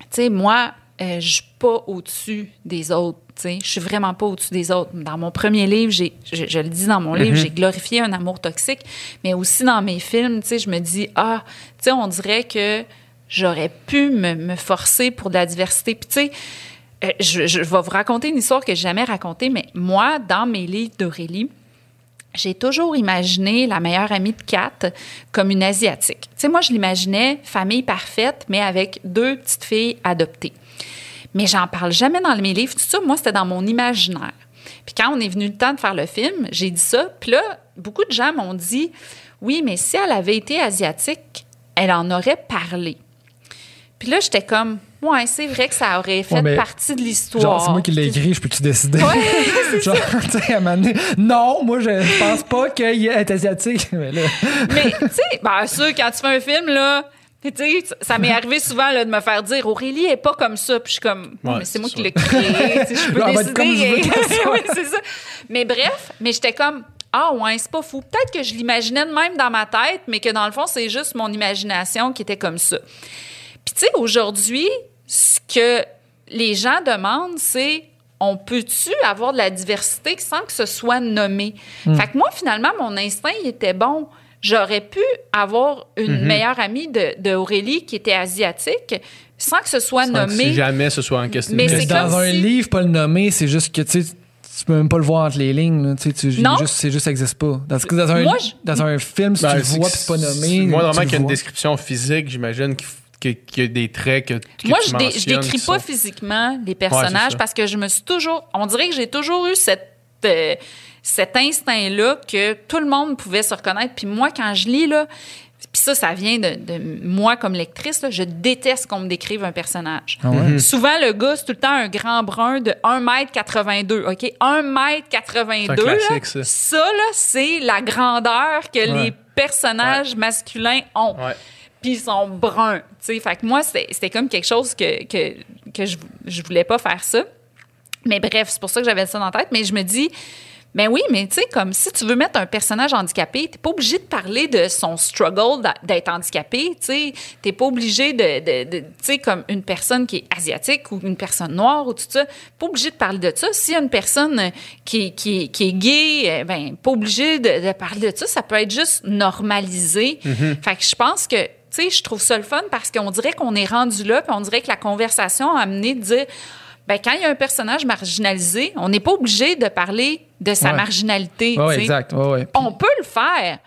tu sais, moi, euh, je suis pas au-dessus des autres. Je suis vraiment pas au-dessus des autres. Dans mon premier livre, j'ai, je, je le dis dans mon livre, j'ai glorifié un amour toxique, mais aussi dans mes films, je me dis, ah, tu sais, on dirait que j'aurais pu me, me forcer pour de la diversité. Puis, tu sais, euh, je, je vais vous raconter une histoire que j'ai jamais racontée, mais moi, dans mes livres d'Aurélie, j'ai toujours imaginé la meilleure amie de Kat comme une asiatique. Tu sais, moi, je l'imaginais famille parfaite, mais avec deux petites filles adoptées. Mais j'en parle jamais dans mes livres. Tout ça, moi, c'était dans mon imaginaire. Puis quand on est venu le temps de faire le film, j'ai dit ça. Puis là, beaucoup de gens m'ont dit, oui, mais si elle avait été asiatique, elle en aurait parlé. Puis là, j'étais comme, ouais, c'est vrai que ça aurait fait Ouais, partie de l'histoire. Genre, c'est moi qui l'ai écrit, je peux-tu décider? Ouais, [laughs] Genre, tu sais, à un moment donné, non, moi, je pense pas qu'il est asiatique. [laughs] Mais là, Mais, tu sais, bien sûr, quand tu fais un film, là, tu sais, ça m'est arrivé souvent là, de me faire dire Aurélie est pas comme ça. Puis je suis comme, Ouais, mais c'est moi qui l'ai créé. je peux décider. [laughs] Oui, c'est ça. Mais bref, mais j'étais comme, ah ouais, c'est pas fou. Peut-être que je l'imaginais de même dans ma tête, mais que dans le fond, c'est juste mon imagination qui était comme ça. Puis tu sais, aujourd'hui, ce que les gens demandent, c'est on peut-tu avoir de la diversité sans que ce soit nommé? Fait que moi, finalement, mon instinct, il était bon. J'aurais pu avoir une Mhm. meilleure amie de, de Aurélie qui était asiatique sans que ce soit Sans que nommé. Si jamais ce soit en question. Mais c'est dans un si- livre, pas le nommer, c'est juste que tu sais, tu peux même pas le voir entre les lignes. là. Tu sais, tu- il est Non. juste, c'est juste, ça existe pas. Dans, un, Moi, je- dans un film, si Ben, tu le vois c'est pas nommé. Moi, le qu'il y a une description physique, j'imagine qu'il y a des traits que, que Moi, tu je, dé- je décris pas sont- physiquement les personnages parce que je me suis toujours. On dirait que j'ai toujours eu cette, euh, cet instinct-là que tout le monde pouvait se reconnaître. Puis moi, quand je lis, là, puis ça, ça vient de, de moi comme lectrice, là, je déteste qu'on me décrive un personnage. Ah ouais? Mhm. Souvent, le gars, c'est tout le temps un grand brun de 1m82, OK? 1m82, C'est un classique, là, ça. là, c'est la grandeur que les personnages masculins ont puis ils sont bruns. Fait que moi, c'était c'était comme quelque chose que, que, que je, je voulais pas faire ça. Mais bref, c'est pour ça que j'avais ça dans la tête. Mais je me dis, ben oui, mais tu sais, comme si tu veux mettre un personnage handicapé, t'es pas obligé de parler de son struggle d'être handicapé, tu sais. T'es pas obligé de, de, de- tu sais, comme une personne qui est asiatique ou une personne noire ou tout ça, pas obligé de parler de ça. S'il y a une personne euh, qui, qui, qui est gay, euh, ben, pas obligé de, de parler de ça. Ça peut être juste normalisé. Fait que je pense que, tu sais, je trouve ça le fun parce qu'on dirait qu'on est rendu là, puis on dirait que la conversation a amené de dire, ben, quand il y a un personnage marginalisé, on n'est pas obligé de parler de sa Ouais. marginalité. Ouais, exact. On peut le faire.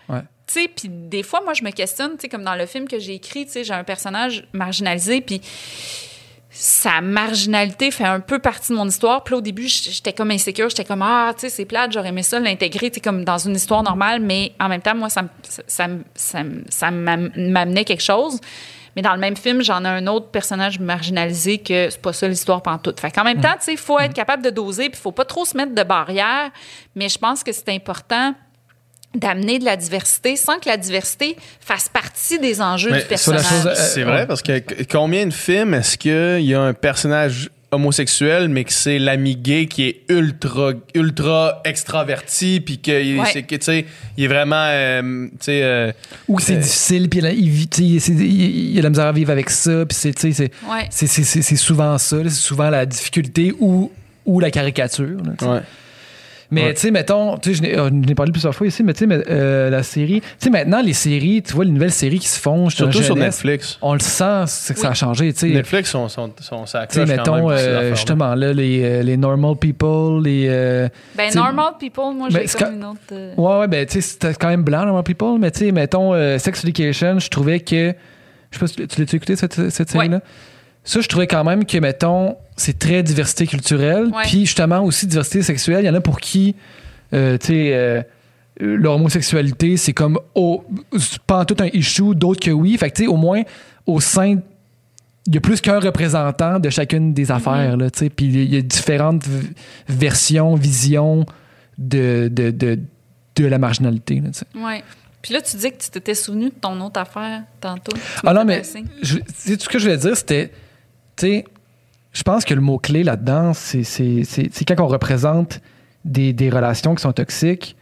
Puis des fois, moi, je me questionne, comme dans le film que j'ai écrit, j'ai un personnage marginalisé, puis sa marginalité fait un peu partie de mon histoire. Puis là, au début, j'étais comme insécure, j'étais comme, ah, tu sais, c'est plate, j'aurais aimé ça l'intégrer, tu sais, comme dans une histoire normale, mais en même temps, moi, ça, ça, ça, me- ça, me- ça m'am- m'amenait quelque chose. Mais dans le même film, j'en ai un autre personnage marginalisé que c'est pas ça l'histoire pantoute. Fait qu'en même temps, tu sais, il faut être capable de doser, puis il faut pas trop se mettre de barrières, mais je pense que c'est important d'amener de la diversité sans que la diversité fasse partie des enjeux Mais du personnage. euh, C'est vrai, parce que combien de films est-ce qu'il y a un personnage homosexuel, mais que c'est l'ami gay qui est ultra, ultra extraverti, puis que, il- Ouais. c'est que, tu sais, il est vraiment, euh, tu sais, euh, Ou que c'est difficile, puis il, il il, il a de la misère à vivre avec ça, puis c'est, tu sais, c'est, Ouais. souvent ça, c'est souvent la difficulté ou, ou la caricature. là. Mais Ouais. tu sais, mettons, tu sais, je n'ai euh, je n'ai parlé plusieurs fois ici, mais tu sais, mais, euh, la série, tu sais, maintenant, les séries, tu vois, les nouvelles séries qui se font, je te Surtout sur jeunesse, Netflix. On le sent, c'est que ça a changé, tu sais. Netflix sont, sont, sont, ça Tu sais, accroche quand même mettons, euh, justement, là, les, euh, les normal people, les. euh, Ben, Normal People, moi, j'ai comme quand- une autre. Ouais, ouais, ben, tu sais, c'était quand même blanc, normal people, mais tu sais, mettons, euh, Sex Education, je trouvais que. Je sais pas si tu tu l'as écouté, cette, cette série-là? Ça, je trouvais quand même que, mettons, c'est très diversité culturelle, puis justement aussi diversité sexuelle. Il y en a pour qui, euh, tu sais, euh, euh, l'homosexualité, c'est comme oh, pas en tout un issue, d'autres que oui. Fait que, tu sais, au moins, au sein il y a plus qu'un représentant de chacune des affaires, là, tu sais, puis il y a différentes versions, visions de, de, de, de la marginalité, là, tu sais. Ouais. Puis là, tu dis que tu t'étais souvenu de ton autre affaire tantôt. Tu Ah non, mais je, tu sais, tout ce que je voulais dire, c'était, tu sais, je pense que le mot-clé là-dedans, c'est, c'est, c'est, c'est quand on représente des, des relations qui sont toxiques,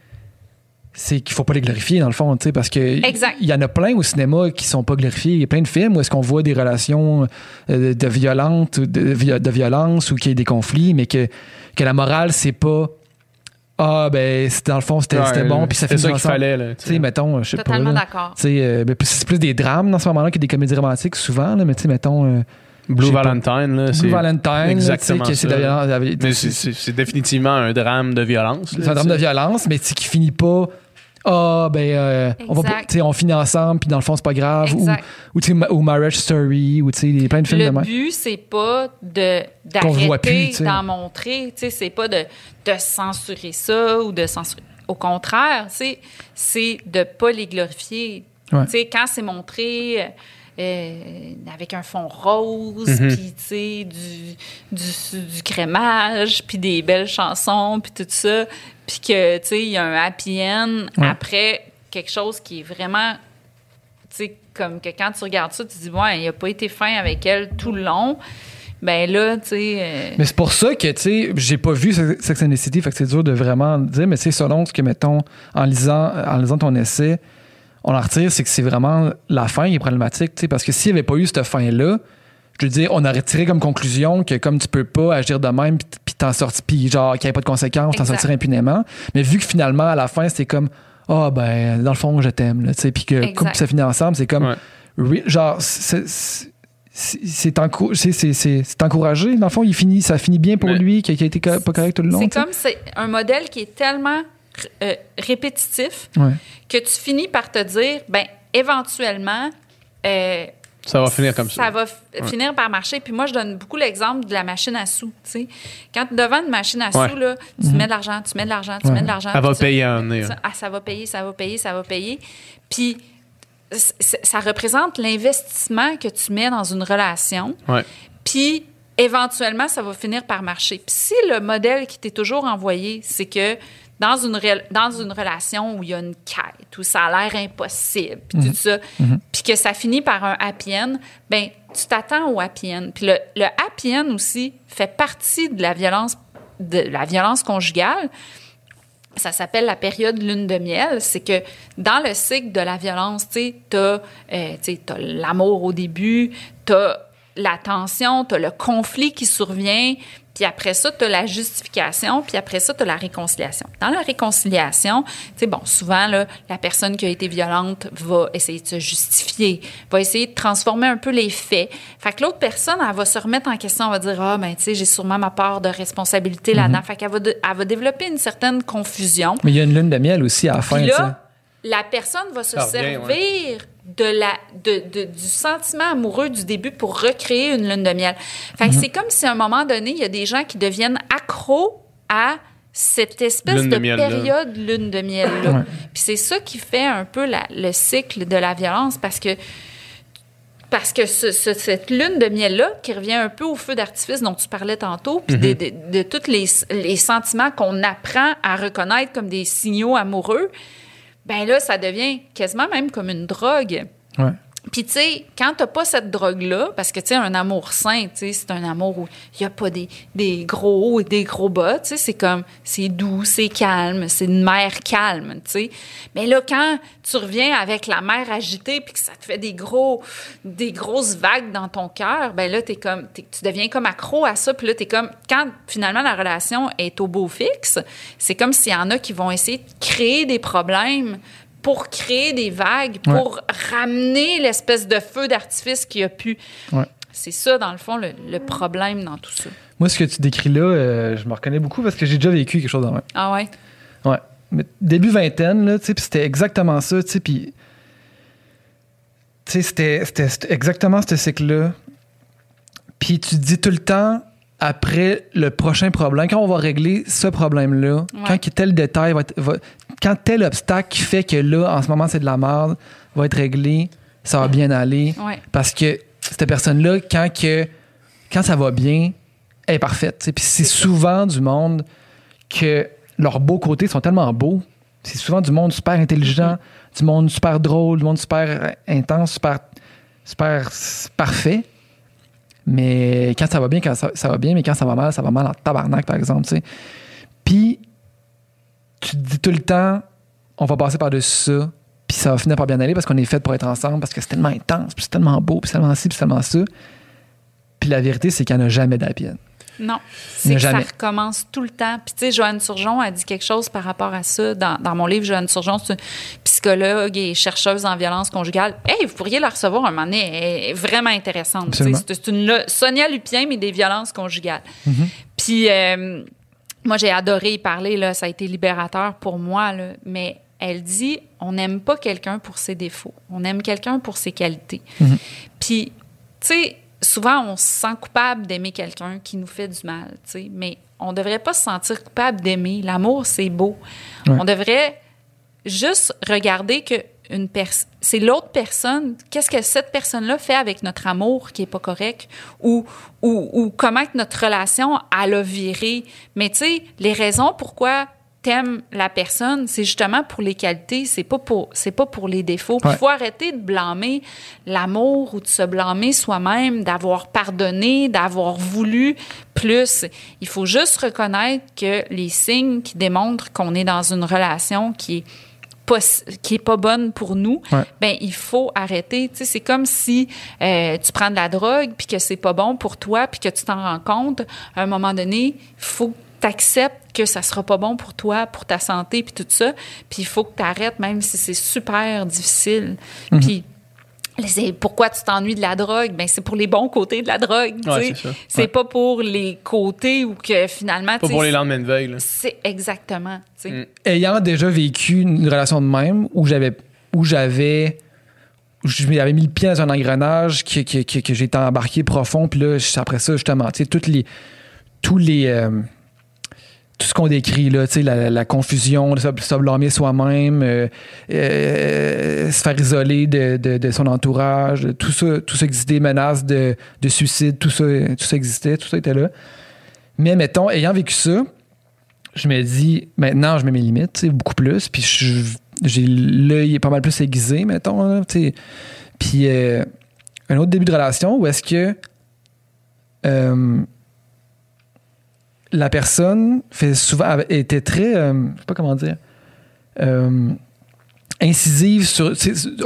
c'est qu'il faut pas les glorifier, dans le fond, tu sais, parce que Exact. il y en a plein au cinéma qui sont pas glorifiés. Il y a plein de films où est-ce qu'on voit des relations euh, de, violente, de, de violence ou qu'il y a des conflits, mais que, que la morale, c'est pas Ah, ben, c'est- dans le fond, c'était, Ouais, bon, puis ça fait ça qu'il fallait, là. Tu sais, mettons, je sais pas. Totalement d'accord. Tu sais, euh, ben, c'est plus des drames dans ce moment-là que des comédies romantiques, souvent, là, mais tu sais, mettons. euh, Blue. Valentine, là. Blue Valentine, exactement c'est de définitivement un drame de violence. C'est un drame de violence, mais qui finit pas. Ah, ben, euh, on, va on finit ensemble, puis dans le fond, c'est pas grave. Ou, Exact. ou, ma- ou Marriage Story, ou tu sais, il y a plein de films Le de même. but, c'est pas de d'arrêter d'en montrer. C'est pas de, de censurer ça ou de censurer. Au contraire, c'est de pas les glorifier. Ouais. Quand c'est montré euh, avec un fond rose. Mhm. puis tu sais, du, du, du crémage, puis des belles chansons, puis tout ça, puis que, tu sais, il y a un happy end Ouais. après quelque chose qui est vraiment tu sais, comme que quand tu regardes ça, tu dis, ouais, il a pas été fin avec elle tout le long. Ben là, tu sais. euh, Mais c'est pour ça que, tu sais, j'ai pas vu Sex and the City, fait que c'est dur de vraiment dire, mais c'est selon ce que, mettons, en lisant, en lisant ton essai, on en retire, c'est que c'est vraiment la fin qui est problématique, tu sais, parce que s'il n'y avait pas eu cette fin-là, je veux dire, on aurait tiré comme conclusion que comme tu peux pas agir de même, puis- t'en sortir, puis genre, qu'il n'y ait pas de conséquences, t'en sortir impunément. Mais vu que finalement, à la fin, c'était comme, ah ben dans le fond je t'aime tu sais puis que Exact. couple ça finit ensemble c'est comme Ouais. genre c'est c'est- c'est encou- c'est- c'est- c'est- c'est encouragé dans le fond il finit ça finit bien pour Mais- lui qui a, qui a été co- pas correct tout le long C'est comme c'est un modèle qui est tellement euh, répétitif Ouais. que tu finis par te dire, ben éventuellement, euh, Ça va finir comme ça. Ça va finir par marcher. Puis moi, je donne beaucoup l'exemple de la machine à sous. tu sais. Quand tu es devant une machine à Ouais. sous, là, tu mets de l'argent, tu mets de l'argent, tu mets de l'argent. Elle va payer un nez. ça, ah, ça va payer, ça va payer, ça va payer. Puis ça représente l'investissement que tu mets dans une relation. Puis éventuellement, ça va finir par marcher. Puis si le modèle qui t'est toujours envoyé, c'est que dans une, dans une relation où il y a une quête, où ça a l'air impossible, puis tout ça, puis que ça finit par un happy end, ben tu t'attends au happy end. Puis le, le happy end aussi fait partie de la violence, de la violence conjugale ça s'appelle la période lune de miel. C'est que dans le cycle de la violence, tu sais, t'as euh, l'amour au début, t'as la tension, t'as le conflit qui survient, puis après ça, t'as la justification, puis après ça, t'as la réconciliation. Dans la réconciliation, tu sais, bon, souvent, là, la personne qui a été violente va essayer de se justifier, va essayer de transformer un peu les faits. Fait que l'autre personne, elle va se remettre en question, elle va dire, ah, ben, tu sais, j'ai sûrement ma part de responsabilité là-dedans. Fait qu'elle va, de- elle va développer une certaine confusion. mais il y a une lune de miel aussi à la fin tu là, la personne va se servir de la, de, de- du sentiment amoureux du début pour recréer une lune de miel. Fait Mhm. c'est comme si à un moment donné, il y a des gens qui deviennent accros à cette espèce Lune de, période lune de miel-là. Ouais. Puis c'est ça qui fait un peu la- le cycle de la violence parce que parce que ce- ce- cette lune de miel-là, qui revient un peu au feu d'artifice dont tu parlais tantôt, puis de, de, de tous les, les sentiments qu'on apprend à reconnaître comme des signaux amoureux, ben là, ça devient quasiment même comme une drogue. Puis, tu sais, quand t'as pas cette drogue-là, parce que, tu sais, un amour sain, tu sais, c'est un amour où il y a pas des, gros hauts et des gros bas, tu sais, c'est comme, c'est doux, c'est calme, c'est une mer calme, tu sais. Mais là, quand tu reviens avec la mer agitée puis que ça te fait des gros, des grosses vagues dans ton cœur, ben là, t'es comme, tu deviens comme accro à ça, puis là, t'es comme, quand finalement la relation est au beau fixe, c'est comme s'il y en a qui vont essayer de créer des problèmes pour créer des vagues, Ouais. pour ramener l'espèce de feu d'artifice qu'il y a pu. Ouais. C'est ça, dans le fond, le, le problème dans tout ça. moi ce que tu décris là euh, je me reconnais beaucoup parce que j'ai déjà vécu quelque chose dans même Ah ouais? Ouais. Mais début vingtaine, là, tu sais, c'était exactement ça, tu sais, puis... Tu sais, c'était exactement ce cycle-là. Puis tu te dis tout le temps, après le prochain problème, quand on va régler ce problème-là, Ouais. quand tel détail va être... va- quand tel obstacle qui fait que là, en ce moment, c'est de la merde, va être réglé, ça va bien aller. Ouais. Parce que cette personne-là, quand, que, quand ça va bien, elle est parfaite. Puis c'est souvent du monde que leurs beaux côtés sont tellement beaux. C'est souvent du monde super intelligent, du monde super drôle, du monde super intense, super, super parfait. Mais quand ça va bien, quand ça, va bien, mais quand ça va mal, ça va mal en tabarnak, par exemple. tu sais. Puis tu te dis tout le temps, on va passer par-dessus ça, puis ça va finir par bien aller parce qu'on est fait pour être ensemble, parce que c'est tellement intense, puis c'est tellement beau, puis c'est tellement ci, puis c'est tellement ça. Puis la vérité, c'est qu'il n'y en a jamais d'happy. Non. C'est que ça recommence tout le temps. Puis, tu sais, Joanne Surgeon a dit quelque chose par rapport à ça. Dans, dans mon livre, Joanne Surgeon, c'est une psychologue et chercheuse en violence conjugale. Hey, vous pourriez la recevoir un moment donné. Elle est vraiment intéressante. C'est une Sonia Lupien, mais des violences conjugales. Mm-hmm. Puis, euh, moi, j'ai adoré y parler. Là. Ça a été libérateur pour moi. Là. Mais elle dit on n'aime pas quelqu'un pour ses défauts. On aime quelqu'un pour ses qualités. Puis, tu sais, souvent, on se sent coupable d'aimer quelqu'un qui nous fait du mal, tu sais, mais on devrait pas se sentir coupable d'aimer. L'amour, c'est beau. Ouais. On devrait juste regarder que une pers- c'est l'autre personne, qu'est-ce que cette personne-là fait avec notre amour qui est pas correct? Ou, ou, ou comment que notre relation elle a viré? Mais tu sais, les raisons pourquoi t'aimes la personne, c'est justement pour les qualités, c'est pas pour c'est pas pour les défauts. Il Ouais. faut arrêter de blâmer l'amour ou de se blâmer soi-même, d'avoir pardonné, d'avoir voulu plus. Il faut juste reconnaître que les signes qui démontrent qu'on est dans une relation qui est pas, qui est pas bonne pour nous, Ouais. ben il faut arrêter. Tu sais, c'est comme si euh, tu prends de la drogue puis que c'est pas bon pour toi puis que tu t'en rends compte. À un moment donné, faut t'acceptes que ça sera pas bon pour toi, pour ta santé, puis tout ça. Puis il faut que tu arrêtes, même si c'est super difficile. Mhm. Puis pourquoi tu t'ennuies de la drogue? Ben, c'est pour les bons côtés de la drogue. Ouais, c'est ça. c'est Ouais. pas pour les côtés où que finalement. Pas pour les lendemains de veille. là. C'est exactement. Mm. ayant déjà vécu une relation de même où j'avais où j'avais où je m'avais mis le pied dans un engrenage que, que, que, que j'étais embarqué profond puis là après ça justement tu sais toutes les tous les euh, tout ce qu'on décrit là la, la confusion se, blâmer soi-même euh, euh, se faire isoler de, de, son entourage tout ça tout ça existait menaces de, de suicide tout ça tout ça existait tout ça était là mais mettons ayant vécu ça je me dis, maintenant, je mets mes limites, beaucoup plus. Puis j'ai l'œil pas mal plus aiguisé, mettons. sais. Puis euh, un autre début de relation où est-ce que euh, la personne fait souvent était très, euh, je sais pas comment dire, euh, incisive sur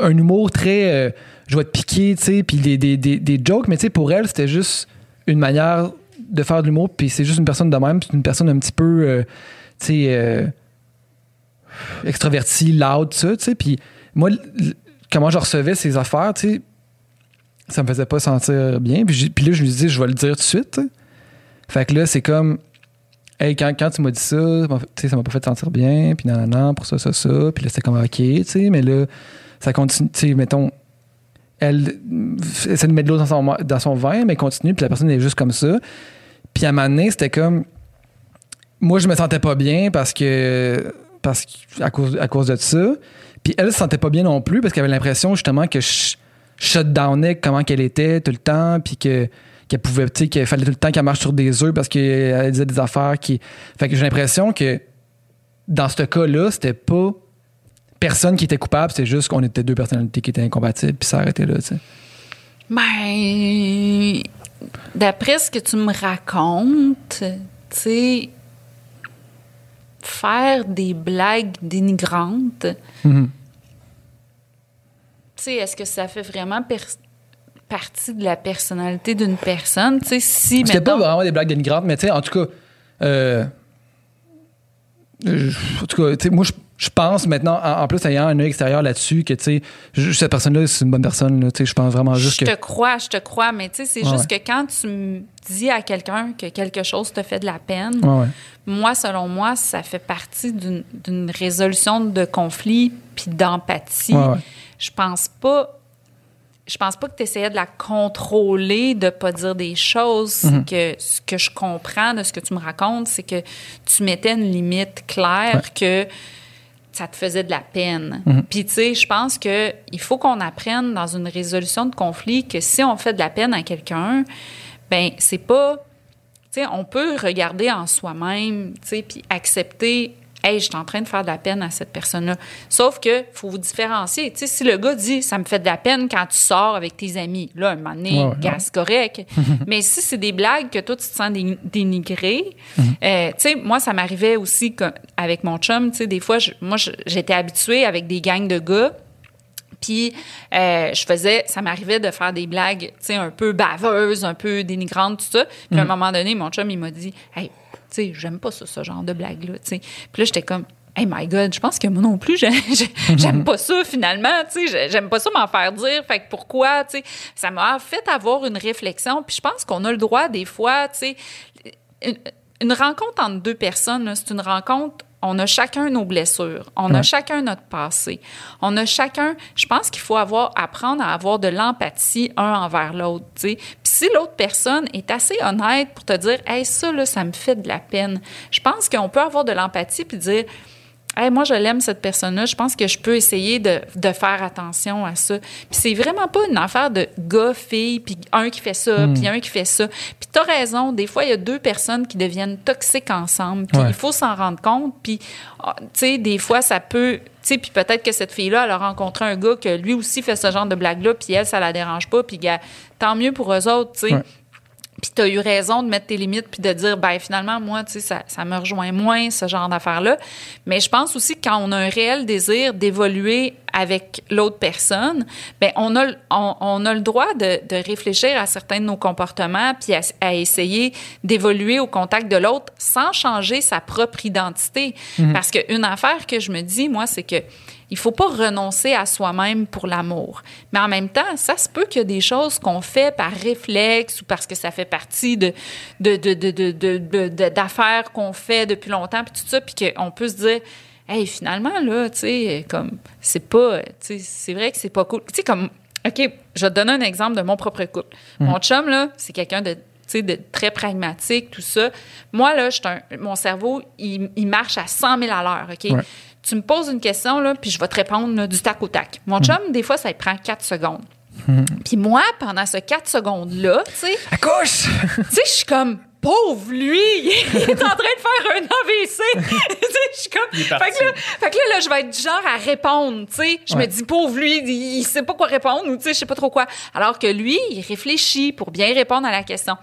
un humour très, euh, je vais te piquer, tu sais, puis des, des, des, des jokes, mais tu sais, pour elle, c'était juste une manière de faire de l'humour, puis c'est juste une personne de même, c'est une personne un petit peu, tu sais, extravertie, loud, ça, tu sais, puis moi, comment je recevais ces affaires, tu sais, ça me faisait pas sentir bien, puis, là, je lui dis, je vais le dire tout de suite. Fait que là, c'est comme, hey, quand, quand tu m'as dit ça, ça m'a pas fait sentir bien, puis non, non, pour ça, ça, ça, puis là, c'était comme, ok, tu sais, mais là, ça continue, tu sais, mettons, elle essaie de mettre de l'eau dans son, dans son vin, mais continue, puis la personne est juste comme ça. Puis à un moment donné, c'était comme. Moi, je me sentais pas bien parce que. Parce à, cause, à cause de ça. Puis elle se sentait pas bien non plus parce qu'elle avait l'impression justement que je shutdownais comment qu'elle était tout le temps, puis que qu'elle pouvait, tu sais, qu'il fallait tout le temps qu'elle marche sur des œufs parce qu'elle disait des affaires qui. Fait que j'ai l'impression que dans ce cas-là, c'était pas personne qui était coupable, c'est juste qu'on était deux personnalités qui étaient incompatibles, puis ça arrêtait là, tu sais. Ben, d'après ce que tu me racontes, tu sais, faire des blagues dénigrantes, Mhm. tu sais, est-ce que ça fait vraiment per- partie de la personnalité d'une personne? Tu sais, si, C'était pas vraiment des blagues dénigrantes, mais tu sais, en tout cas, euh, euh, en tout cas, tu sais, moi, je, je pense maintenant, en, plus, ayant un œil extérieur là-dessus, que, tu sais, je- cette personne-là, c'est une bonne personne, tu sais, je pense vraiment juste je que. te crois, je te crois, mais tu sais, c'est Ouais, juste que quand tu me dis à quelqu'un que quelque chose te fait de la peine, Ouais, moi, selon moi, ça fait partie d'une résolution de conflit puis d'empathie. Je pense pas. Je pense pas que tu essayais de la contrôler, de pas dire des choses. Mhm. que ce que je comprends de ce que tu me racontes, c'est que tu mettais une limite claire que ça te faisait de la peine. Mhm. Puis tu sais, je pense que il faut qu'on apprenne dans une résolution de conflit que si on fait de la peine à quelqu'un, ben c'est pas tu sais, on peut regarder en soi-même, tu sais, puis accepter, hey, je suis en train de faire de la peine à cette personne-là. Sauf que faut vous différencier. Tu sais, si le gars dit, ça me fait de la peine quand tu sors avec tes amis, là, un moment donné, Ouais, ouais, c'est correct. [laughs] Mais si c'est des blagues que toi, tu te sens dé- dénigré, Mhm. euh, tu sais, moi, ça m'arrivait aussi que- avec mon chum, tu sais, des fois, je- moi, j'étais habituée avec des gangs de gars. Puis euh, je faisais, ça m'arrivait de faire des blagues, tu sais, un peu baveuses, un peu dénigrantes, tout ça. Puis à un moment donné, mon chum, il m'a dit, hey, sais, j'aime pas ça, ce genre de blague-là, tu sais. Puis là, j'étais comme, hey my God, je pense que moi non plus, [laughs] j'ai- j'aime pas ça finalement, tu sais, j'aime pas ça m'en faire dire. Fait que pourquoi, tu sais, ça m'a fait avoir une réflexion. Puis je pense qu'on a le droit des fois, tu sais, une, une rencontre entre deux personnes, c'est une rencontre. On a chacun nos blessures. On a chacun notre passé. On a chacun. Je pense qu'il faut avoir apprendre à avoir de l'empathie un envers l'autre. Puis si l'autre personne est assez honnête pour te dire, hey ça là, ça me fait de la peine. Je pense qu'on peut avoir de l'empathie puis dire, Hey, moi, je l'aime, cette personne-là. Je pense que je peux essayer de, de faire attention à ça. Puis c'est vraiment pas une affaire de gars, filles, puis un qui fait ça, puis un qui fait ça. Puis t'as raison, des fois, il y a deux personnes qui deviennent toxiques ensemble. Puis Ouais. il faut s'en rendre compte. Puis, ah, tu sais, des fois, ça peut... Tu sais, puis peut-être que cette fille-là, elle a rencontré un gars que lui aussi fait ce genre de blague-là, puis elle, ça la dérange pas. Puis, gars, tant mieux pour eux autres, tu sais. Ouais. Puis tu as eu raison de mettre tes limites puis de dire ben finalement moi tu sais ça, ça me rejoint moins ce genre d'affaires là mais je pense aussi que quand on a un réel désir d'évoluer avec l'autre personne ben on a on, on a le droit de, de, réfléchir à certains de nos comportements puis à, à essayer d'évoluer au contact de l'autre sans changer sa propre identité mm-hmm. parce que une affaire que je me dis moi c'est que il faut pas renoncer à soi-même pour l'amour. Mais en même temps, ça se peut qu'il y a des choses qu'on fait par réflexe ou parce que ça fait partie de, de, de, de, d'affaires qu'on fait depuis longtemps, puis tout ça, puis qu'on peut se dire, hey, finalement, là, tu sais, comme, c'est pas, tu sais, c'est vrai que c'est pas cool. Tu sais, comme, OK, je vais te donner un exemple de mon propre couple. Mon hum. chum, là, c'est quelqu'un de de très pragmatique, tout ça. Moi, là, un, mon cerveau, il, il, marche à 100 000 à l'heure, OK? tu me poses une question, là, puis je vais te répondre du tac au tac. Mon chum, des fois, ça prend 4 secondes. Puis moi, pendant ce 4 secondes-là, tu sais. Accouche! tu sais, je suis comme, pauvre lui, [laughs] il est en train de faire un AVC. [laughs] je suis comme. Fait que, là, fait que là, je vais être du genre à répondre, tu sais. Je me dis, pauvre lui, il, sait pas quoi répondre ou, tu sais, je sais pas trop quoi. Alors que lui, il réfléchit pour bien répondre à la question.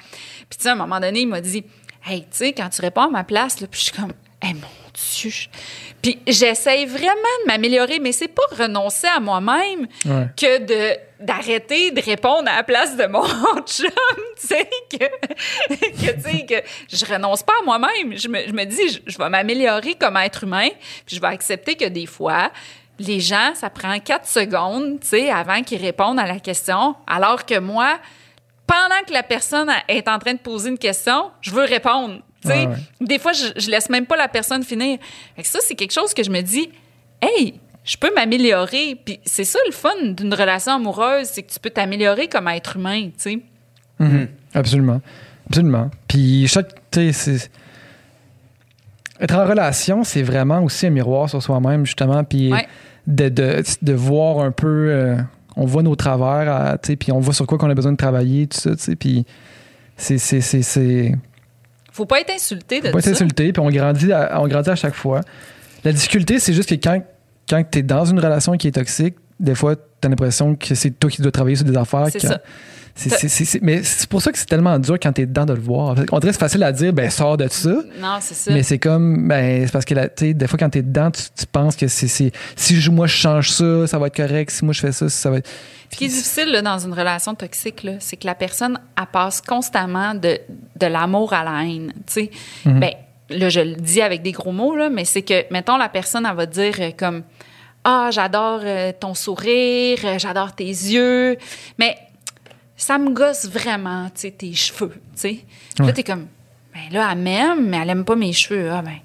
Puis, tu sais, à un moment donné, il m'a dit, hey, tu sais, quand tu réponds à ma place, là, puis je suis comme, hey, mon Dieu. Puis j'essaye vraiment de m'améliorer, mais c'est pas renoncer à moi-même que de d'arrêter de répondre à la place de mon [laughs] chum, tu sais, que, [laughs] que, tu sais, que je renonce pas à moi-même. Je me, je me dis, je, vais m'améliorer comme être humain, puis je vais accepter que des fois, les gens, ça prend quatre secondes, tu sais, avant qu'ils répondent à la question, alors que moi, pendant que la personne est en train de poser une question, je veux répondre. Des fois, je, je laisse même pas la personne finir. ça, c'est quelque chose que je me dis, hey, je peux m'améliorer. Puis c'est ça le fun d'une relation amoureuse, c'est que tu peux t'améliorer comme être humain, tu sais. Mm-hmm. Absolument. Absolument. Puis chaque, être en relation, c'est vraiment aussi un miroir sur soi-même, justement. Puis de, de, de, voir un peu, euh, on voit nos travers, puis on voit sur quoi qu'on a besoin de travailler, tout ça, tu sais. Puis c'est faut pas être insulté de Faut pas être insulté, puis on grandit, à, on grandit à chaque fois. La difficulté, c'est juste que quand, quand tu es dans une relation qui est toxique, des fois, tu as l'impression que c'est toi qui dois travailler sur des affaires. C'est ça. mais c'est pour ça que c'est tellement dur quand tu es dedans de le voir. On dirait que c'est facile à dire, ben sors de ça. Non, c'est ça. Mais c'est comme, ben, c'est parce que des fois, quand tu es dedans, tu, penses que c'est si moi je change ça, ça va être correct. Si moi je fais ça, ça va être. Ce qui est difficile là, dans une relation toxique, c'est que la personne, elle passe constamment de, de l'amour à la haine. Tu sais, mm-hmm. ben, là, je le dis avec des gros mots, là, mais c'est que, mettons, la personne, elle va dire euh, comme Ah, j'adore euh, ton sourire, euh, j'adore tes yeux. Mais ça me gosse vraiment, tu sais, tes cheveux, tu sais. Ouais. Là, t'es comme, ben là, elle m'aime, mais elle aime pas mes cheveux. Ah, ben,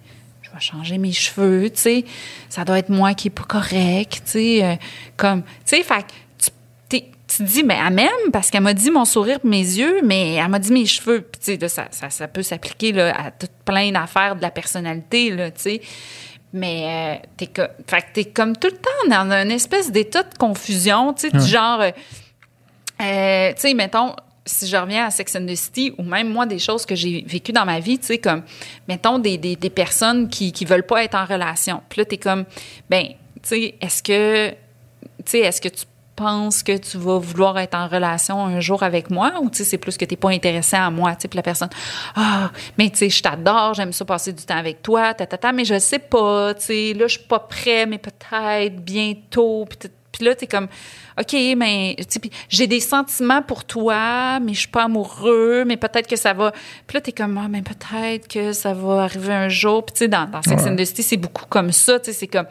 je vais changer mes cheveux, tu sais. Ça doit être moi qui est pas correct, tu sais. comme, tu sais, fait te dis, mais elle m'aime parce qu'elle m'a dit mon sourire mes yeux, mais elle m'a dit mes cheveux. Puis, tu sais, ça, ça, ça, peut s'appliquer à tout plein d'affaires de la personnalité, là, tu sais. Mais euh, t'es, fait comme tout le temps dans un espèce d'état de confusion, tu sais, du genre, euh, euh, tu sais, mettons, si je reviens à Sex and the City, ou même moi, des choses que j'ai vécues dans ma vie, tu sais, comme, mettons, des, des, des, personnes qui, qui veulent pas être en relation. Puis là, t'es comme, ben, tu sais, est-ce que, tu sais, est-ce que tu penses que tu vas vouloir être en relation un jour avec moi? Ou tu sais c'est plus que tu n'es pas intéressé à moi tu sais la personne ah mais tu sais je t'adore j'aime ça passer du temps avec toi ta mais je sais pas tu sais là je suis pas prêt mais peut-être bientôt puis puis là, tu es comme, OK, mais j'ai des sentiments pour toi, mais je suis pas amoureux, mais peut-être que ça va. Puis là, tu es comme, ah, mais peut-être que ça va arriver un jour. Puis tu sais, dans, dans Sex and the City, c'est beaucoup comme ça. Tu sais, c'est comme,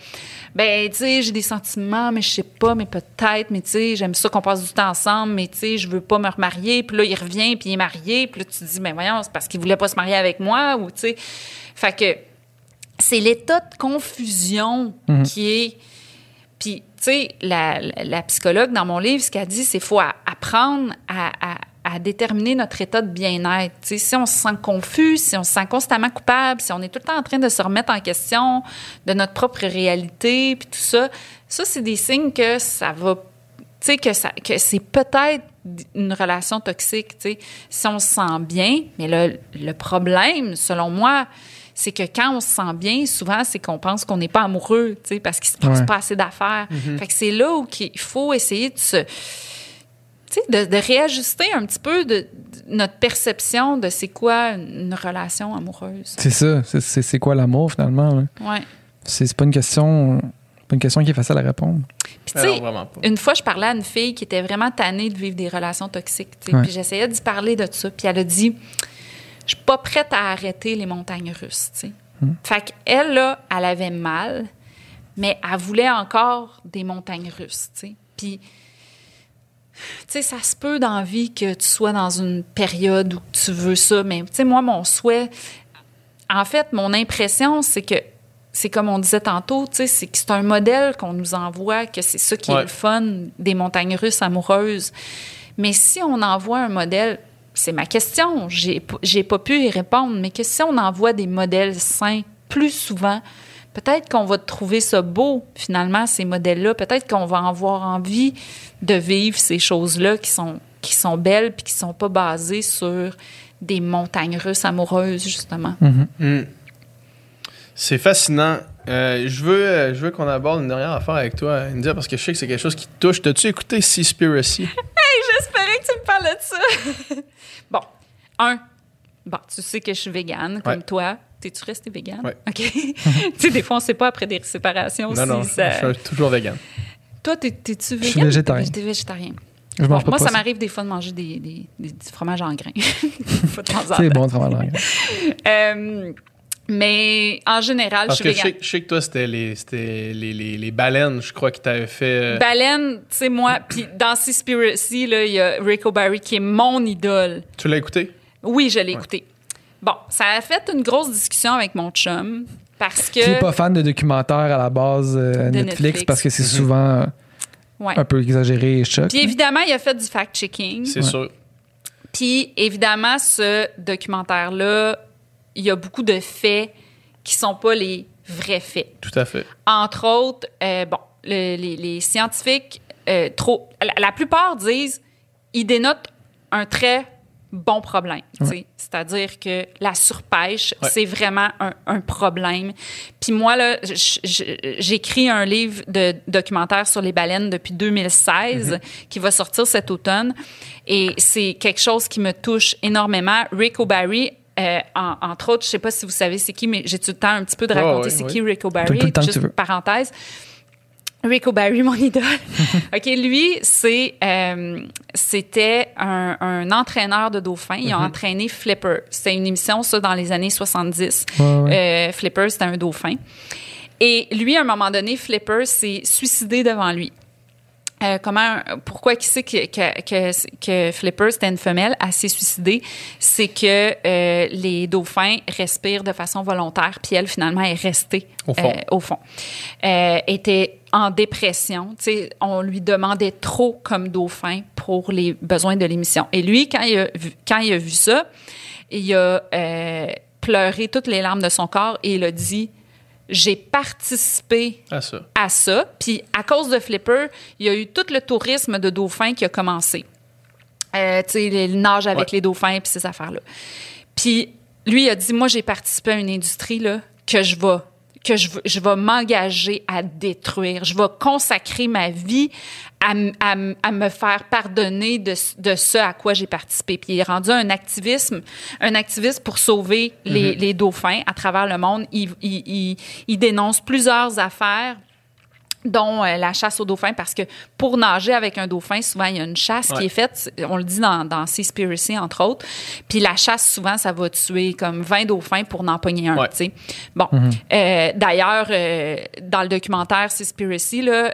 ben, tu sais, j'ai des sentiments, mais je sais pas, mais peut-être, mais tu sais, j'aime ça qu'on passe du temps ensemble, mais tu sais, je veux pas me remarier. Puis là, il revient, puis il est marié. Puis là, tu te dis, ben voyons, c'est parce qu'il voulait pas se marier avec moi, ou tu sais. Fait que c'est l'état de confusion mm-hmm. qui est puis, sais, la, psychologue dans mon livre, ce qu'elle dit, c'est qu'il faut apprendre à, déterminer notre état de bien-être. Si on se sent confus, si on se sent constamment coupable, si on est tout le temps en train de se remettre en question de notre propre réalité, puis tout ça, ça, c'est des signes que ça va tu sais, que, que c'est peut-être une relation toxique, sais, si on se sent bien. Mais le, le problème, selon moi, c'est que quand on se sent bien, souvent, c'est qu'on pense qu'on n'est pas amoureux, tu sais, parce qu'il se passe pas assez d'affaires. Mm-hmm. Fait que c'est là où il faut essayer de se... Tu sais, de, réajuster un petit peu, de, notre perception de c'est quoi une relation amoureuse. C'est ça. C'est- quoi l'amour, finalement? là? Ouais. C'est c'est pas une question... Pas une question qui est facile à répondre. Puis tu sais, vraiment pas. une fois, je parlais à une fille qui était vraiment tannée de vivre des relations toxiques. Ouais. Puis j'essayais d'y parler de ça. Puis elle a dit Je suis pas prête à arrêter les montagnes russes. tu sais. Fait qu'elle, là, elle avait mal, mais elle voulait encore des montagnes russes. tu sais. Puis, tu sais, ça se peut dans la vie que tu sois dans une période où tu veux ça, mais tu sais, moi, mon souhait, en fait, mon impression, c'est que c'est comme on disait tantôt, tu sais, c'est que c'est un modèle qu'on nous envoie, que c'est ça qui est le fun des montagnes russes amoureuses. Mais si on envoie un modèle, c'est ma question, j'ai pas pu y répondre, mais que si on envoie des modèles sains plus souvent, peut-être qu'on va trouver ça beau, finalement, ces modèles-là. Peut-être qu'on va avoir envie de vivre ces choses-là qui sont, qui sont belles puis qui sont pas basées sur des montagnes russes amoureuses, justement. Hmm. C'est fascinant. Euh, je veux, euh, je veux qu'on aborde une dernière affaire avec toi, India, parce que je sais que c'est quelque chose qui te touche. T'as-tu écouté Seaspiracy? [laughs] J'espérais que tu me parlais de ça. [laughs] un, bon, tu sais que je suis végane, comme Ouais. toi. T'es-tu resté végane? Ouais. OK. [laughs] tu sais, des fois, on sait pas après des séparations non, si non, ça... je suis toujours vegan. Toi, t'es- t'es-tu végane? suis végétarien. T'es végétarien. Je mange pas moi, ça m'arrive des fois de manger des, des, des- du fromage en grains. Pas de temps en C'est temps. bon, de travailler dans la- [laughs] Euh, mais en général, Parce je que suis je sais, végane. je sais que toi, c'était les, c'était les, les, les baleines, je crois, qui t'avaient fait. euh, Baleine, tu sais, moi, puis dans Seaspiracy, là, il y a Rico Barry qui est mon idole. tu l'as écouté? Oui, je l'ai écouté. Bon, ça a fait une grosse discussion avec mon chum parce que. Qui est pas fan de documentaires à la base euh, Netflix, Netflix. parce que c'est Mhm. souvent Ouais. un peu exagéré et choc. Puis évidemment, il a fait du fact-checking. C'est sûr. Puis évidemment, ce documentaire-là, il y a beaucoup de faits qui sont pas les vrais faits. Tout à fait. Entre autres, euh, bon, le- les, les scientifiques, euh, trop, la, la plupart disent, ils dénotent un très bon problème. C'est-à-dire que la surpêche, Ouais. c'est vraiment un, un problème. Puis moi, là, j'écris un livre de documentaire sur les baleines depuis 2016 qui va sortir cet automne. Et c'est quelque chose qui me touche énormément. Rick O'Barry, euh, en- entre autres, je sais pas si vous savez c'est qui, mais j'ai tout le temps un petit peu de raconter c'est qui Rick O'Barry. Juste tu veux. parenthèse. Rico Barry, mon idole. [laughs] OK, lui, c'est, euh, c'était un, un entraîneur de dauphins. Il a entraîné Flipper. C'était une émission, ça, dans les années 70. Ouais, ouais. Euh, Flipper, c'était un dauphin. Et lui, à un moment donné, Flipper s'est suicidé devant lui. Euh, comment, pourquoi qui sait que, que, que, que Flipper, c'était une femelle, elle s'est suicidée? C'est que euh, les dauphins respirent de façon volontaire, puis elle, finalement, est restée Au fond. euh, au fond. Euh, était en dépression. Tu sais, on lui demandait trop comme dauphin pour les besoins de l'émission. Et lui, quand il a vu, quand il a vu ça, il a euh, pleuré toutes les larmes de son corps et il a dit J'ai participé À ça. à ça. Puis à cause de Flipper, il y a eu tout le tourisme de dauphins qui a commencé. Euh, tu sais, le nage avec Ouais. les dauphins puis ces affaires-là. Puis lui, il a dit, moi, j'ai participé à une industrie là, que je vais que je, je vais m'engager à détruire. Je vais consacrer ma vie à, me faire pardonner de, ce à quoi j'ai participé. Puis il est rendu un activisme, un activiste pour sauver les, les dauphins à travers le monde. Il, il- il- il dénonce plusieurs affaires dont euh, la chasse aux dauphins, parce que pour nager avec un dauphin, souvent, il y a une chasse Ouais. qui est faite, on le dit dans, dans Seaspiracy, entre autres, puis la chasse, souvent, ça va tuer comme 20 dauphins pour n'en pogner un, Ouais. tu sais. Bon, euh, d'ailleurs, euh, dans le documentaire Seaspiracy, là,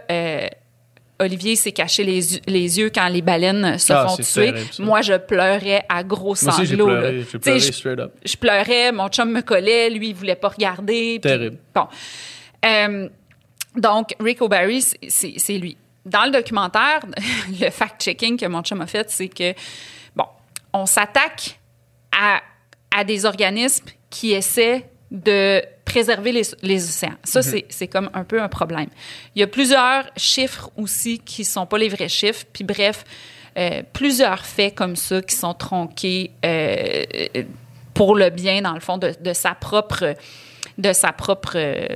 Olivier s'est caché les, yeux- les yeux quand les baleines se Ah, font tuer. terrible. Moi, je pleurais à gros sanglots. pleuré. Pleuré je- straight up. je pleurais, mon chum me collait, lui, il voulait pas regarder. Terrible. Bon. Donc, Rick O'Barry, c'est- lui. Dans le documentaire, [laughs] le fact-checking que mon chum a fait, c'est que, bon, on s'attaque à, à des organismes qui essaient de préserver les, les océans. Ça, c'est- c'est comme un peu un problème. Il y a plusieurs chiffres aussi qui sont pas les vrais chiffres. Puis bref, euh, plusieurs faits comme ça qui sont tronqués euh, pour le bien, dans le fond, de, de sa propre, de sa propre euh,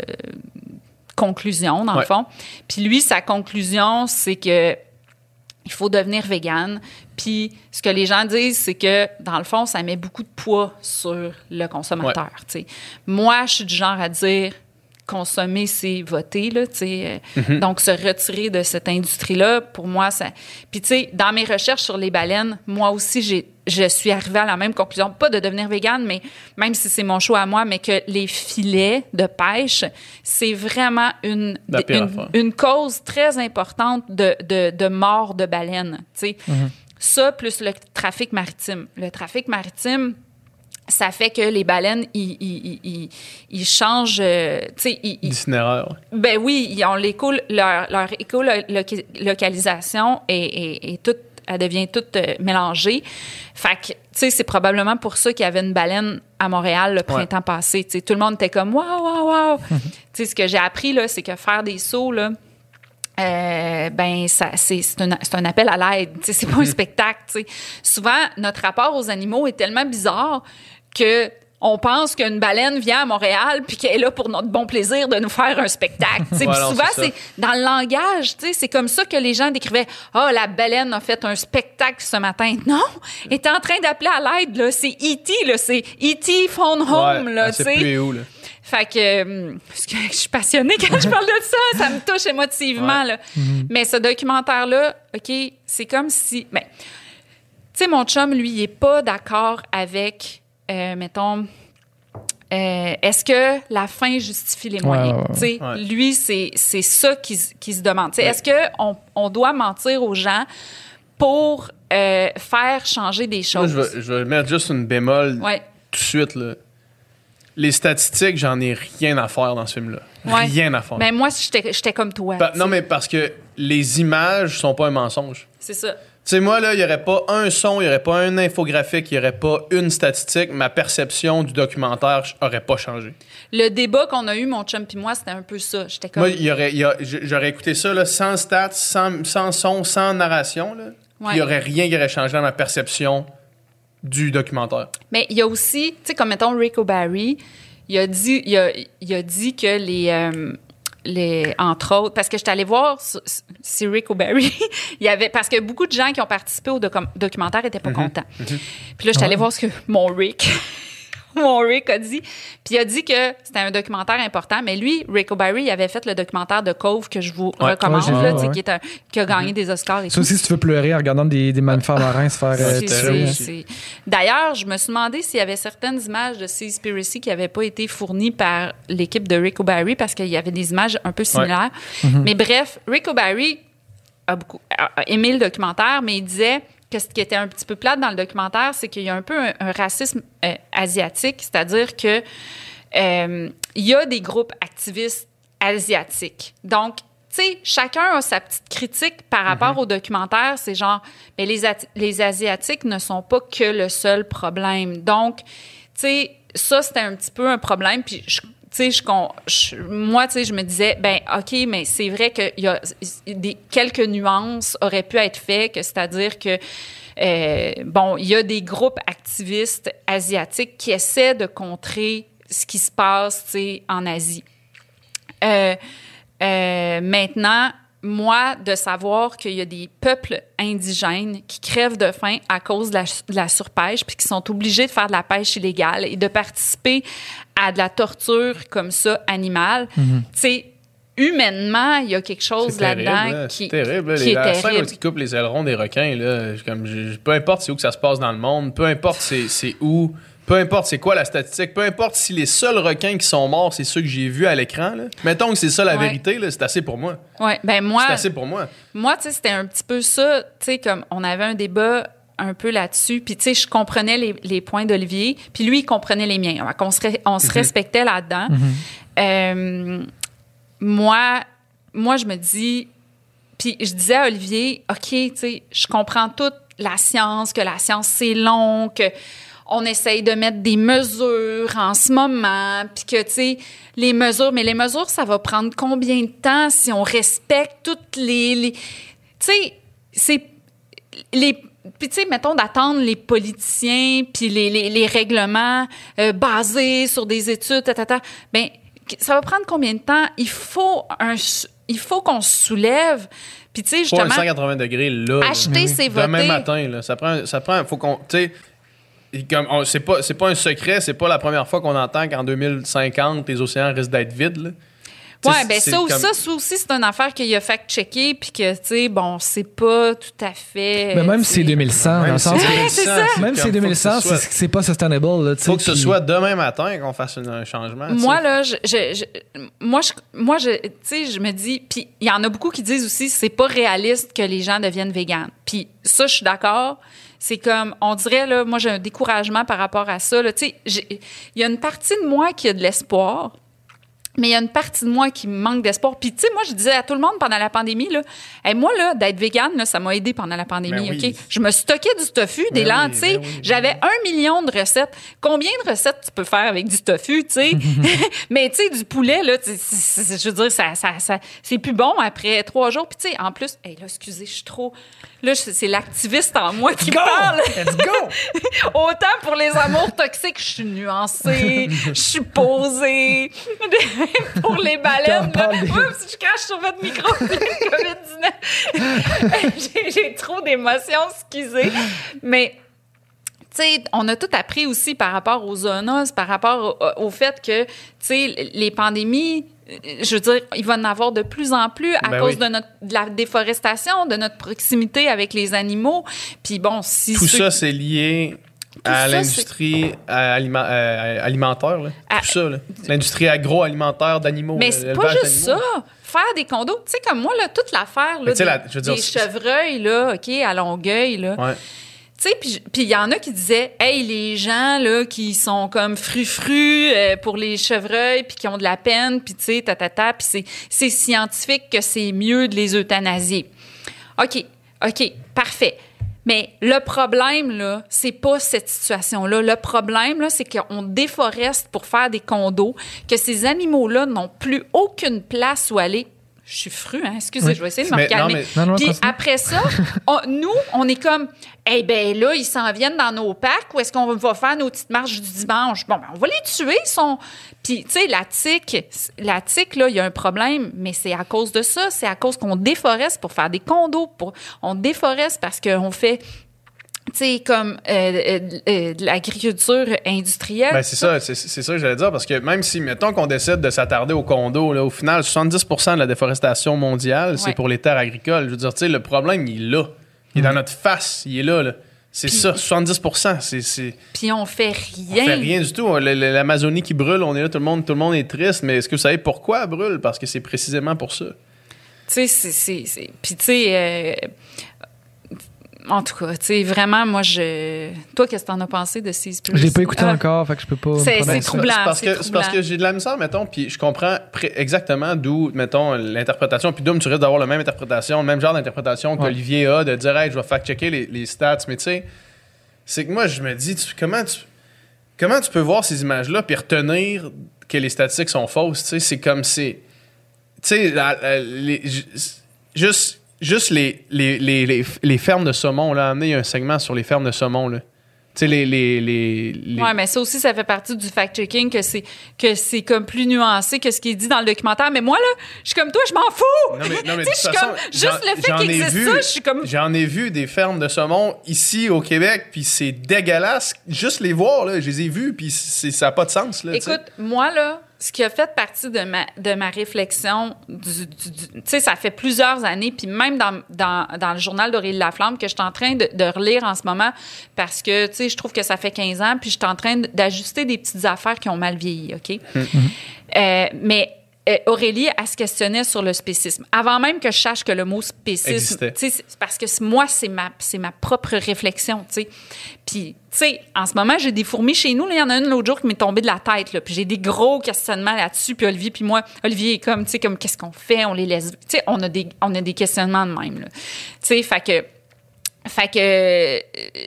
conclusion, dans Ouais. le fond. Puis lui, sa conclusion, c'est que il faut devenir végane. Puis ce que les gens disent, c'est que dans le fond, ça met beaucoup de poids sur le consommateur. Moi, je suis du genre à dire consommer, c'est voter, là. Euh, Donc, se retirer de cette industrie-là, pour moi, ça... Puis, tu sais, dans mes recherches sur les baleines, moi aussi, j'ai, je suis arrivée à la même conclusion. Pas de devenir végane, mais même si c'est mon choix à moi, mais que les filets de pêche, c'est vraiment une, une, cause très importante de, de, de mort de baleines, tu sais. Ça, plus le trafic maritime. Le trafic maritime, ça fait que les baleines, ils, ils, ils, ils changent, euh, L'itinéraire. ben oui, ont l'éco, leur, leur écolocalisation est, est, est toute, elle devient toute euh, mélangée. Fait que, tu sais, c'est probablement pour ça qu'il y avait une baleine à Montréal le printemps passé. Tu sais, tout le monde était comme, waouh, waouh, waouh. [laughs] tu sais, ce que j'ai appris, là, c'est que faire des sauts, là, euh, ben ça c'est un, c'est un appel à l'aide tu sais c'est pas un [laughs] spectacle tu sais souvent notre rapport aux animaux est tellement bizarre que on pense qu'une baleine vient à Montréal puis qu'elle est là pour notre bon plaisir de nous faire un spectacle. [laughs] souvent, c'est c'est dans le langage. C'est comme ça que les gens décrivaient « Ah, la baleine a fait un spectacle ce matin. » Non! Elle était en train d'appeler à l'aide. C'est E.T. C'est E.T. Phone Home. Ouais, là, plus où, là. Fait que, hum, parce que je suis passionnée quand je parle de ça, ça me touche émotivement. Là. Mais ce documentaire-là, OK, c'est comme si. Ben, tu sais, mon chum, lui, il est pas d'accord avec, euh, mettons, euh, est-ce que la fin justifie les moyens? ouais, ouais. Tu sais, Ouais. Lui, c'est c'est ça qui, s- qui se demande. Tu sais, Est-ce qu'on on doit mentir aux gens pour euh, faire changer des Moi, choses? je vais, je vais mettre juste une bémol Ouais. tout de suite. Là. Les statistiques, j'en ai rien à faire dans ce film-là. Ouais. Rien à faire. Ben, moi, j'étais j'étais comme toi. Pa- non, mais parce que les images sont pas un mensonge. C'est ça. Sais, moi, là, il n'y aurait pas un son, il n'y aurait pas un infographique, il n'y aurait pas une statistique. Ma perception du documentaire n'aurait pas changé. Le débat qu'on a eu, mon chum puis moi, c'était un peu ça. J'étais comme. Moi, il y aurait, il y a- j- j'aurais écouté ça là, sans stats, sans, sans son, sans narration. là. Il Ouais. n'y aurait rien qui aurait changé dans ma perception du documentaire. Mais il y a aussi, tu sais, comme mettons Rick O'Barry, il a dit, il a, il a dit que les, euh, les, entre autres, parce que j'étais allée voir si- Rick O'Barry, [laughs] il y avait, parce que beaucoup de gens qui ont participé au docu- documentaire étaient pas contents. Puis là, j'étais allée voir ce que mon Rick, [laughs] mon Rick a dit. Puis il a dit que c'était un documentaire important, mais lui, Rick O'Barry, il avait fait le documentaire de Cove que je vous Ouais. recommande, Ouais, là, ouais. qui, est un- qui a gagné des Oscars et Ça tout. aussi, si tu veux pleurer en regardant des, des mammifères marins se faire euh, D'ailleurs, je me suis demandé s'il y avait certaines images de Seaspiracy qui n'avaient pas été fournies par l'équipe de Rick O'Barry parce qu'il y avait des images un peu similaires. Mais bref, Rick O'Barry a, beaucoup, a aimé le documentaire, mais il disait que ce qui était un petit peu plate dans le documentaire, c'est qu'il y a un peu un, un racisme euh, asiatique, c'est-à-dire que euh, il y a des groupes activistes asiatiques. Donc, tu sais, chacun a sa petite critique par rapport au documentaire. C'est genre, mais les, les Asiatiques ne sont pas que le seul problème. Donc, tu sais, ça, c'était un petit peu un problème. Puis, je- moi, je me disais, ben, OK, mais c'est vrai qu'il y a des, quelques nuances auraient pu être faites, c'est-à-dire que, euh, bon, il y a des groupes activistes asiatiques qui essaient de contrer ce qui se passe, en Asie. Euh, euh, maintenant, moi, de savoir qu'il y a des peuples indigènes qui crèvent de faim à cause de la, de la surpêche, puis qui sont obligés de faire de la pêche illégale et de participer à de la torture comme ça animale, tu sais, humainement, il y a quelque chose là-dedans là. qui, C'est terrible. qui Les- est la scène où terrible. ils coupent les ailerons des requins, là, comme, je- peu importe c'est où que ça se passe dans le monde, peu importe c'est c'est où, peu importe c'est quoi la statistique, peu importe si les seuls requins qui sont morts, c'est ceux que j'ai vus à l'écran. là. Mettons que c'est ça la Ouais. vérité, là, c'est assez pour moi. Ouais, ben moi, C'est assez pour moi. Moi, tu sais, c'était un petit peu ça, tu sais, comme on avait un débat un peu là-dessus, puis tu sais, je comprenais les, les points d'Olivier, puis lui, il comprenait les miens. On se, on se respectait là-dedans. Euh, moi, moi, je me dis, puis je disais à Olivier, OK, tu sais, je comprends toute la science, que la science, c'est long, que on essaye de mettre des mesures en ce moment, puis que, tu sais, les mesures, mais les mesures, ça va prendre combien de temps si on respecte toutes les... les- tu sais, c'est... Les, puis, tu sais, mettons d'attendre les politiciens, puis les, les, les règlements euh, basés sur des études, ta, ta, ta. Ben, ça va prendre combien de temps? Il faut un, il faut qu'on se soulève. Puis, tu sais, Pas un justement, 180 degrés là. acheter, c'est voter. Demain matin, là. Ça prend, ça prend, faut qu'on, tu sais, comme on- c'est pas, c'est pas un secret, c'est pas la première fois qu'on entend qu'en 2050 les océans risquent d'être vides. Là. Ouais, ben ça, comme- ça, ça aussi, c'est une affaire qu'il a fact-checké, puis que, tu sais, bon, c'est pas tout à fait. Mais même si c'est 2100, dans Même le si sens c'est que- 2100, c'est ça. c'est Même si comme, c'est faut que 2100, ce soit- c'est c'est pas sustainable. Sais, Faut que ce soit demain matin qu'on fasse un changement. Moi, là, je, je- je- moi, je, moi, je, tu sais, je me dis, puis il y en a beaucoup qui disent aussi, c'est pas réaliste que les gens deviennent véganes. Puis ça, je suis d'accord. C'est comme, on dirait, là, moi, j'ai un découragement par rapport à ça. Tu sais, il y a une partie de moi qui a de l'espoir. Mais il y a une partie de moi qui me manque d'espoir. Puis, tu sais, moi, je disais à tout le monde pendant la pandémie, là, Hey, moi, là, d'être végane, là, ça m'a aidé pendant la pandémie, Ben oui. OK? Je me stockais du tofu, des Ben lentilles. ben oui, J'avais un million de recettes. Combien de recettes tu peux faire avec du tofu, tu sais? [laughs] [laughs] Mais, tu sais, du poulet, là, je veux dire, ça, ça, ça- c'est plus bon après trois jours. Puis, tu sais, en plus, hey, là, excusez, je suis trop. Là, c'est l'activiste en moi qui Go! parle. Let's go! [laughs] Autant pour les amours toxiques, je suis nuancée, je suis posée. [laughs] pour les baleines, là, des- oups, je crache sur votre micro, COVID-19. [laughs] J'ai- J'ai trop d'émotions, excusez. Mais, tu sais, on a tout appris aussi par rapport aux zoonoses, par rapport au, au fait que, tu sais, les pandémies, euh, je veux dire, il va en avoir de plus en plus à Ben cause oui. de, notre, de la déforestation, de notre proximité avec les animaux. Puis bon, si Tout ceux- ça, c'est lié à l'industrie euh, alimentaire. là. À- Tout ça. là. L'industrie agroalimentaire d'animaux. Mais là, c'est pas juste ça. Faire des condos, tu sais, comme moi, là, toute l'affaire, là, des, la- je veux dire, des chevreuils, là, OK, à Longueuil, là. Ouais. Tu sais, puis il y en a qui disaient, hey, les gens, là, qui sont comme fru-fru euh, pour les chevreuils, puis qui ont de la peine, puis tu sais, ta, ta, ta, puis c'est- c'est scientifique que c'est mieux de les euthanasier. OK, OK, parfait. Mais le problème, là, c'est pas cette situation-là. Le problème, là, c'est qu'on déforeste pour faire des condos, que ces animaux-là n'ont plus aucune place où aller. Je suis fru, hein? Excusez, Oui. je vais essayer de me calmer. mais- non, Puis après ça, on- nous, on est comme, eh ben là, ils s'en viennent dans nos parcs. Où est-ce qu'on va faire nos petites marches du dimanche? Bon, ben, on va les tuer. Ils sont... Puis, tu sais, la tique, la tique, là, il y a un problème, mais c'est à cause de ça. C'est à cause qu'on déforeste pour faire des condos. Pour... On déforeste parce qu'on fait, sais, comme euh, euh, euh, de l'agriculture industrielle. Ben, c'est ça, c'est c'est ça que j'allais dire, parce que même si, mettons qu'on décide de s'attarder au condo, là, au final, 70% de la déforestation mondiale, c'est Ouais. pour les terres agricoles. Je veux dire, tu sais, le problème, il est là. Il est dans notre face, il est là. là. C'est ça, 70 c'est, c'est, Puis on fait on rien. fait rien du tout. L'Amazonie qui brûle, on est là, tout le monde, tout le monde est triste, mais est-ce que vous savez pourquoi elle brûle? Parce que c'est précisément pour ça. Tu sais, c'est- c'est. c'est- Puis, tu sais, euh, en tout cas, tu sais, vraiment, moi, je. Toi, qu'est-ce que t'en as pensé de Seize Plus? Je l'ai pas écouté Ah, encore, fait que je peux pas. C'est- troublant. C'est parce que, c'est parce troublant. que j'ai de la misère, mettons, puis je comprends exactement d'où, mettons, l'interprétation. Puis Doom, tu risques d'avoir la même interprétation, le même genre d'interprétation Ouais. qu'Olivier a, de dire, hey, je vais fact-checker les, les stats. Mais tu sais, c'est que moi, je me dis, tu- comment, tu, comment tu peux voir ces images-là puis retenir que les statistiques sont fausses? Tu sais, c'est comme c'est. Tu sais, juste. Juste les, les, les, les, fermes de saumon, là, amener un segment sur les fermes de saumon, là. Tu sais, les, les, les, Ouais, mais ça aussi, ça fait partie du fact-checking que c'est que c'est comme plus nuancé que ce qui est dit dans le documentaire. Mais moi, là, je suis comme toi, je m'en fous! Non, mais, non, mais [laughs] je suis comme- juste le fait qu'il existe vu- ça, je suis comme- J'en ai vu des fermes de saumon ici au Québec, puis c'est dégueulasse. Juste les voir, là, je les ai vus, puis c'est- ça n'a pas de sens. Là. Écoute, moi, là, ce qui a fait partie de ma, de ma réflexion, du, du- du- tu sais, ça fait plusieurs années, puis même dans, dans, dans le journal d'Aurélie Laflamme que je suis en train de, de relire en ce moment, parce que, tu sais, je trouve que ça fait 15 ans, puis je suis en train d'ajuster des petites affaires qui ont mal vieilli, OK? Euh, mais Aurélie, elle se questionnait sur le spécisme. Avant même que je sache que le mot spécisme, parce que moi, c'est ma, c'est ma propre réflexion, tu sais. Puis, tu sais, en ce moment, j'ai des fourmis chez nous. Il y en a une l'autre jour qui m'est tombée de la tête, là. Puis j'ai des gros questionnements là-dessus. Puis Olivier, puis moi, Olivier est comme, tu sais, comme, qu'est-ce qu'on fait? On les laisse. Tu sais, on, a des- on a des questionnements de même. Tu sais, fait que. Fait que, euh,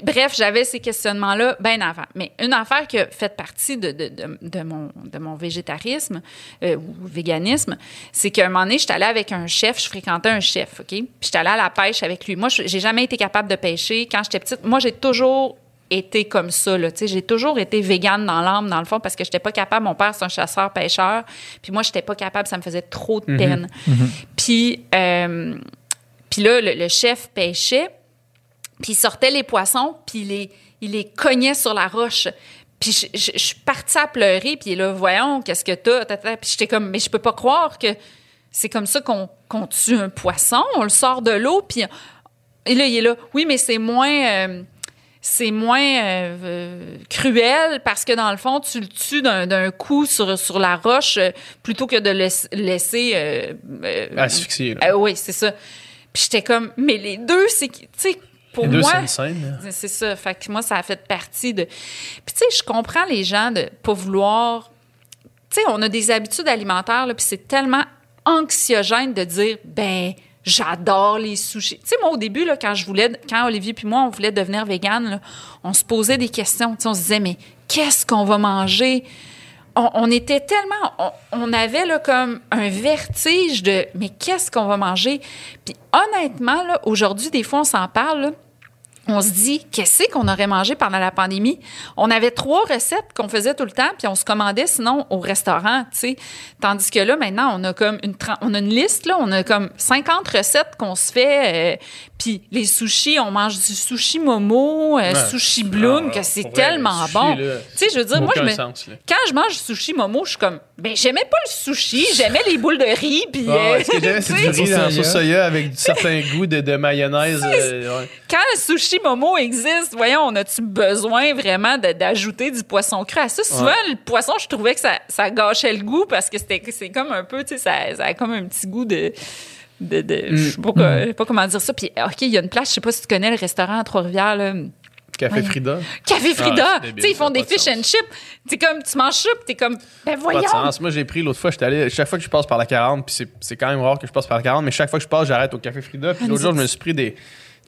bref, j'avais ces questionnements-là bien avant. Mais une affaire qui a fait partie de, de, de, de mon, de mon végétarisme euh, ou véganisme, c'est qu'à un moment donné, j'étais allée avec un chef, je fréquentais un chef, OK? Puis j'étais allée à la pêche avec lui. Moi, je- j'ai jamais été capable de pêcher. Quand j'étais petite, moi, j'ai toujours été comme ça. Là. Tu sais, J'ai toujours été végane dans l'âme, dans le fond, parce que j'étais pas capable. Mon père, c'est un chasseur-pêcheur. Puis moi, j'étais pas capable. Ça me faisait trop de peine. Puis, euh, puis là, le, le chef pêchait. Puis il sortait les poissons, puis il les, il les cognait sur la roche. Puis je, je- je suis partie à pleurer, puis il est là, voyons, qu'est-ce que t'as? Puis j'étais comme, mais je peux pas croire que c'est comme ça qu'on tue un poisson. On le sort de l'eau, puis... Et là, il est là, oui, mais c'est moins... euh, c'est moins euh, euh, cruel parce que dans le fond, tu le tues d'un coup sur, sur la roche euh, plutôt que de le laisser- euh, euh, oui, c'est ça. Puis j'étais comme, mais les deux, c'est tu sais, pour deux, moi, c'est ça. Fait que moi, ça a fait partie de. Puis tu sais, je comprends les gens de pas vouloir. Tu sais, on a des habitudes alimentaires, là, puis c'est tellement anxiogène de dire, ben, j'adore les sushis. Tu sais, moi, au début, là, quand je voulais, quand Olivier puis moi, on voulait devenir vegan, là, on se posait des questions. Tu sais, on se disait, mais qu'est-ce qu'on va manger? On, était tellement, on, avait là comme un vertige de, mais qu'est-ce qu'on va manger? Puis honnêtement, aujourd'hui, des fois, on s'en parle, là, on se dit, qu'est-ce qu'on aurait mangé pendant la pandémie? On avait trois recettes qu'on faisait tout le temps, puis on se commandait sinon au restaurant, tu sais. Tandis que là, maintenant, on a comme une, on a une liste, là, on a comme 50 recettes qu'on se fait, euh, puis les sushis, on mange du sushi momo, euh, Ouais. sushi bloom, Ah, que c'est vrai, tellement bon. Tu sais, je veux dire, moi, je me, sens, quand je mange du sushi momo, je suis comme, ben, j'aimais pas le sushi, j'aimais les boules de riz, puis... Ah, euh, ce que j'aimais, c'est [laughs] du riz dans soya. sauce soya avec du [laughs] certain goût de, de mayonnaise. euh, ouais. quand le sushi momo existe, voyons, on a-tu besoin vraiment d'ajouter du poisson cru? À ça? Souvent, Ouais. le poisson, je trouvais que ça, ça gâchait le goût parce que c'était c'est comme un peu, tu sais, ça, ça a comme un petit goût de. de, de- Je sais pas, sais pas comment dire ça. Puis, OK, il y a une place, je sais pas si tu connais le restaurant à Trois-Rivières, là. Café Ouais. Frida. Café Frida. Ah, débile, tu sais, ils font des de fish and chips. C'est comme, tu manges ça, puis t'es comme, ben Pas voyons. de sens. Moi, j'ai pris l'autre fois, j'étais allé. Chaque fois que je passe par la 40, puis c'est- c'est quand même rare que je passe par la 40, mais chaque fois que je passe, j'arrête au Café Frida. Puis Ah, l'autre jour, je me suis pris des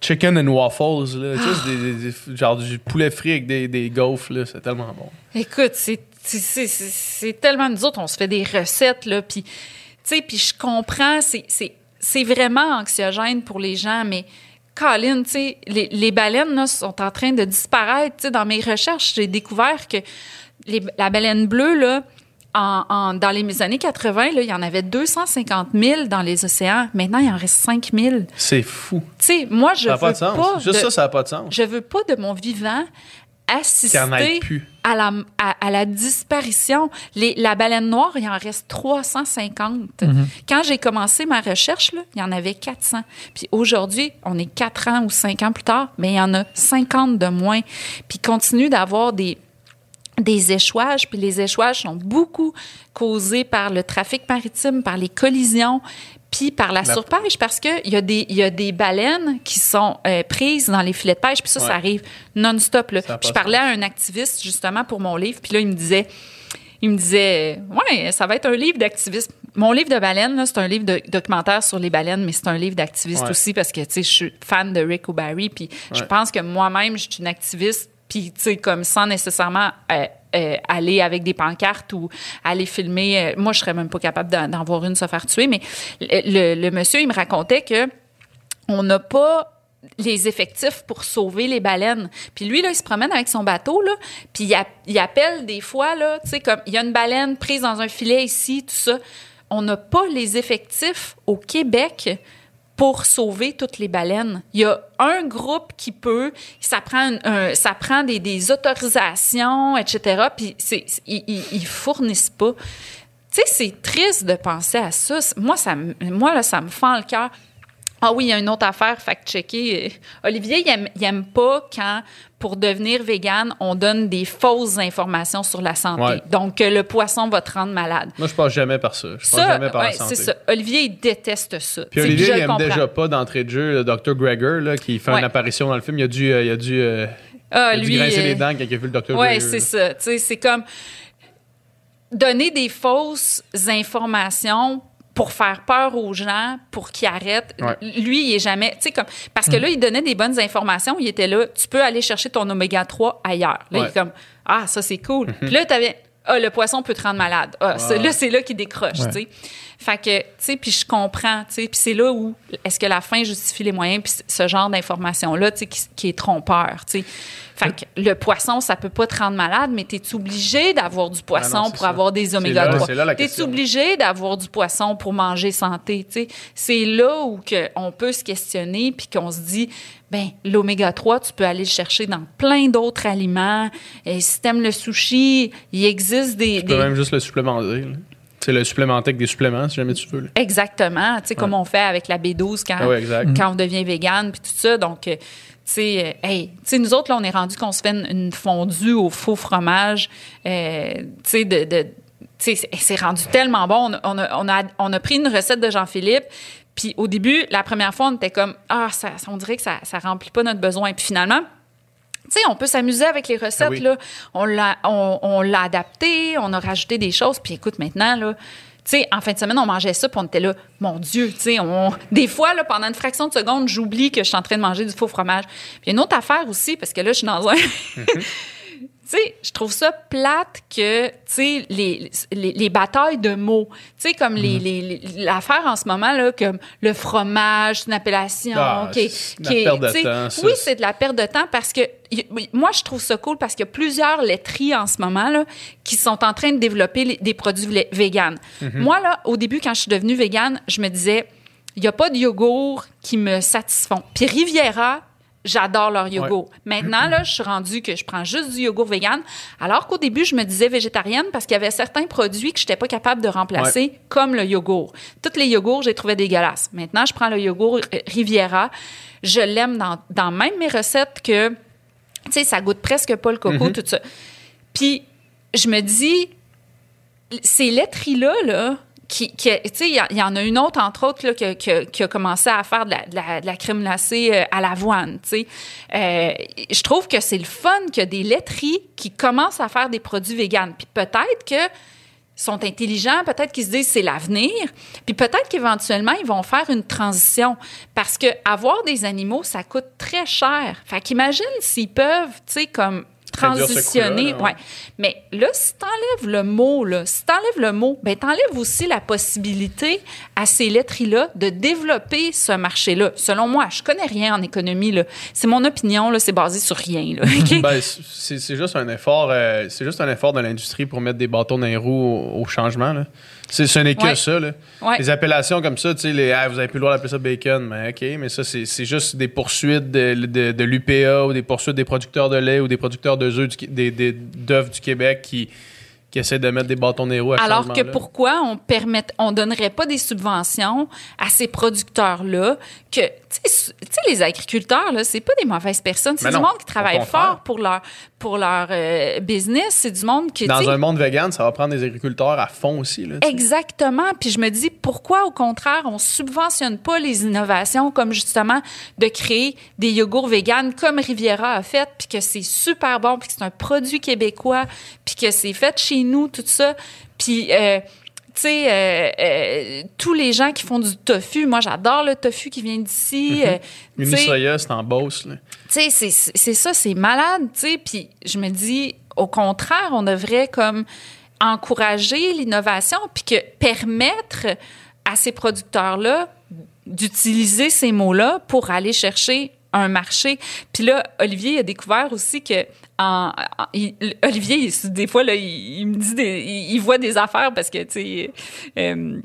chicken and waffles, là. Tu sais, des, des- des- genre du poulet frit avec des, des gaufres, là. C'est tellement bon. Écoute, c'est c'est- c'est- c'est- c'est tellement nous autres, on se fait des recettes, là, puis, tu sais, puis je comprends, c'est- c'est c'est vraiment anxiogène pour les gens, mais Colin, tu sais, les, les baleines, là, sont en train de disparaître, tu dans mes recherches, j'ai découvert que les- la baleine bleue, là, en, en- dans les années 80, là, il y en avait 250 000 dans les océans. Maintenant, il en reste 5 000. Tu C'est fou. sais, moi, je Ça n'a veux pas de sens. pas Juste de- ça, ça n'a pas de sens. je veux pas de mon vivant assister plus. à la, à, à la disparition. Les, la baleine noire, il en reste 350. Mhm. Quand j'ai commencé ma recherche, là, il y en avait 400. Puis aujourd'hui, on est 4 ans ou 5 ans plus tard, mais il y en a 50 de moins. Puis continue d'avoir des des échouages, puis les échouages sont beaucoup causés par le trafic maritime, par les collisions, puis par la, La- surpêche, parce qu'il y, a des- y a des baleines qui sont euh, prises dans les filets de pêche, puis ça, Ouais. ça arrive non-stop. Je parlais à un activiste, justement, pour mon livre, puis là, il me disait, il me disait, ouais, ça va être un livre d'activisme. Mon livre de baleines, c'est un livre de documentaire sur les baleines, mais c'est un livre d'activiste Ouais. aussi parce que, tu sais, je suis fan de Rick O'Barry, puis je pense que moi-même, je suis une activiste, puis, tu sais, comme sans nécessairement euh, euh, aller avec des pancartes ou aller filmer. euh, moi, je serais même pas capable d'en voir une se faire tuer, mais le, monsieur, il me racontait que on n'a pas les effectifs pour sauver les baleines. Puis lui, là, il se promène avec son bateau, là, puis il, il appelle des fois, là, tu sais, comme, il y a une baleine prise dans un filet ici, tout ça. On n'a pas les effectifs au Québec pour sauver toutes les baleines. Il y a un groupe qui peut, ça prend, ça prend des, autorisations, etc., puis ils, ils- fournissent pas. Tu sais, c'est triste de penser à ça. Moi, ça, moi là, ça me fend le cœur. Ah oui, il y a une autre affaire, fact-checker. Euh, Olivier, il aime, il aime pas quand, pour devenir vegan, on donne des fausses informations sur la santé. Ouais. Donc, que le poisson va te rendre malade. Moi, je passe jamais par ça. Je passe Ça, jamais par ouais, la santé. c'est ça. Olivier, il déteste ça. Puis Olivier, il aime déjà pas d'entrée de jeu le Dr. Gregor, là, qui fait Ouais. une apparition dans le film. Il a dû, euh, il a dû, euh, Ah, il a dû lui, grincer euh, les dents quand il a vu le Dr. Oui, c'est ça. C'est comme donner des fausses informations pour faire peur aux gens, pour qu'ils arrêtent. Ouais. Lui, il est jamais, tu sais comme parce que là, il donnait des bonnes informations, il était là, tu peux aller chercher ton oméga 3 ailleurs. Là, il est comme ah, ça c'est cool. Puis là, tu avais ah, le poisson peut te rendre malade. Ah, c'est- là, c'est là qu'il décroche, Ouais. tu sais. Fait que, tu sais, puis je comprends, tu sais, puis c'est là où est-ce que la fin justifie les moyens, puis ce genre d'information-là, tu sais, qui, qui est trompeur, tu sais. Fait que le poisson, ça peut pas te rendre malade, mais t'es-tu obligé d'avoir du poisson Ah non, c'est pour ça. avoir des oméga là- 3? c'est là la T'es-tu question. obligé d'avoir du poisson pour manger santé, tu sais? C'est là où que on peut se questionner, puis qu'on se dit, ben l'oméga 3, tu peux aller le chercher dans plein d'autres aliments. Et si t'aimes le sushi, il existe des... Tu peux des- même juste le supplémenter. là. C'est le supplémenter avec des suppléments, si jamais tu veux. là. Exactement, tu sais, comme on fait avec la B12 quand, Ah ouais, quand on devient vegan, puis tout ça. Donc, euh, tu sais, euh, hey, tu sais, nous autres, là, on est rendu qu'on se fait une, une fondue au faux fromage, euh, tu sais, de... de c'est- rendu tellement bon. On a, on, a, on, a, on a pris une recette de Jean-Philippe, puis au début, la première fois, on était comme, ah, ça, ça- on dirait que ça, ça remplit pas notre besoin. Puis finalement, tu sais, on peut s'amuser avec les recettes, Ah oui. là. On l'a, on, on l'a adapté, on a rajouté des choses. Puis écoute, maintenant, là, tu sais, en fin de semaine, on mangeait ça, puis on était là, mon Dieu, tu sais, on... des fois, là, pendant une fraction de seconde, j'oublie que je suis en train de manger du faux fromage. Puis une autre affaire aussi, parce que là, je suis dans un... [laughs] Tu sais, je trouve ça plate que, tu sais, les, les, les batailles de mots, tu sais, comme les, les, les- l'affaire en ce moment, là, comme le fromage, c'est une appellation Ah, qui est... c'est de la qui est- perte de temps. Oui, c'est de la perte de temps parce que moi, je trouve ça cool parce qu'il y a plusieurs laiteries en ce moment, là, qui sont en train de développer les- des produits véganes. Mhm. Moi, là, au début, quand je suis devenue végane, je me disais, il n'y a pas de yogourt qui me satisfont. Puis Riviera, j'adore leur yogourt. Maintenant, là, je suis rendue que je prends juste du yogourt vegan, alors qu'au début, je me disais végétarienne parce qu'il y avait certains produits que je n'étais pas capable de remplacer, comme le yogourt. Tous les yogourts, j'ai trouvé dégueulasses. Maintenant, je prends le yogourt euh, Riviera. Je l'aime dans, dans même mes recettes que, tu sais, ça goûte presque pas le coco, tout ça. Puis, je me dis, ces laiteries-là, là, il y, en a une autre, entre autres, là, qui a commencé à faire de la, crème glacée euh, à l'avoine, tu. Euh, je trouve que c'est le fun qu'il y a des laiteries qui commencent à faire des produits véganes. Puis peut-être que sont intelligents, peut-être qu'ils se disent c'est l'avenir, puis peut-être qu'éventuellement ils vont faire une transition parce que avoir des animaux ça coûte très cher. Fait qu'imagine s'ils peuvent, tu sais comme transitionner, là, ouais. ouais. Mais là, si t'enlèves le mot, là, si t'enlèves le mot, ben t'enlèves aussi la possibilité à ces laiteries-là de développer ce marché-là. Selon moi, je connais rien en économie, là. C'est mon opinion, là, c'est basé sur rien, là. [laughs] Ben, c'est c'est juste un effort, euh, c'est juste un effort de l'industrie pour mettre des bâtons dans les roues au, au changement. Là. C'est, ce n'est que Ouais. ça. Là. Ouais. Les appellations comme ça, tu sais, les, ah, vous avez plus le droit d'appeler ça bacon, mais ok, mais ça c'est, c'est juste des poursuites de, de, de l'UPA ou des poursuites des producteurs de lait ou des producteurs de œufs du, des, des- d'œufs du Québec qui, qui essaient de mettre des bâtons les roues à Alors que pourquoi on permet, on donnerait pas des subventions à ces producteurs-là que, tu sais, les agriculteurs, là, c'est pas des mauvaises personnes. C'est du non, monde qui travaille fort pour leur, pour leur euh, business. C'est du monde qui, Dans un monde vegan, ça va prendre des agriculteurs à fond aussi. Là. Exactement. Puis je me dis, pourquoi au contraire, on subventionne pas les innovations comme justement de créer des yogourts véganes comme Riviera a fait, puis que c'est super bon, puis que c'est un produit québécois, puis que c'est fait chez nous, tout ça. Puis, euh, tu sais, euh, euh, tous les gens qui font du tofu, moi j'adore le tofu qui vient d'ici. sais, Unisoya, c'est en Beauce. Là. tu sais, c'est ça, c'est malade, tu sais. Puis je me dis, au contraire, on devrait comme encourager l'innovation, puis que permettre à ces producteurs-là d'utiliser ces mots-là pour aller chercher un marché. Puis là, Olivier a découvert aussi que en, en- il- Olivier, il- des fois, là, il, il me dit, des, il, voit des affaires parce que, tu sais, euh,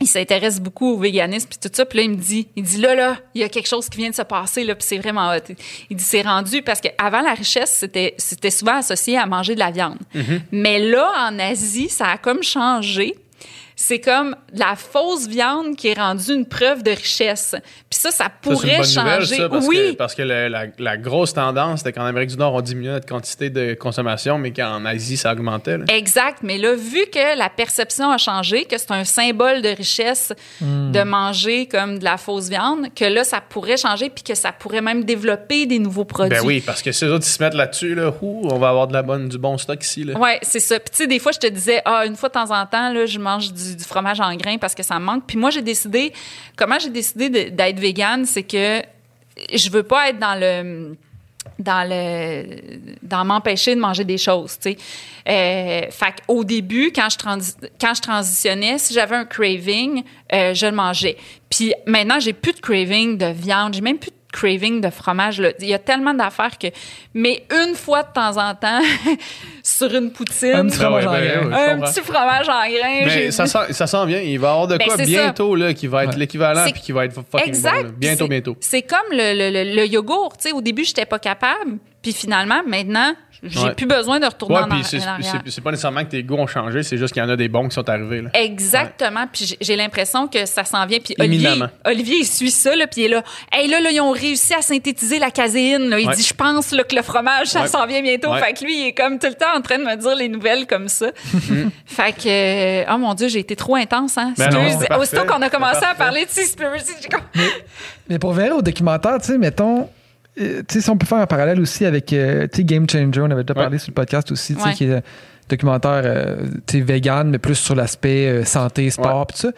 il s'intéresse beaucoup au véganisme puis tout ça. Puis là, il me dit, il dit là, là, il y a quelque chose qui vient de se passer, là, puis c'est vraiment hot. Il dit, c'est rendu parce qu'avant, la richesse, c'était, c'était souvent associé à manger de la viande. Mais là, en Asie, ça a comme changé. C'est comme la fausse viande qui est rendue une preuve de richesse. Puis ça, ça pourrait c'est une bonne changer. nouvelle, ça, parce oui. que, parce que le- la, la grosse tendance, c'était qu'en Amérique du Nord, on diminuait notre quantité de consommation, mais qu'en Asie, ça augmentait. là. Exact, mais là, vu que la perception a changé, que c'est un symbole de richesse de manger comme de la fausse viande, que là, ça pourrait changer, puis que ça pourrait même développer des nouveaux produits. Ben oui, parce que si les autres ils se mettent là-dessus, là, ouh, on va avoir de la bonne, du bon stock ici. Ouais, c'est ça. Puis tu sais, des fois, je te disais, ah, une fois de temps en temps, là, je mange du, du fromage en grains parce que ça me manque. Puis moi, j'ai décidé, comment j'ai décidé d'être végane, c'est que je veux pas être dans le dans le dans m'empêcher de manger des choses, tu sais. Euh, fait au début, quand je, quand je transitionnais, si j'avais un craving, euh, je le mangeais. Puis maintenant, j'ai plus de craving de viande, j'ai même plus de craving de fromage. Là. Il y a tellement d'affaires que... Mais une fois de temps en temps, [laughs] sur une poutine, Un petit fromage en Ouais, ouais, grains. ouais. je un comprends. petit fromage en grains, Mais ça sent, ça sent bien. Il va y avoir de Ben, quoi bientôt là, qui va être Ouais. l'équivalent puis qui va être fucking Exact. bon. Bientôt, C'est- bientôt. C'est comme le, le, le, le yogourt. Tu sais, au début, j'étais pas capable. Puis finalement, maintenant, j'ai Ouais. plus besoin de retourner Ouais, en, puis en c'est arrière. c'est- c'est pas nécessairement que tes goûts ont changé, c'est juste qu'il y en a des bons qui sont arrivés. Là. Exactement. Puis j'ai- l'impression que ça s'en vient. Puis Olivier, Éminemment. Olivier, il suit ça, là, puis il est là. Hey, là, là, ils ont réussi à synthétiser la caséine. là. Il Ouais. dit, je pense là, que le fromage, ça Ouais. s'en vient bientôt. Ouais. Fait que lui, il est comme tout le temps en train de me dire les nouvelles comme ça. [laughs] fait que, euh, oh mon Dieu, j'ai été trop intense. Hein? Ben non. Aussitôt qu'on a commencé à parler de Seaspiracy, j'ai comme... Mais pour venir au documentaire, tu sais, mettons, euh, tu sais, si on peut faire un parallèle aussi avec, euh, Game Changer, on avait déjà Ouais. parlé sur le podcast aussi, tu sais, Ouais. qui est un documentaire, euh, vegan, mais plus sur l'aspect euh, santé, sport, tout ça.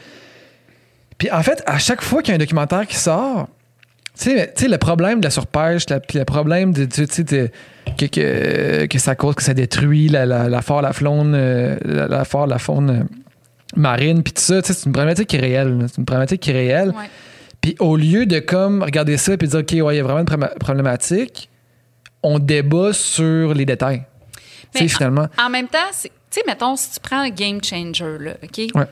Puis en fait, à chaque fois qu'il y a un documentaire qui sort, tu sais, tu sais, le problème de la surpêche, puis le problème de, de- que, que, que ça cause, que ça détruit la, la, la faune, la faune, la, la faune, la faune marine, puis tout ça, tu sais, c'est une problématique qui est réelle. C'est une problématique qui est réelle. Ouais. Puis au lieu de comme regarder ça et dire OK, ouais, il y a vraiment une probléma- problématique, on débat sur les détails. Mais finalement. En même temps, tu sais, mettons, si tu prends un Game Changer, là, OK? Ouais.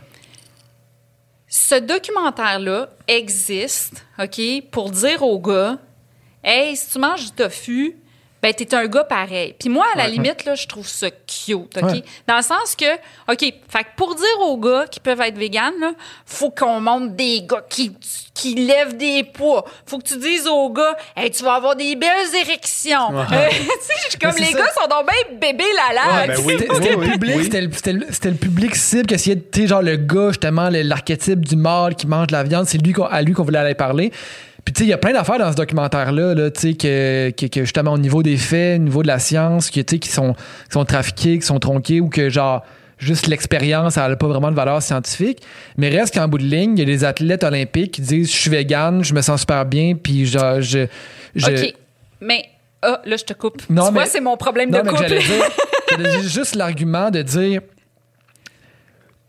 Ce documentaire-là existe, OK, pour dire aux gars, hey, si tu manges du tofu, ben, t'es un gars pareil. Puis moi, à la Ouais. limite, là, je trouve ça cute, OK? Ouais. Dans le sens que, OK, fait que pour dire aux gars qui peuvent être véganes, là, faut qu'on montre des gars qui, qui lèvent des poids. Faut que tu dises aux gars, hey, tu vas avoir des belles érections. Ouais. Euh, [laughs] tu sais, comme les ça. gars sont donc bien là. Ouais, ben [laughs] oui. C'était c'était le public, le- le, cible qui essayait de, tu sais, genre le gars, justement, le- l'archétype du mâle qui mange de la viande, c'est lui qu'on- à lui qu'on voulait aller parler. Puis, tu sais, il y a plein d'affaires dans ce documentaire-là, là, tu sais, que, que, que justement, au niveau des faits, au niveau de la science, que, qui sont, qui sont trafiqués, qui sont tronqués ou que, genre, juste l'expérience, elle n'a pas vraiment de valeur scientifique. Mais reste qu'en bout de ligne, il y a des athlètes olympiques qui disent Je suis vegan, je me sens super bien, puis genre, je. je OK. Mais, ah, là, je te coupe. Non, tu vois, mais- c'est mon problème non, de couple. j'allais [laughs] juste l'argument de dire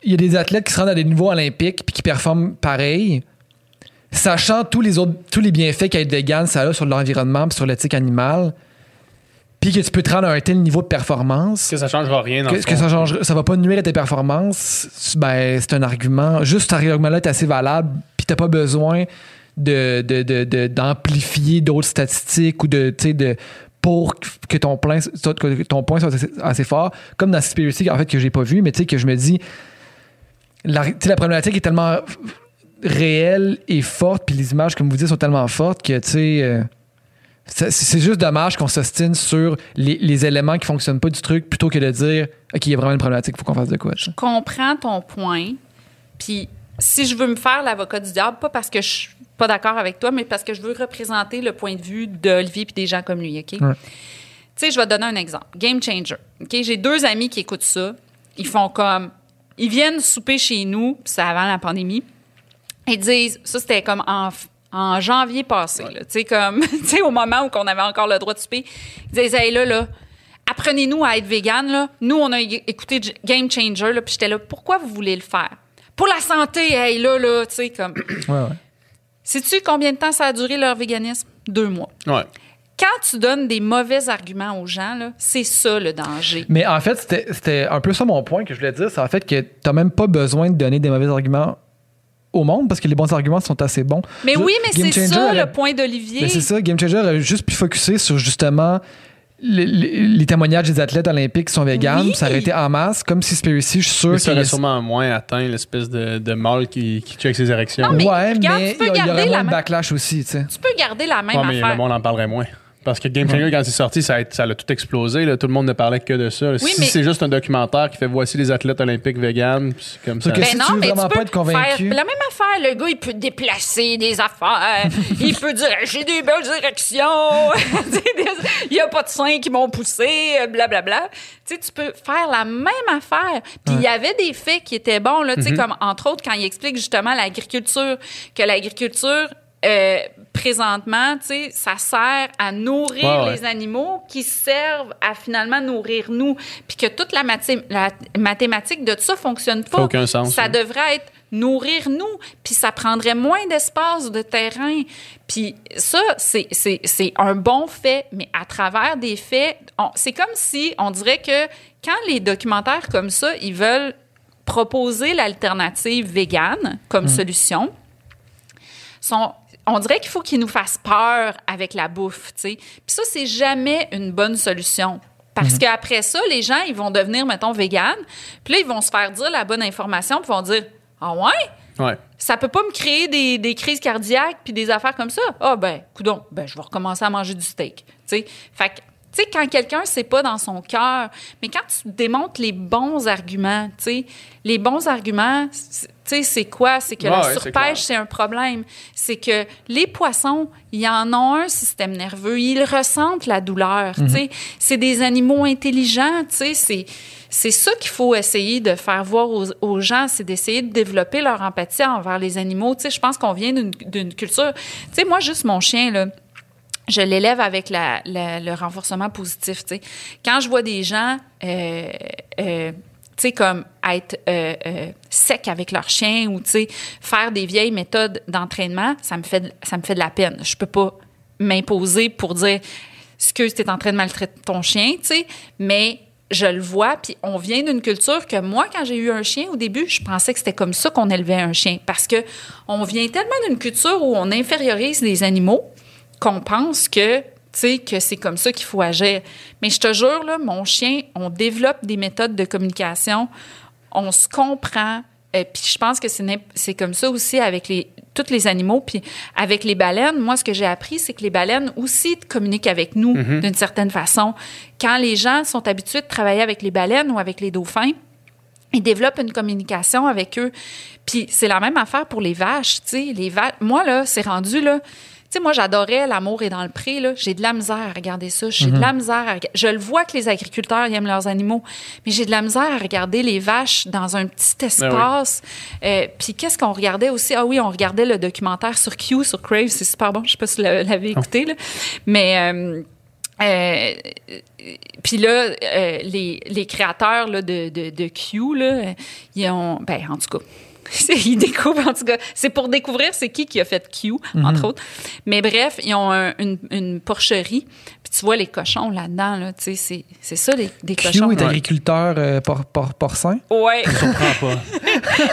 il y a des athlètes qui se rendent à des niveaux olympiques puis qui performent pareil, sachant tous les autres tous les bienfaits qu'être vegan ça a sur l'environnement puis sur l'éthique animale, puis que tu peux te rendre à un tel niveau de performance Que ça changera rien dans que, que ça change ça va pas nuire à tes performances, ben c'est un argument, juste cet argument-là est assez valable puis t'as pas besoin de, d'amplifier d'autres statistiques ou de, de pour que ton, plein, que ton point soit assez, assez fort, comme dans Conspiracy, en fait, que j'ai pas vu, mais tu sais, que je me dis, la, tu sais, la problématique est tellement réelle et forte, puis les images, comme vous dites, sont tellement fortes que, tu sais, euh, c'est juste dommage qu'on s'ostine sur les, les éléments qui fonctionnent pas du truc plutôt que de dire, OK, il y a vraiment une problématique, il faut qu'on fasse de quoi. sais. comprends ton point. Puis si je veux me faire l'avocat du diable, pas parce que je suis pas d'accord avec toi, mais parce que je veux représenter le point de vue d'Olivier puis des gens comme lui, OK? Ouais. Tu sais, je vais te donner un exemple. Game Changer. OK? J'ai deux amis qui écoutent ça. Ils font comme... Ils viennent souper chez nous, c'est avant la pandémie. Ils disent... Ça, c'était comme en, en janvier passé. Tu sais, comme... [laughs] Tu sais, au moment où on avait encore le droit de souper. Ils disent, hey, là, là... Apprenez-nous à être vegan, là. Nous, on a écouté Game Changer, là, puis j'étais là, pourquoi vous voulez le faire? Pour la santé, hey, là, là, tu sais, comme... [coughs] Ouais, ouais. Sais-tu combien de temps ça a duré leur véganisme? Deux mois. Ouais. Quand tu donnes des mauvais arguments aux gens, là, c'est ça le danger. Mais en fait, c'était- c'était un peu ça mon point que je voulais dire. C'est en fait que t'as même pas besoin de donner des mauvais arguments au monde parce que les bons arguments sont assez bons. Mais Je- oui, mais c'est Changer ça aurait- le point d'Olivier. Mais c'est ça, Game Changer a juste pu focuser sur justement le- le- les témoignages des athlètes olympiques qui sont véganes. Oui. Ça aurait été en masse, comme si Spiracy, je suis sûr Mais ça aurait sûrement moins atteint l'espèce de, de mâle qui, qui check ses érections. Non, mais ouais, regarde, mais tu peux il y, aurait moins de backlash aussi, tu sais. Tu peux garder la même Ouais, mais le affaire. monde en parlerait moins. Parce que Game Changer, quand c'est sorti, ça a, ça a tout explosé. là. Tout le monde ne parlait que de ça. Oui, si mais- c'est juste un documentaire qui fait voici les athlètes olympiques véganes, comme ça. Ben si non, tu veux mais vraiment tu pas peux être convaincu- faire la même affaire. Le gars, il peut déplacer des affaires. [laughs] il peut dire j'ai des belles érections. [laughs] Des- il y a pas de seins qui m'ont poussé, blablabla. Tu sais, tu peux faire la même affaire. Puis il y avait des faits qui étaient bons là, tu sais, comme entre autres quand il explique justement l'agriculture, que l'agriculture euh, présentement, tu sais, ça sert à nourrir Ouais, ouais. les animaux qui servent à finalement nourrir nous. Puis que toute la, mathé- la mathématique de ça fonctionne pas. Aucun sens, Ça hein. devrait être nourrir nous, puis ça prendrait moins d'espace de terrain. Puis ça, c'est, un bon fait, mais à travers des faits, c'est comme si on dirait que quand les documentaires comme ça, ils veulent proposer l'alternative végane comme solution, sont, on dirait qu'il faut qu'ils nous fassent peur avec la bouffe, tu sais. Puis ça, c'est jamais une bonne solution. Parce qu'après ça, les gens, ils vont devenir, mettons, véganes. Puis là, ils vont se faire dire la bonne information, puis vont dire Ah ouais? Ouais. Ça peut pas me créer des, des crises cardiaques puis des affaires comme ça? Ah ben, coudon, ben je vais recommencer à manger du steak. Tu sais, fait que tu sais quand quelqu'un c'est pas dans son cœur, mais quand tu démontres les bons arguments, tu sais, les bons arguments, c'est- tu sais c'est quoi? C'est que la ouais, surpêche c'est un problème. C'est que les poissons, ils en ont un système nerveux, ils ressentent la douleur. Tu sais, c'est des animaux intelligents. Tu sais, c'est c'est ça qu'il faut essayer de faire voir aux, aux gens, c'est d'essayer de développer leur empathie envers les animaux. Tu sais, je pense qu'on vient d'une d'une culture. Tu sais, moi, juste mon chien, là, je l'élève avec le renforcement positif. Quand je vois des gens, euh, euh, comme être euh, sec avec leur chien ou faire des vieilles méthodes d'entraînement, ça me fait de- ça me fait de la peine. Je peux pas m'imposer pour dire excuse, tu es en train de maltraiter ton chien, mais je le vois, puis on vient d'une culture que moi, quand j'ai eu un chien au début, je pensais que c'était comme ça qu'on élevait un chien, parce que on vient tellement d'une culture où on infériorise les animaux qu'on pense que tu sais que c'est comme ça qu'il faut agir. Mais je te jure là, mon chien, on développe des méthodes de communication, on se comprend. euh, puis je pense que c'est comme ça aussi avec les tous les animaux. Puis avec les baleines, moi ce que j'ai appris, c'est que les baleines aussi communiquent avec nous d'une certaine façon. Quand les gens sont habitués de travailler avec les baleines ou avec les dauphins, ils développent une communication avec eux. Puis c'est la même affaire pour les vaches, tu sais. Les va- Moi, là, c'est rendu, là... Tu sais, moi, j'adorais L'amour est dans le pré, là. J'ai de la misère à regarder ça. J'ai de la misère à rega- Je le vois que les agriculteurs, ils aiment leurs animaux, mais j'ai de la misère à regarder les vaches dans un petit espace. Euh, puis qu'est-ce qu'on regardait aussi? Ah oui, on regardait le documentaire sur Q, sur Crave. C'est super bon. Je sais pas si vous l'avez écouté, là. Mais... euh, euh, puis là, euh, les, les créateurs là, de, de, de Q, là, ils ont. Ben, en tout cas. [laughs] Ils découvrent, en tout cas. C'est pour découvrir c'est qui qui a fait Q, entre autres. Mais bref, ils ont un- une, une porcherie. Puis tu vois les cochons là-dedans, là, tu sais, c'est- c'est ça, les, des Q cochons. est agriculteur euh, por- por- porcin? Ouais. comprends pas. [laughs]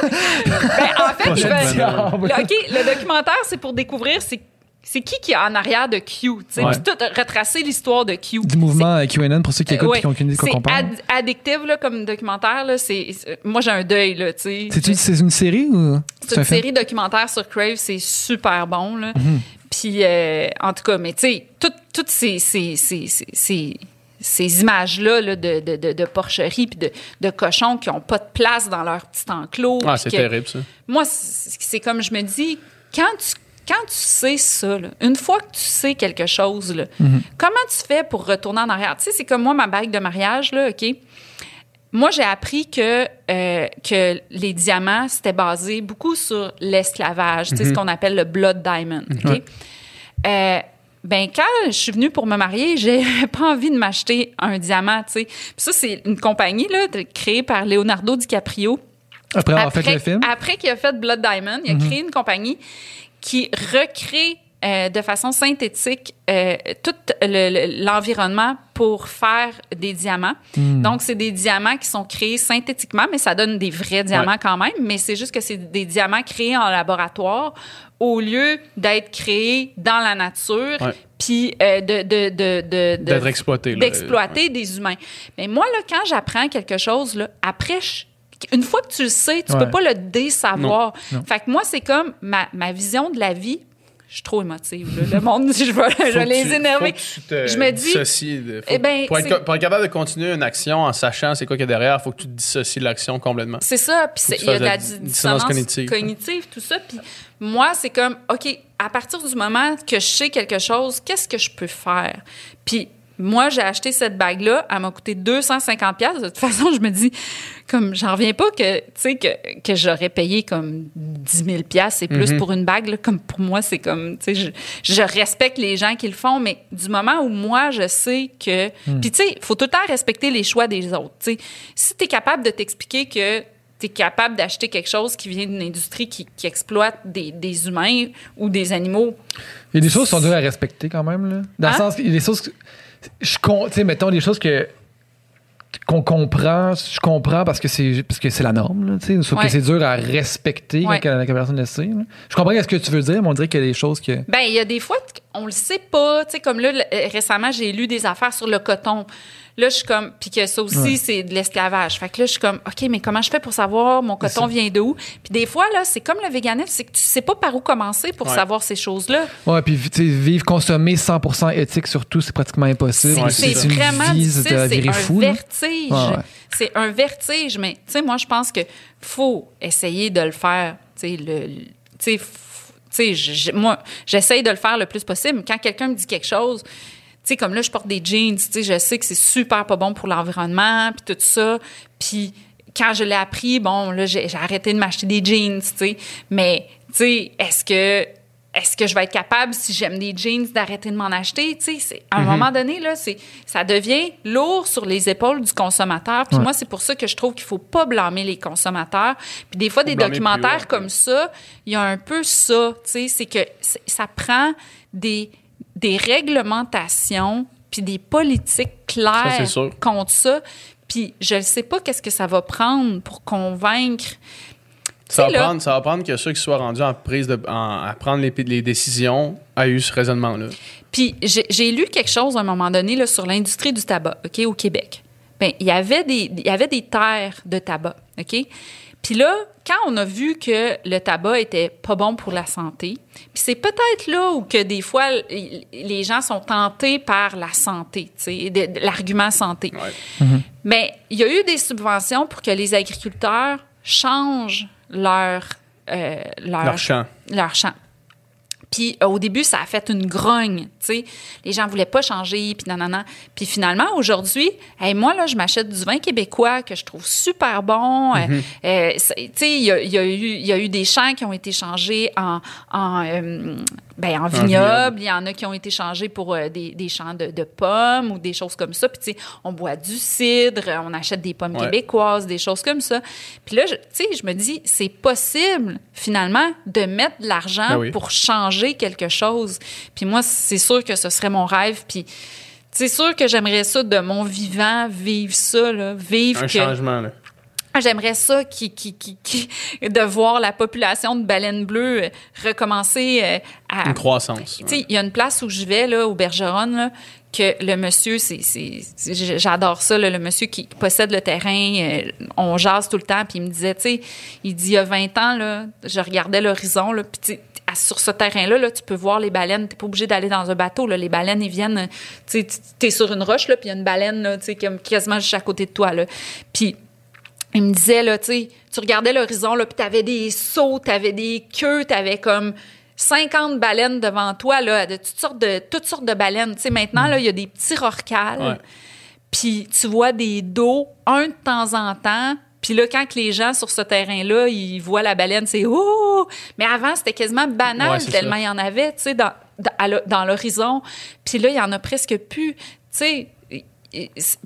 Ben, en fait, ils veulent-. Le- OK, le documentaire, c'est pour découvrir c'est c'est qui qui est en arrière de Q, tu sais, Ouais. puis tout retracer l'histoire de Q. Du mouvement euh, QAnon pour ceux qui écoutent et qui n'ont aucune idée de quoi C'est ad- addictif là, comme documentaire. Là, c'est, moi, j'ai un deuil. Là, tu sais. C'est une, c'est une série ou C'est une série documentaire sur Crave. C'est super bon. Là. Mhm. Puis, euh, en tout cas, mais tu sais, tout- toutes ces, ces, ces, ces, ces- ces images-là là, de, de, de, de porcherie puis de, de cochons qui n'ont pas de place dans leur petit enclos. Ah, c'est terrible, ça. moi, c'est c'est comme je me dis, quand tu, quand tu sais ça, là, une fois que tu sais quelque chose, là, comment tu fais pour retourner en arrière? Tu sais, c'est comme moi, ma bague de mariage, là, OK? Moi, j'ai appris que, euh, que les diamants, c'était basé beaucoup sur l'esclavage, tu sais, ce qu'on appelle le blood diamond, OK? Euh, ben quand je suis venue pour me marier, [laughs] j'ai pas envie de m'acheter un diamant, tu sais. Puis ça, c'est une compagnie là, créée par Leonardo DiCaprio Après avoir fait le film? après qu'il a fait Blood Diamond, il a créé une compagnie qui recrée euh, de façon synthétique euh, tout le- le- l'environnement pour faire des diamants. Donc, c'est des diamants qui sont créés synthétiquement, mais ça donne des vrais diamants Ouais. quand même. Mais c'est juste que c'est des diamants créés en laboratoire au lieu d'être créés dans la nature, Ouais. puis euh, de, de, exploité. là. des humains. Mais moi, là, quand j'apprends quelque chose, là, après, je- une fois que tu le sais, tu Ouais. peux pas le désavoir. Non, non. Fait que moi, c'est comme ma, ma vision de la vie. Je suis trop émotive. là. Le monde, [laughs] je vais, je les énerver. Je me dis- de- Eh ben, pour, être, pour capable de continuer une action en sachant c'est quoi qu'il y a derrière, il faut que tu te dissocies de l'action complètement. C'est ça. Puis il y a de la la di- dissonance dissonance cognitive. cognitive. tout ça. Puis moi, c'est comme, OK, à partir du moment que je sais quelque chose, qu'est-ce que je peux faire? Puis Moi, j'ai acheté cette bague-là, elle m'a coûté 250 pièces. De toute façon, je me dis, comme, j'en reviens pas que, tu sais, que, que j'aurais payé comme 10 000 pièces et plus pour une bague. là. Comme pour moi, c'est comme, tu sais, je, je respecte les gens qui le font, mais du moment où moi, je sais que, puis tu sais, faut tout le temps respecter les choix des autres. Tu sais, si t'es capable de t'expliquer que tu es capable d'acheter quelque chose qui vient d'une industrie qui, qui exploite des, des humains ou des animaux. Il y a des choses qui sont dures à respecter quand même. Là. Dans Hein? le sens qu'il y a des choses. Je tu sais, mettons des choses que qu'on comprend, je comprends parce que c'est parce que c'est la norme, tu sais, sauf Ouais. que c'est dur à respecter Ouais. quand, la, personne le sait. là. Je comprends ce que tu veux dire, mais on dirait qu'il y a des choses que. Ben, il y a des fois, on le sait pas. Tu sais, comme là, euh, récemment, j'ai lu des affaires sur le coton. Là, je suis comme, puis que ça aussi, Ouais. c'est de l'esclavage. Fait que là, je suis comme, OK, mais comment je fais pour savoir mon coton vient d'où? Puis des fois, là, c'est comme le véganisme, c'est que tu sais pas par où commencer pour Ouais. savoir ces choses-là. Ouais, puis vivre, consommer 100% éthique surtout, c'est pratiquement impossible. C'est vraiment difficile. C'est un fou. vertige. Ouais. C'est un vertige. Mais, tu sais, moi, je pense que faut essayer de le faire. Tu sais, le, tu sais, moi, j'essaye de le faire le plus possible. Quand quelqu'un me dit quelque chose, sais, comme là, je porte des jeans, tu sais, je sais que c'est super pas bon pour l'environnement, puis tout ça. Puis quand je l'ai appris, bon, là, j'ai arrêté de m'acheter des jeans, tu sais. Mais, tu sais, est-ce que est-ce que je vais être capable, si j'aime des jeans, d'arrêter de m'en acheter? Tu sais, c'est- à un moment donné, là, ça devient lourd sur les épaules du consommateur. Puis Ouais. moi, c'est pour ça que je trouve qu'il faut pas blâmer les consommateurs. Puis des fois, des documentaires haut, comme ça, il y a un peu ça, tu sais, c'est que ça prend des, des réglementations puis des politiques claires Ça, contre ça. Puis je ne sais pas qu'est-ce que ça va prendre pour convaincre Ça va, là- prendre, ça va prendre que ceux qui soient rendus en prise de, en- à prendre les, les décisions aient eu ce raisonnement-là. Puis j'ai lu quelque chose à un moment donné là, sur l'industrie du tabac, OK, au Québec. Ben, il y avait des il y avait des terres de tabac, OK? Puis là, quand on a vu que le tabac était pas bon pour la santé, puis c'est peut-être là où que des fois les gens sont tentés par la santé, l'argument santé. Ouais. Mais il y a eu des subventions pour que les agriculteurs changent leur euh, leur, Leur champ. leur champ. Puis euh, au début, ça a fait une grogne, tu sais. Les gens voulaient pas changer, puis nanana. Puis finalement, aujourd'hui, hey, moi, là, je m'achète du vin québécois que je trouve super bon. Euh, c'est- tu sais, il y a, y eu, il y a eu des champs qui ont été changés en, en, euh, ben, en vignoble. Il y en a qui ont été changés pour euh, des, des champs de, de pommes ou des choses comme ça. Puis, tu sais, on boit du cidre, on achète des pommes Ouais. québécoises, des choses comme ça. Puis là, je- tu sais, je me dis, c'est possible, finalement, de mettre de l'argent Ben oui. pour changer quelque chose. Puis moi, c'est sûr que ce serait mon rêve. Puis c'est sûr que j'aimerais ça de mon vivant, vivre ça, là, vivre Un que... changement, là. J'aimerais ça qui, qui, qui, qui- de voir la population de baleines bleues euh, recommencer euh, à, Une croissance. tu sais, il y a une place où je vais, là, au Bergeron, là, que le monsieur, c'est, j'adore ça, là, le monsieur qui possède le terrain, euh, on jase tout le temps, puis il me disait, tu sais, il dit, il y a 20 ans, là, je regardais l'horizon, là, puis sur ce terrain-là, là, tu peux voir les baleines. T'es pas obligé d'aller dans un bateau. Là. Les baleines, ils viennent. Tu t'es sur une roche, là, puis il y a une baleine, là, comme quasiment juste à côté de toi. Là. Puis il me disait, là, tu sais, tu regardais l'horizon, là, puis t'avais des sauts, t'avais des queues, t'avais comme 50 baleines devant toi, là, de toutes sortes de, toutes sortes de baleines. Tu sais, maintenant, là, il y a des petits Ouais. puis tu vois des dos, un de temps en temps, puis là, quand les gens sur ce terrain-là, ils voient la baleine, c'est « Oh! » Mais avant, c'était quasiment banal, Ouais, tellement il y en avait, tu sais, dans, dans, dans l'horizon. Puis là, il y en a presque plus, tu sais.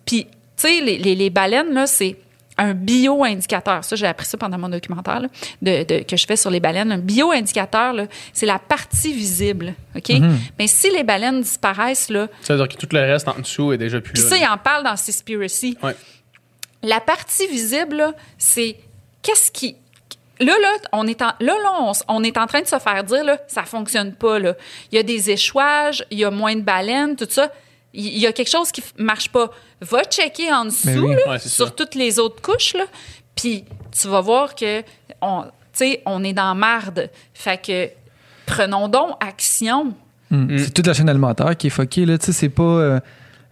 Puis, tu sais, les, les, les baleines, là, c'est un bio-indicateur. Ça, j'ai appris ça pendant mon documentaire là, de, de- que je fais sur les baleines. Un bio-indicateur, c'est la partie visible, OK? Mais si les baleines disparaissent, là, Ça veut dire que tout le reste en dessous est déjà plus puis ça, il en parle dans Seaspiracy. Ouais. La partie visible, c'est qu'est-ce qui. Là, là, on est en, là, là, on est en train de se faire dire, là, ça fonctionne pas, là. Il y a des échouages, il y a moins de baleines, tout ça. Il y a quelque chose qui marche pas. Va checker en dessous, Mais oui. là, Ouais, c'est sur ça. toutes les autres couches, là. Puis tu vas voir que, on, tu sais, on est dans marde. Fait que prenons donc action. Mm. C'est toute la chaîne alimentaire qui est fuckée. Là. Tu sais, C'est pas euh,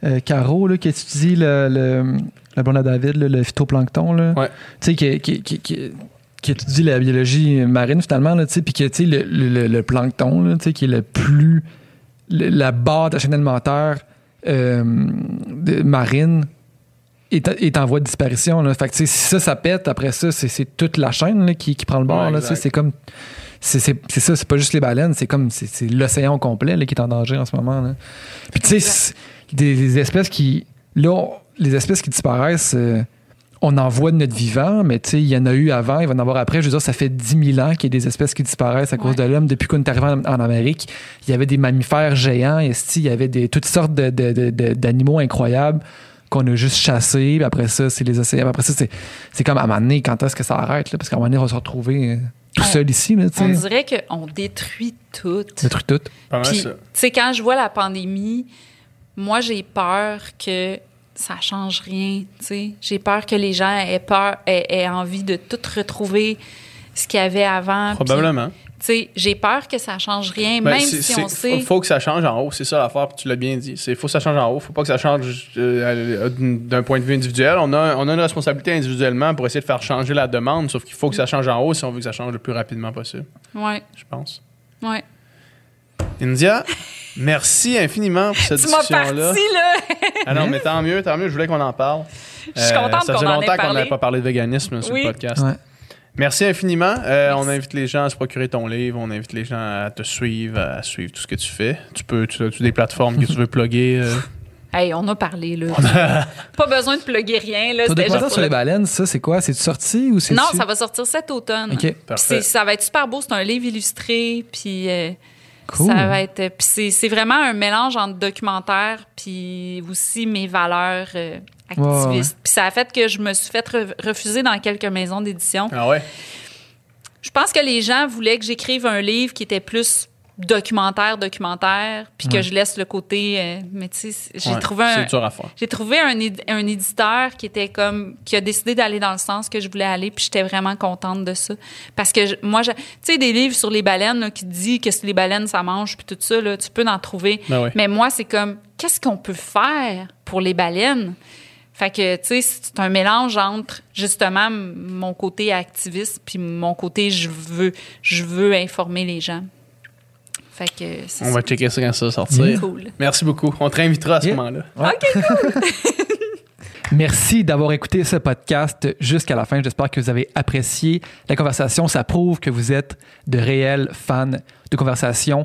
euh, Caro là, qui étudie le, le, la blonde à David, là, le phytoplancton. Là. Ouais. Tu sais, qui, qui, qui, qui- qui étudie la biologie marine finalement. Là, tu sais, puis que tu sais, le, le, le plancton, là, tu sais, qui est le plus. le- la barre de la chaîne alimentaire euh, marine est, est en voie de disparition. Là. Fait que, si ça, ça pète, après ça, c'est, toute la chaîne là, qui, qui prend le bord. Ouais, c'est comme. C'est, ça, c'est pas juste les baleines, c'est comme c'est, l'océan complet là, qui est en danger en ce moment. Là. Puis tu sais, des, des espèces qui. Là, on- les espèces qui disparaissent, euh, on en voit de notre vivant, mais tu sais, il y en a eu avant, il va en avoir après. Je veux dire, ça fait 10 000 ans qu'il y a des espèces qui disparaissent à cause Ouais. de l'homme. Depuis qu'on est arrivé en, en Amérique, il y avait des mammifères géants, esti, il y avait des, toutes sortes d'animaux incroyables qu'on a juste chassés. Puis après ça, c'est les océans. Après ça, c'est, c'est comme à un moment donné, quand est-ce que ça arrête? Là? Parce qu'à un moment donné, on va se retrouver euh, tout On- seul ici. Là, tu On dirait qu'on détruit tout. Truc tout. Pas mal Puis, ça. tu sais, quand je vois la pandémie, moi, j'ai peur que ça change rien, tu sais. J'ai peur que les gens aient peur, aient, aient envie de tout retrouver ce qu'il y avait avant. Probablement. Tu sais, j'ai peur que ça change rien, Ben, même si on sait. Faut, faut que ça change en haut, c'est ça l'affaire, tu l'as bien dit. Il faut que ça change en haut, faut pas que ça change euh, d'un point de vue individuel. On a, on a une responsabilité individuellement pour essayer de faire changer la demande, sauf qu'il faut que ça change en haut si on veut que ça change le plus rapidement possible, Ouais, je pense. ouais. India, [laughs] merci infiniment pour cette Tu m'as discussion-là. parti, là! [laughs] Ah non, mais tant mieux, tant mieux, je voulais qu'on en parle. Je suis contente ça qu'on faisait en ait longtemps qu'on parlé. n'avait pas parlé de véganisme sur Oui. le podcast. Ouais. Merci infiniment. Euh, Merci. On invite les gens à se procurer ton livre. On invite les gens à te suivre, à suivre tout ce que tu fais. Tu peux, tu as des plateformes que tu veux plugger. euh? [laughs] Hey, on a parlé, là. [laughs] pas besoin de plugger rien, là. C'était juste sur les le- baleines, ça, c'est quoi? C'est sorti ou c'est Non, ça va sortir cet automne. OK. Parfait. ça va être super beau. C'est un livre illustré. Puis euh, Cool. ça va être. Puis c'est, c'est vraiment un mélange entre documentaire puis aussi mes valeurs euh, activistes. Puis ça a fait que je me suis fait re- refuser dans quelques maisons d'édition. Ah ouais? Je pense que les gens voulaient que j'écrive un livre qui était plus documentaire, documentaire, puis que Ouais. je laisse le côté. euh, mais tu sais, j'ai Ouais, trouvé un. J'ai trouvé un, éd- un éditeur qui était comme qui a décidé d'aller dans le sens que je voulais aller, puis j'étais vraiment contente de ça. Parce que je- moi, tu sais, des livres sur les baleines là, qui dit que les baleines ça mange, puis tout ça, là, tu peux en trouver. Ben. Mais moi, c'est comme qu'est-ce qu'on peut faire pour les baleines? Fait que tu sais, c'est un mélange entre justement mon côté activiste puis mon côté je veux je veux informer les gens. Fait que c'est On va checker ça quand ça va sortir. cool. Merci beaucoup. On te réinvitera à ce Yeah. moment-là. [laughs] Merci d'avoir écouté ce podcast jusqu'à la fin. J'espère que vous avez apprécié la conversation. Ça prouve que vous êtes de réels fans de conversation